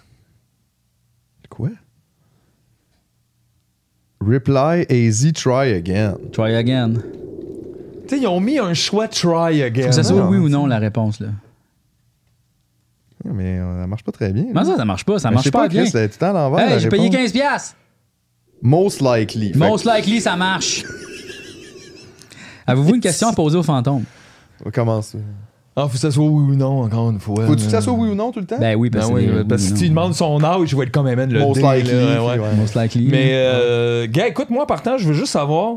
Quoi? Reply AZ try again. Try again. Tu sais, ils ont mis un choix try again. Faut que ça soit oui ou non la réponse. là. Mais euh, ça marche pas très bien. Comment ça, ça marche pas? Ça marche sais pas, bien. Chris, elle est tout le temps à l'envers. Hey, j'ai payé réponse. 15$. piastres. Most likely. Fait Most likely, ça marche. Avez-vous une question à poser au fantôme? que- Commence. Ah, faut que ça soit oui ou non, encore une fois. Faut-tu que ça soit oui ou non tout le temps? Ben oui, parce Ben oui, parce que si tu demandes son âge, je vais être comme man, le Most dé, likely. là, ouais. ouais. Most likely. Mais, euh, gars, écoute-moi, partant, je veux juste savoir.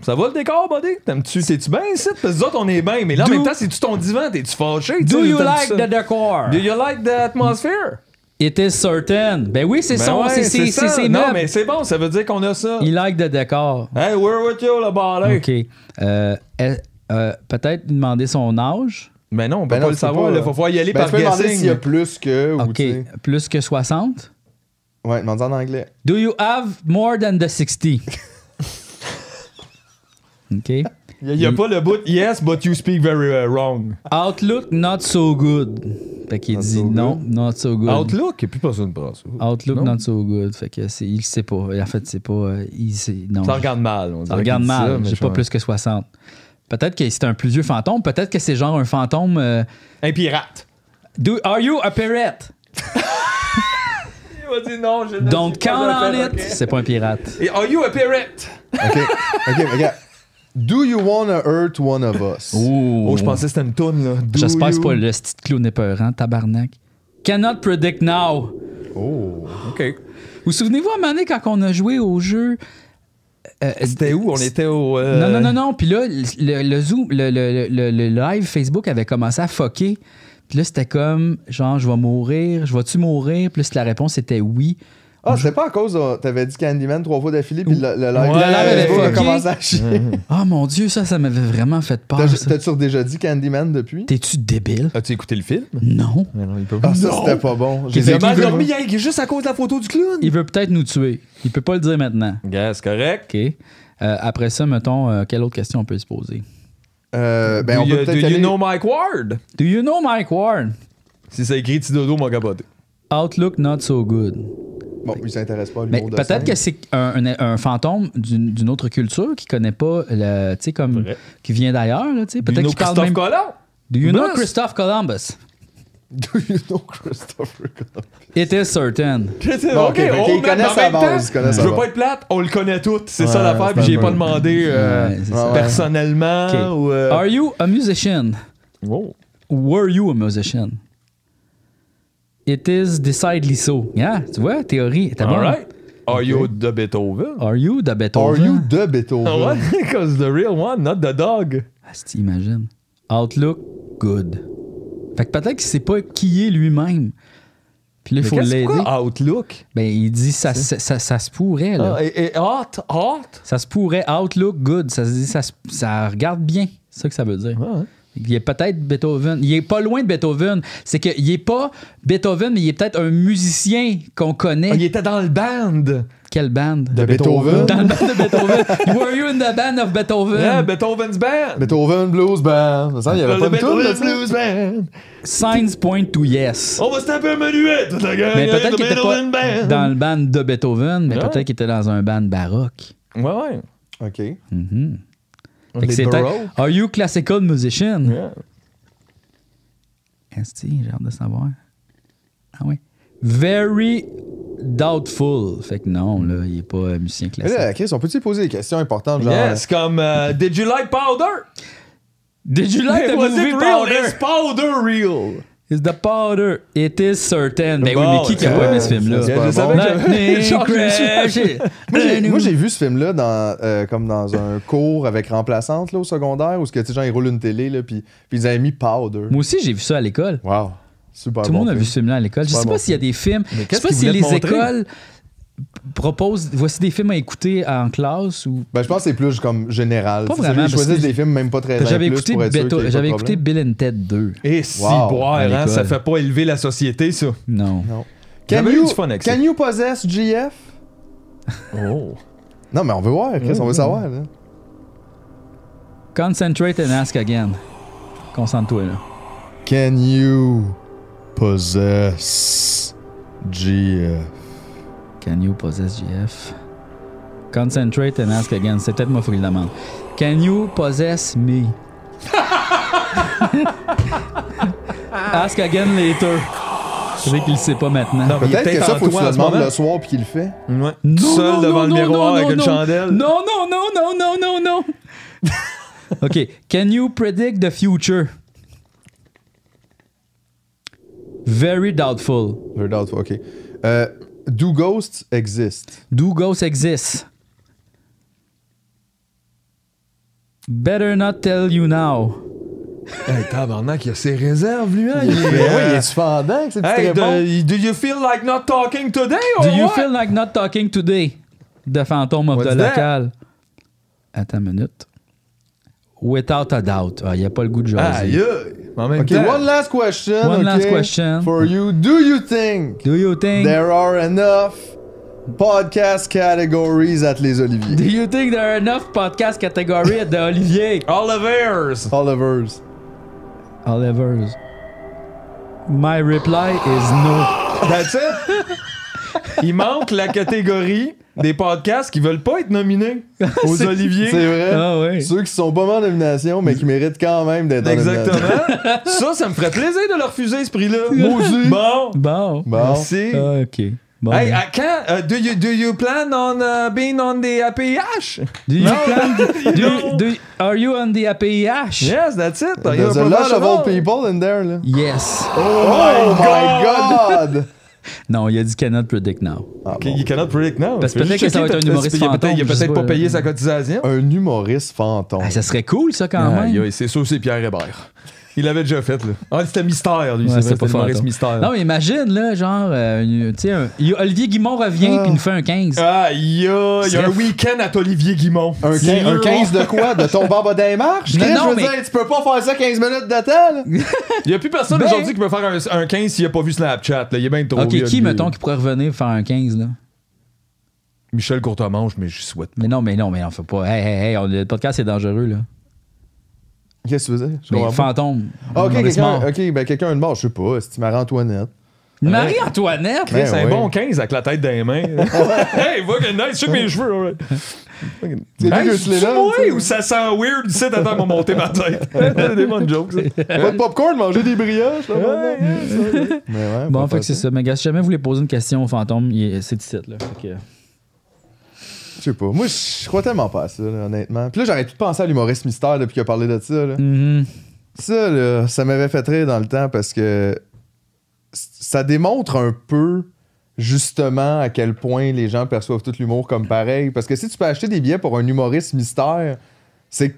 Ça va le décor, buddy? T'aimes-tu, t'es-tu bien ici? Parce que nous autres, on est bien, mais là, en Do- même temps, c'est-tu ton divan? T'es-tu fâché? Do you like ça? the decor? Do you like the atmosphere? It is certain. Ben oui, c'est Ben son, ouais, c'est Non, mais c'est bon, ça veut dire qu'on a ça. Il like the decor. Hey, we're with you, le balai. OK. Euh, elle- euh, Peut-être lui demander son âge. Mais non, on peut Ben pas non, le savoir. Il faut pouvoir y aller Ben, par tu peux demander guessing. s'il y a plus que. Ou, OK. Plus que 60. Ouais, demande en anglais. Do you have more than the 60? OK. Il n'y a, pas le bout yes, but you speak very uh, wrong. Outlook, not so good. Fait qu'il Not dit so non, not so good. Outlook, et puis pas ça de bras. Outlook, Non? not so good. Fait que c'est, il sait pas. En fait, c'est pas. euh, Il sait, non. Ça regarde mal. On Ça regarde mal. ça, mais J'ai je pas plus que 60. Peut-être que c'est un plus vieux fantôme. Peut-être que c'est genre un fantôme. euh, Un pirate. Do, are you a pirate? Il va dire non, je ne Don't suis pas count un on it. C'est pas un pirate. Et are you a pirate? OK. Regarde. Do you wanna hurt one of us? Oh, je pensais que c'était une toune, là. Do J'espère que c'est you- pas le petit clown épeurant, tabarnak. Cannot predict now. Oh. OK. Vous vous souvenez-vous à un moment donné quand on a joué au jeu? Euh, C'était où? On était au... euh, Non, non, non, non. Puis là, le, le Zoom, le, le- le- le live Facebook avait commencé à fucker. Puis là, c'était comme, genre, je vais mourir, je vais-tu mourir? Puis là, la réponse était oui. Ah, c'était pas à cause de. T'avais dit Candyman trois fois d'affilée, puis le, le live. Ouais, avait commencé à chier. Ah mon Dieu, ça, ça m'avait vraiment fait peur. T'as-tu déjà dit Candyman depuis? T'es-tu débile? As-tu écouté le film? Non. Mais non, il peut Ah, ça, c'était pas bon. J'ai fait Il a mal veut- dormi il est juste à cause de la photo du clown. Il veut peut-être nous tuer. Il peut pas le dire maintenant. C'est correct. OK. Euh, après ça, mettons, euh, quelle autre question on peut se poser? Euh, ben, do on you, peut do peut-être you aller- know Mike Ward? Do you know Mike Ward? Si ça écrit petit dodo, m'a capoté. Outlook not so good. Bon, il s'intéresse pas à l'humour de peut-être que c'est un, un- un fantôme d'une autre culture qui connaît pas, le, tu sais, comme, Vrai. qui vient d'ailleurs, là, tu sais. Peut-être qu'il parle Christophe même... Colomb? Do you know? Christophe Columbus? Do you know Christopher Columbus? It is certain. Bon, ok, ok, fait on connaît sa base, temps, il connaît sa Je veux base. pas être plate, on le connaît toutes. C'est Ouais, ça l'affaire, puis j'ai pas demandé euh, Ouais, personnellement ou. euh, Are you a musician? oh. Were you a musician? It is decidedly so. Yeah, tu vois, théorie. All right. Are you the Beethoven? Are you the Are Beethoven? you the Beethoven? Ah because the real one, not the dog. Ah, si tu imagines. Outlook, good. Fait que peut-être qu'il sait pas qui est lui-même. Puis là, il faut l'aider. Outlook? Ben, il dit ça, ça, ça, ça se pourrait, là. Ah, et, et hot, hot? Ça se pourrait. Outlook, good. Ça se dit, ça, se- ça regarde bien. C'est ça que ça veut dire. Ouais. Il est peut-être Beethoven. Il est pas loin de Beethoven. C'est qu'il est pas Beethoven, mais il est peut-être un musicien qu'on connaît. Ah, il était dans le band. Quelle bande? De Beethoven? Dans le band de Beethoven. Were you in the band of Beethoven? Yeah, Beethoven's band. Beethoven Blues Band. Ça, il y avait Le pas de Beethoven? Blues Band. Signs point to yes. On va se taper un menuet, toute la gang. mais peut-être de qu'il était pas Beethoven Band. dans le band de Beethoven, mais peut-être qu'il était dans un band baroque. Ouais, ouais. OK. Mhm. Fait c'est Are you classical musician? Yeah. Est-ce que j'ai hâte de savoir? Ah oui. Very doubtful. Fait que non, là, il est pas musicien Mais classique. là, Chris, on peut-tu poser des questions importantes, genre... Yes, comme euh, Did you like powder? Did you like the Was movie it real? Powder? Is powder real? Is the powder? It is certain. Ben oui, mais qui qui a pas aimé ce film-là? c'est Je pas savais que. Moi, j'ai- Moi, j'ai vu ce film-là dans, euh, comme dans un cours avec remplaçante là, au secondaire où ce que, tu sais, genre, ils roulent une télé, là, puis, puis ils avaient mis Powder. Moi aussi, j'ai vu ça à l'école. Wow. Super Tout le bon monde a film. vu ce film-là à l'école. Je sais pas bon s'il y a des films. Je sais pas si les montrer? écoles proposent. Voici des films à écouter en classe ou. Ben, je pense que c'est plus comme général. Pas vraiment, que des films même pas très J'avais écouté, j'avais écouté. Bill and Ted 2. Et si boire, hein, ça fait pas élever la société, ça. Non. Non. Can you, fun avec ça. can you possess GF? Oh. Non, mais on veut voir, Chris, on veut savoir. Là. Concentrate and ask again. Concentre-toi, là. Can you possess GF? Can you possess GF? Concentrate and ask again. C'est peut-être qu'il le demande. Can you possess me? ask again later. C'est vrai qu'il le sait pas maintenant. Non, Peut-être que ça, faut que tu le demandes le soir puis qu'il le fait. Ouais. Non, Tout seul non, devant non, le miroir non, avec non, une non. chandelle. Non, non, non, non, non, non, non. OK. Can you predict the future? Very doubtful. Very doubtful, OK. Euh, do ghosts exist? Do ghosts exist? Better not tell you now. Hey, tabarnak, il a ses réserves, lui, hein? Il est- Mais oui, il est fendant avec cette petite Hey, do, do you feel like not talking today or Do you what? feel like not talking today? The Phantom of What's the that? Local. Attends une minute. Without a doubt. Ah, il n'y a pas le goût de jaser. Aïe, aïe. En même OK, temps, one last question. One last question. For you, do you think Do you think... there are enough podcast categories at Les Oliviers? Do you think there are enough podcast category at the Olivier? Oliver's. Olivers. Oliver's. My reply is no. That's it. Il manque la catégorie des podcasts qui veulent pas être nominés aux C'est- Oliviers. C'est vrai. Ah ouais. Ceux qui sont pas mal en nomination, mais qui méritent quand même d'être en nomination. Exactement. ça, ça me ferait plaisir de leur refuser ce prix-là. Moi aussi. Bon. Bon. Bon. Merci. Ah, OK. Bon. Hey, à quand uh, do you do you plan on uh, being on the APH? do you no. plan... Do, No. do, are you on the APIH? Yes, that's it. Are you There's a lot of old people in there, là. Yes. Oh, my God! Non, il a dit cannot predict now. Ah, Okay, bon. you cannot predict now. Parce que peut-être que ça va être un humoriste il fantôme, Il a peut-être pas, pas payé sa cotisation. Un humoriste fantôme. Ah, ça serait cool, ça, quand Aïe, même. c'est ça, c'est Pierre Hébert. Il l'avait déjà fait, là. Ah, c'était mystère, lui. Ouais, c'est pas Maurice. Mystère. Non, mais imagine, là, genre, euh, tu sais, un- y a- Olivier Guimont revient Ah. puis il nous fait un 15. Aïe, aïe, il y a un Serait- week-end à Olivier Guimont. Un, Il est quin- un mieux, 15 hein? de quoi? De ton baba des marches? Non, Chris, non, je veux mais- dire, tu peux pas faire ça 15 minutes de temps. Il y a plus personne Ben- aujourd'hui qui peut faire un, un 15 s'il a pas vu Snapchat. Là. Il est bien trop ok, vieux, qui, mettons, qui pourrait revenir faire un 15, là? Michel Courtemanche, mais je souhaite. Mais non, mais non, mais on fait pas. Hey, hey, hey, on- le podcast, c'est dangereux, là. Qu'est-ce que tu veux dire? Je Mais comprends pas. fantôme. Ah, ok, quelqu'un, mort. ok, ben quelqu'un de mort, je sais pas. C'est Marie-Antoinette? Marie-Antoinette? Ben un ouais. bon 15 avec la tête dans les mains. hey, fucking nice, check mes cheveux. alright. C'est Hey, que tu l'es c'est là, ou ça sent weird ici t'attends m'a monter ma tête? C'est des bonnes jokes, ça. Pas de popcorn, manger des brioches, là, Ouais. Mais ouais, Bon, on fait que c'est ça. Mais gars, si jamais vous voulez poser une question au fantôme, c'est ici, là. Fait que- Je sais pas. Moi, je crois tellement pas à ça, là, honnêtement. Puis là, j'arrête plus de penser à l'humoriste mystère depuis qu'il a parlé de ça, là. Mhm. Ça, là, ça m'avait fait rire dans le temps parce que ça démontre un peu justement à quel point les gens perçoivent tout l'humour comme pareil. Parce que si tu peux acheter des billets pour un humoriste mystère, c'est que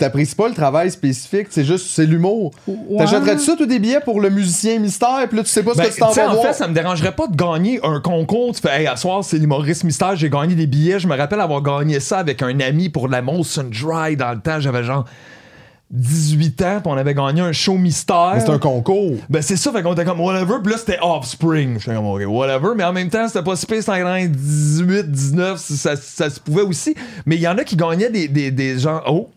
t'apprécies pas le travail spécifique, c'est juste, c'est l'humour. T'achèterais-tu ça, tous des billets pour le musicien mystère, puis là, tu sais pas ce Ben, que tu t'en tu sais, vas en voir. fait, ça me dérangerait pas de gagner un concours. Tu fais, hey, à soir, c'est l'humoriste mystère, j'ai gagné des billets. Je me rappelle avoir gagné ça avec un ami pour la Molson Dry dans le temps. J'avais genre 18 ans, puis on avait gagné un show mystère. C'est un concours. Ben c'est ça, fait qu'on était comme whatever, puis là c'était Offspring. J'étais comme ok, whatever, mais en même temps c'était pas si pire, c'était en 18, 19, ça, ça se pouvait aussi. Mais il y en a qui gagnaient des, des, des gens, oh,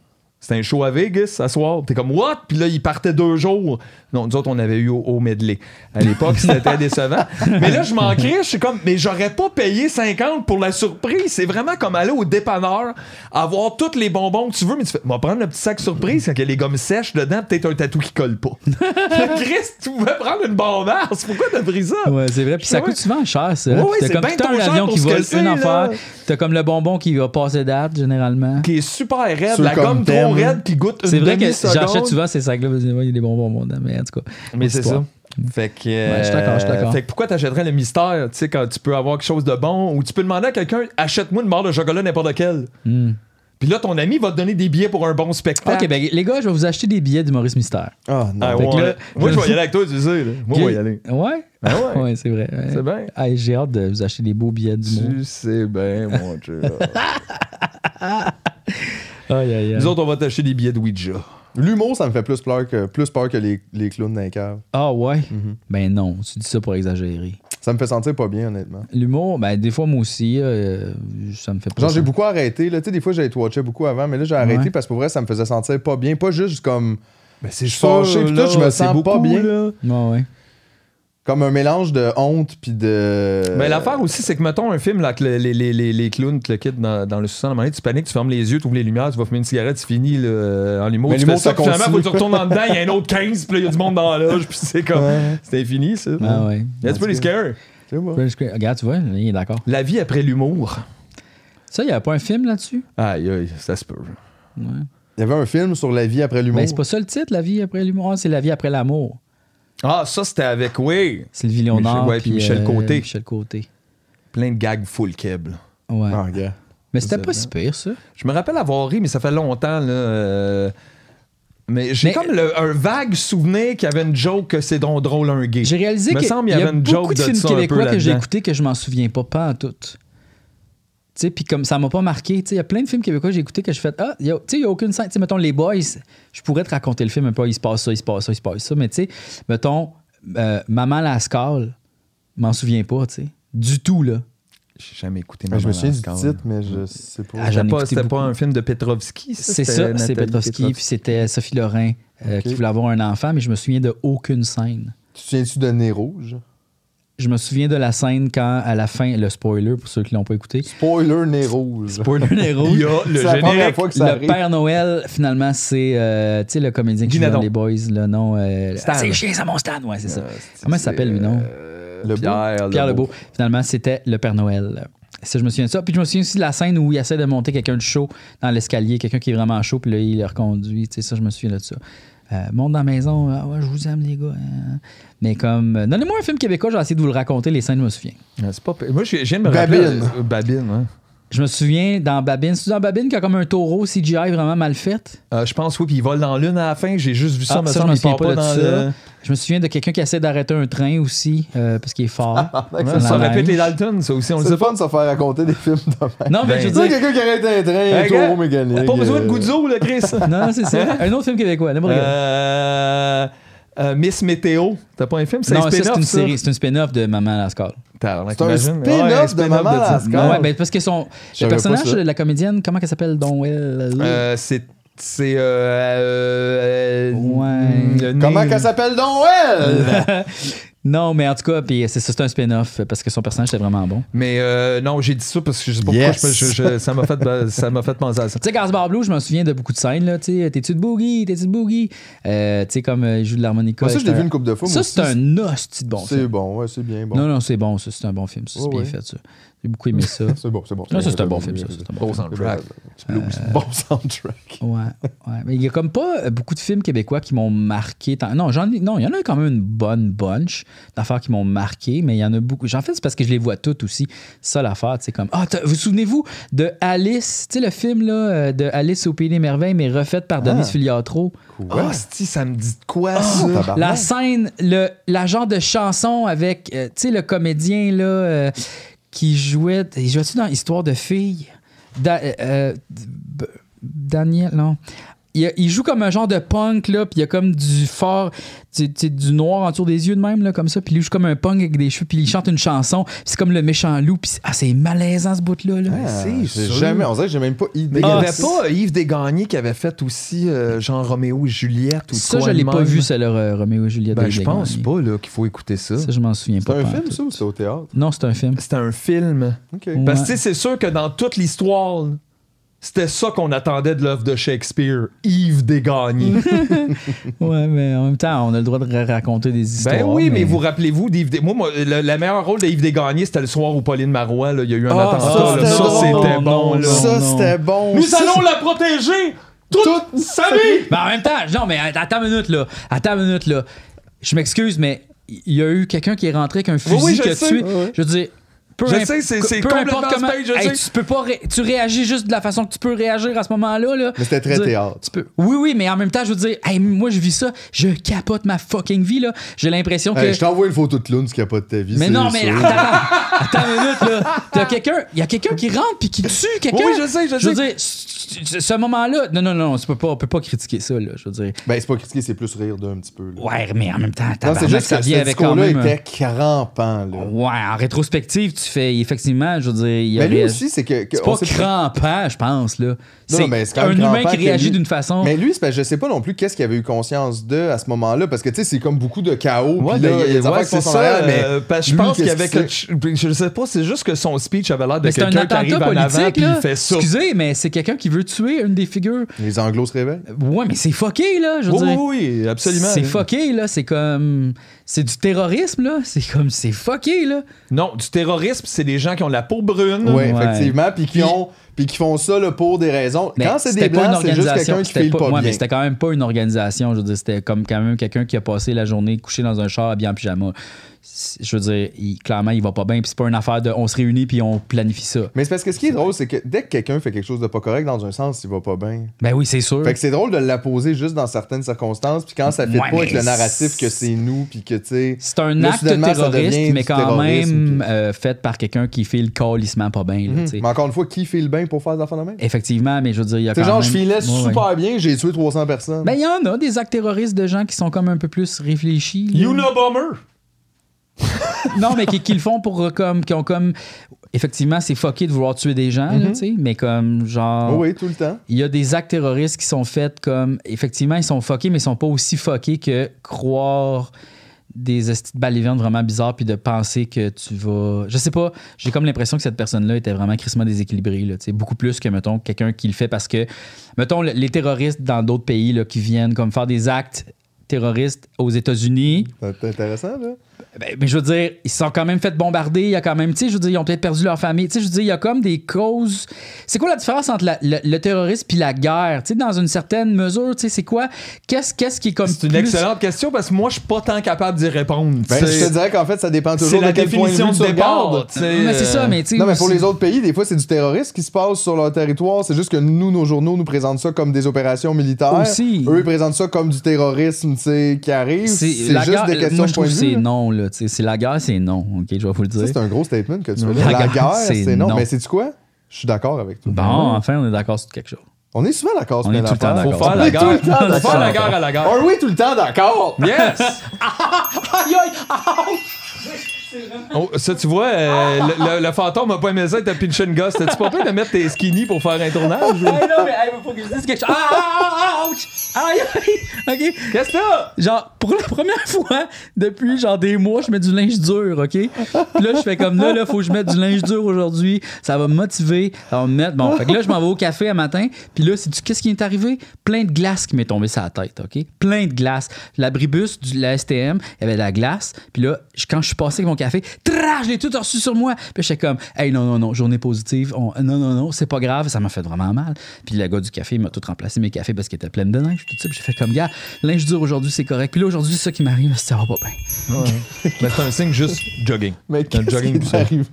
c'était un show à Vegas ce soir. T'es comme what? Puis là, ils partaient deux jours. Non, nous autres, on avait eu au, au medley. À l'époque, c'était décevant. Mais là, je m'en crie, je suis comme, mais j'aurais pas payé 50 pour la surprise. C'est vraiment comme aller au dépanneur, avoir tous les bonbons que tu veux, mais tu fais, on va prendre le petit sac surprise, quand il y a les gommes sèches dedans, peut-être un tatou qui colle pas. Chris, tu pouvais prendre une bombasse. Pourquoi t'as pris ça? Ouais, c'est vrai. Puis ça Ouais. coûte souvent cher, ça. Ouais, t'as c'est comme tout trop un avion qui vole c'est, une affaire. T'as comme le bonbon qui va passer date, généralement. Qui est super raide, la gomme t'aimes. Raide qui goûte une C'est vrai que j'achète souvent ces sacs-là. Il y a des bonbons mais en tout cas. Mais c'est ça. Fait que. Ouais, je d'accord, d'accord. Fait que pourquoi t'achèterais le mystère, tu sais, quand tu peux avoir quelque chose de bon, ou tu peux demander à quelqu'un, achète-moi une barre de chocolat n'importe quelle. Hmm. Puis là, ton ami va te donner des billets pour un bon spectacle. Ok, ben les gars, je vais vous acheter des billets du Maurice Mystère. Ah, non. Ah, ouais. Moi, je vais y aller avec toi, tu sais. Là. Moi, je vais y aller. Ouais? Ah ouais. Ouais, c'est vrai. C'est bien. J'ai hâte de vous acheter des beaux billets du monde. Tu sais bien, mon Dieu. Aïe, aïe, aïe. Nous autres, on va t'acheter des billets de Ouija. L'humour, ça me fait plus peur que, plus peur que les, les clowns d'un cave. Ah ouais? Mhm. Ben non, tu dis ça pour exagérer. Ça me fait sentir pas bien, honnêtement. L'humour, ben, des fois, moi aussi, euh, ça me fait pas Genre, j'ai beaucoup arrêté. Là. Tu sais, des fois, j'avais watché beaucoup avant, mais là, j'ai arrêté Ouais. parce que pour vrai, ça me faisait sentir pas bien. Pas juste comme. Ben, c'est Je suis fâché, puis tout, je me sens pas bien. Ouais, ouais. Comme un mélange de honte puis de. Mais l'affaire aussi, c'est que, mettons, un film, là, que le- les, les, les, les clowns te le quittent dans, dans le sous-sol, à un moment donné, tu paniques, tu fermes les yeux, tu ouvres les lumières, tu vas fumer une cigarette, tu finis là, en humour. Mais tu fais ça, puis finalement, faut que tu retournes en dedans, il y a un autre 15, puis là, il y a du monde dans la loge, puis c'est comme. Ouais. C'est infini, ça. Ah ouais. That's pretty scary. C'est bon. French Cra- Regarde, tu vois, il est d'accord. La vie après l'humour. Ça, il n'y a pas un film là-dessus? Aïe, aïe, ça se peut. Ouais. Il y avait un film sur la vie après l'humour. Mais c'est pas ça le titre, La vie après l'humour? Ah, c'est La vie après l'amour. Ah, ça, c'était avec, oui, Sylvie Léonard. Michel- ouais, puis Michel Côté. Michel Côté. plein de gags full keb. là. Ouais. Ah, mais c'était pas si pire, ça. Je me rappelle avoir ri, mais ça fait longtemps, là. euh, Mais j'ai Mais- comme le- un vague souvenir qu'il y avait une joke que c'est drôle, drôle un gay. J'ai réalisé qu'il semble y il y a avait une beaucoup joke de de films québécois que j'ai écoutés que je m'en souviens pas, pas en tout. Sais, puis comme ça m'a pas marqué, tu sais, il y a plein de films québécois que j'ai écoutés que je fais Ah, il y a- tu sais, il y a aucune scène. Tu sais, mettons, Les Boys, je pourrais te raconter le film un peu, il se passe ça, il se passe ça, il se passe ça, mais tu sais, mettons, euh, Maman Lascale, m'en souviens pas, tu sais. Du tout, là. J'ai jamais écouté Mais je me Maman souviens du Lascale. titre, mais je sais pas. Ah, C'était pas, c'était pas un film de Petrovski? C'est ça, c'est Petrovski, puis c'était Sophie Lorrain euh, qui voulait avoir un enfant, mais je me souviens de aucune scène. Tu te souviens-tu de Nez Rouge? Je me souviens de la scène quand, à la fin, le spoiler pour ceux qui l'ont pas écouté. Spoiler Nez Rouge. Spoiler Nez Il Rouge. y a le C'est la première générique. fois que ça Le arrive. Père Noël, finalement, c'est euh, tu sais, le comédien qui joue dans les Boys, le nom. euh, Stan. Ah, c'est chien, c'est mon Stan, ouais, c'est ça. Euh, Comment il s'appelle, lui, non? euh, Lebeau? Pierre, Pierre Lebeau. Finalement, c'était le Père Noël. Ça, je me souviens de ça. Puis je me souviens aussi de la scène où il essaie de monter quelqu'un de chaud dans l'escalier, quelqu'un qui est vraiment chaud, puis là, il le reconduit. Tu sais, ça, je me souviens de ça. Euh, monte dans la maison, ah ouais, je vous aime, les gars. hein. Mais comme. euh, Donnez-moi un film québécois, je vais essayer de vous le raconter, les scènes, je me souviens. Ah, C'est pas... Moi, je je viens de me rappeler... Babine. euh, Babine, ouais. Je me souviens dans Babine. C'est dans Babine qui a comme un taureau CGI vraiment mal fait? Euh, je pense, oui, puis il vole dans l'une à la fin. J'ai juste vu ça, Ah, me ça, je me souviens pas pas de dans ça. le... Je me souviens de quelqu'un qui essaie d'arrêter un train aussi euh, parce qu'il est fort. Ouais, Dans ça répète les Dalton, ça aussi, on le C'est sait pas. fun de se faire raconter des films de même. Non, mais Ben, je Tu veux sais, dire. quelqu'un qui arrête un train, un taureau mécanique. Pas besoin de euh, Goudzo, là, Chris. Non, c'est ça. Un autre film québécois, n'importe quel. Euh, euh, Miss Météo. T'as pas un film? C'est Non, un ça, c'est spin-off, une ça? série. C'est une spin-off de Maman. Tabarnak, C'est un spin-off Ouais, de Maman Ah. ouais, ben, parce que son, le personnage de la comédienne, comment elle s'appelle? Donc elle Euh, c'est. C'est. Euh, euh, Ouais. Comment qu'elle s'appelle? Donc elle? Non, mais en tout cas, puis c'est ça, c'est un spin-off parce que son personnage était vraiment bon. Mais euh, non, j'ai dit ça parce que je sais pas Yes. pourquoi je, je- je- ça m'a fait, ça m'a fait penser à ça. Tu sais, Gasbar Blue, je me souviens de beaucoup de scènes, là. Tu sais, t'es-tu de boogie, t'es-tu de boogie? Euh, tu sais, comme euh, il joue de l'harmonica. Moi, ça, je l'ai C'est vu un- une couple de fois. Ça, c'est un hostie de bon C'est bon, ouais, c'est bien bon. Non, non, c'est bon, ça. C'est un bon film. ça, C'est bien ouais. fait, ça. J'ai beaucoup aimé ça. C'est bon, c'est bon. Non, ça, c'est un bon film, ça, c'est un bon soundtrack. C'est blues. Bon soundtrack. Ouais, ouais. Mais il y a comme pas euh, beaucoup de films québécois qui m'ont marqué. Non, j'en ai- non, il y en a quand même une bonne bunch d'affaires qui m'ont marqué, mais il y en a beaucoup. En fait, c'est parce que je les vois toutes aussi. C'est ça l'affaire, tu sais, comme. Ah, t'as- vous souvenez-vous de Alice, tu sais, le film là, euh, de Alice au Pays des Merveilles, mais refait par Denise Ah. Filiatro. Ah, si, ça me dit de quoi, Ah, ça? tabarnak. La scène, le, la genre de chanson avec, euh, tu sais, le comédien là, euh, qui jouait. Il jouait-tu dans Histoire de filles? Euh, euh, Daniel, non. Il, il joue comme un genre de punk, là, puis il y a comme du fort, sais, du noir autour des yeux de même, là, comme ça, puis il joue comme un punk avec des cheveux, puis il chante une chanson, puis c'est comme le méchant loup, puis c'est- ah, c'est malaisant ce bout-là. Là. Ah, c'est jamais, on dirait que j'ai même pas idée. Mais il n'y Ah, avait c'est- pas Yves Desgagnés qui avait fait aussi euh, genre Roméo et Juliette ou de Ça, quoi je l'ai pas vu, ça, là, Roméo et Juliette. Ben, je pense pas là, qu'il faut écouter ça. Ça, je m'en souviens C'est pas. un pas film, tout. ça, ou c'est au théâtre? Non, c'est un film. C'était un film. Parce que tu sais, c'est sûr que dans toute l'histoire, c'était ça qu'on attendait de l'œuvre de Shakespeare. Yves Desgagnés. Ouais, mais en même temps, on a le droit de ra- raconter des histoires. ben oui, mais, vous rappelez-vous d'Yves Des... Moi, moi, le, le meilleur rôle de Yves Desgagnés, c'était le soir où Pauline Marois, là, il y a eu un Ah, attentat. ça, là. c'était Ça, drôle. c'était Non, bon. non, là. Ça, c'était bon. Nous Ça, allons la protéger toute, sa vie! Ben, en même temps, non, mais attends une minute, là. Attends une minute, là. Je m'excuse, mais il y a eu quelqu'un qui est rentré avec un fusil oui, je qui a tué. Ouais. Je veux dire, peu Je sais, c'est- complètement importe comment- space, je Hey, sais. tu peux pas ré- tu réagis juste de la façon que tu peux réagir à ce moment-là là. Mais c'était très veux dire, théâtre. tu peux- Oui oui, mais en même temps, je veux dire, hey, moi je vis ça, je capote ma fucking vie là. J'ai l'impression que Hey, je t'envoie une photo de a pas de ta vie. Mais non, mais sûr. attends, attends, attends une minute, là. T'as quelqu'un, il y a quelqu'un qui rentre puis qui tue quelqu'un? Oui, je sais, je Je veux sais. dire, c- c- ce moment-là, non, non, non, tu peux pas, on peut pas critiquer ça, là. Je veux dire, Ben, c'est pas critiquer, c'est plus rire d'un petit peu. là. ouais, mais en même temps, c'est juste ça que ce vient avec quand même. euh, était crampant, là. Ouais, en rétrospective, tu fais, effectivement, je veux dire, il y a Mais lui réagi- aussi, c'est que. que C'est pas sait crampant, je pense, là. C'est mais c'est quand un humain qui réagit lui- d'une façon. Mais lui, je sais pas non plus qu'est-ce qu'il avait eu conscience de à ce moment-là, parce que tu sais, c'est comme beaucoup de chaos. Ouais, puis là, ben, il y a des ouais, c'est ça. arrière, mais euh, parce que je lui, pense qu'il y avait Je sais pas, c'est juste que son speech avait l'air de Mais c'est un quelqu'un qui attentat arrive en avant politique, puis il fait ça. Excusez, mais c'est quelqu'un qui veut tuer une des figures. Les Anglos se réveillent. Ouais, mais c'est fucké, là. Je veux oui, oui, absolument. C'est fucké, là. C'est comme. C'est du terrorisme, là? C'est comme. C'est fucké, là. Non, du terrorisme, c'est des gens qui ont la peau brune. Oui, Ouais. effectivement. Puis qui, ont, puis qui font ça là, pour des raisons. Mais Quand c'est c'était des pas blancs, c'est juste quelqu'un qui file pas, ouais, bien. mais c'était quand même pas une organisation. Je veux dire, c'était comme quand même quelqu'un qui a passé la journée couché dans un char habillé en pyjama. Je veux dire, il- clairement, il va pas bien. Puis c'est pas une affaire de on se réunit puis on planifie ça. Mais c'est parce que ce qui est drôle, c'est que dès que quelqu'un fait quelque chose de pas correct dans un sens, il va pas bien. Ben oui, c'est sûr. Fait que c'est drôle de l'apposer juste dans certaines circonstances, puis quand ça fait Ouais, pas avec le narratif que c'est nous, puis que tu sais. C'est un Là, acte terroriste, mais quand même euh, fait par quelqu'un qui fait le calissement pas bien. Mhm. Mais encore une fois, qui file bien pour faire des affaires de même? Effectivement, mais je veux dire, il y a C'est quand genre, même... je filais Ouais, ouais. super bien, j'ai tué 300 personnes. Ben, il y en a des actes terroristes de gens qui sont comme un peu plus réfléchis. Unabomber. non, mais qui, qui le font pour euh, comme. qui ont comme. Effectivement, c'est fucké de vouloir tuer des gens, tu sais, mais comme genre. Oui, tout le temps. Il y a des actes terroristes qui sont faits comme. Effectivement, ils sont fuckés, mais ils sont pas aussi fuckés que croire des balivernes vraiment bizarres puis de penser que tu vas. Je sais pas, j'ai comme l'impression que cette personne-là était vraiment crissement déséquilibrée, là, beaucoup plus que, mettons, quelqu'un qui le fait parce que, mettons, le- les terroristes dans d'autres pays là, qui viennent comme faire des actes terroristes aux États-Unis, C'est intéressant, là. ben, mais je veux dire, ils se sont quand même fait bombarder. Il y a quand même, tu sais, je veux dire, ils ont peut-être perdu leur famille. Tu sais, je veux dire, il y a comme des causes. C'est quoi la différence entre la- le, le terrorisme puis la guerre? Tu sais, dans une certaine mesure, tu sais, c'est quoi? Qu'est-ce qu'est-ce qui est comme. C'est une plus- excellente question parce que moi, je suis pas tant capable d'y répondre. Ben, C'est- je te dirais qu'en fait, ça dépend toujours de la quel point de définition vue de tu départ. regardes. Mais c'est ça, euh, mais tu sais. Non, mais pour les autres pays, des fois, c'est du terrorisme qui se passe sur leur territoire. C'est juste que nous, nos journaux nous présentent ça comme des opérations militaires. Aussi. Eux, ils présentent ça comme du terrorisme, tu sais, qui arrive. C'est juste guerre, des questions moi, de je point trouve de c'est non, là. tu sais, C'est la guerre, c'est non. OK, je vais vous le Ça, dire. c'est un gros statement que tu fais. La La, guerre, c'est c'est non. non. Mais c'est-tu quoi? Je suis d'accord avec toi. Bon, enfin, on est d'accord sur quelque chose. On est souvent d'accord sur On est plein tout le temps d'affaires. d'accord. Faut faire On la est tout le guerre. temps Faut d'accord. faire la guerre à la guerre. Oh oui, tout le temps d'accord? Yes! Aïe, aïe, Oh, ça, tu vois, euh, le, le- le fantôme a pas aimé ça, il t'a pinché une gosse. T'as-tu pas peur de mettre tes skinny pour faire un tournage? ou- Hey, non, mais hey, faut que je dise quelque chose. Ah, ah, ah, ouch! Aïe, aïe! OK. Qu'est-ce que t'as? Genre, pour la première fois depuis genre des mois, je mets du linge dur, OK? Puis là, je fais comme là, là, faut que je mette du linge dur aujourd'hui. Ça va me motiver. Ça va me mettre. Bon, fait que là, je m'en vais au café un matin. Puis là, c'est qu'est-ce qui est arrivé? Plein de glace qui m'est tombé sur la tête, OK? Plein de glace. L'abribus de la STM, il y avait de la glace. Puis là, quand je suis passé avec mon café, tra, je l'ai tout reçu sur moi. Puis j'étais comme, hey, non, non, non, journée positive. On- non, non, non, c'est pas grave. Ça m'a fait vraiment mal. Puis le gars du café, il m'a tout remplacé mes cafés parce qu'il était plein de neige. Tout ça. Puis j'ai fait comme, gars, linge dur aujourd'hui, c'est correct. Puis là, aujourd'hui, c'est ça qui m'arrive, ça va pas bien. Ben, c'est un signe juste jogging. Mais Un jogging qui arrivé?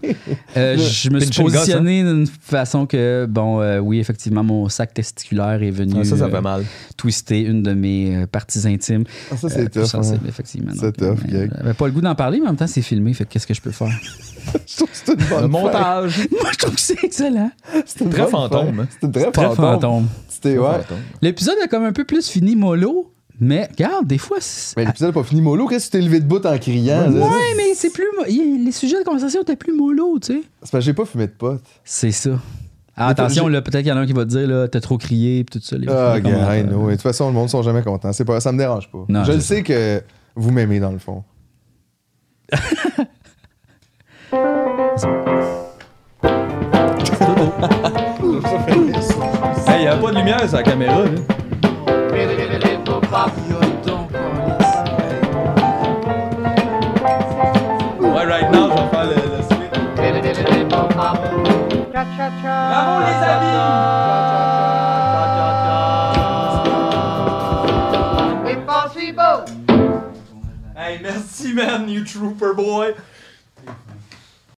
Euh, je me suis positionné d'une façon que, bon, euh, oui, effectivement, mon sac testiculaire est venu Ah, ça, ça euh, fait mal. twister une de mes euh, parties intimes. Ah, ça, Euh, c'est tough. sensible, hein. effectivement. C'est tough, euh. J'avais pas le goût d'en parler, mais en même temps, c'est filmé, fait que qu'est-ce que je peux faire? Je trouve que c'est une bonne Le montage. Moi, je trouve que c'est excellent. C'est une Très fantôme, hein. C'est très Très fantôme. fantôme. C'était, ouais. L'épisode a comme un peu plus fini mollo, mais regarde, des fois, c'est- Mais l'épisode n'a pas fini mollo. Qu'est-ce que tu t'es levé debout en criant? là? Ouais, mais c'est plus. Les sujets de conversation étaient plus mollo, tu sais. C'est parce que j'ai pas fumé de pote. C'est ça. Ah, attention, là, peut-être qu'il y en a un qui va te dire, là, t'as trop crié, pis tout ça. Ah. Et De toute façon, le monde sont jamais contents. C'est pas, ça me dérange pas. Non, je je le sais que vous m'aimez dans le fond. Hey, y a pas de lumière sur la caméra. Ouais, right now, je vais faire le, le. Bravo, les amis! Man, you trooper boy!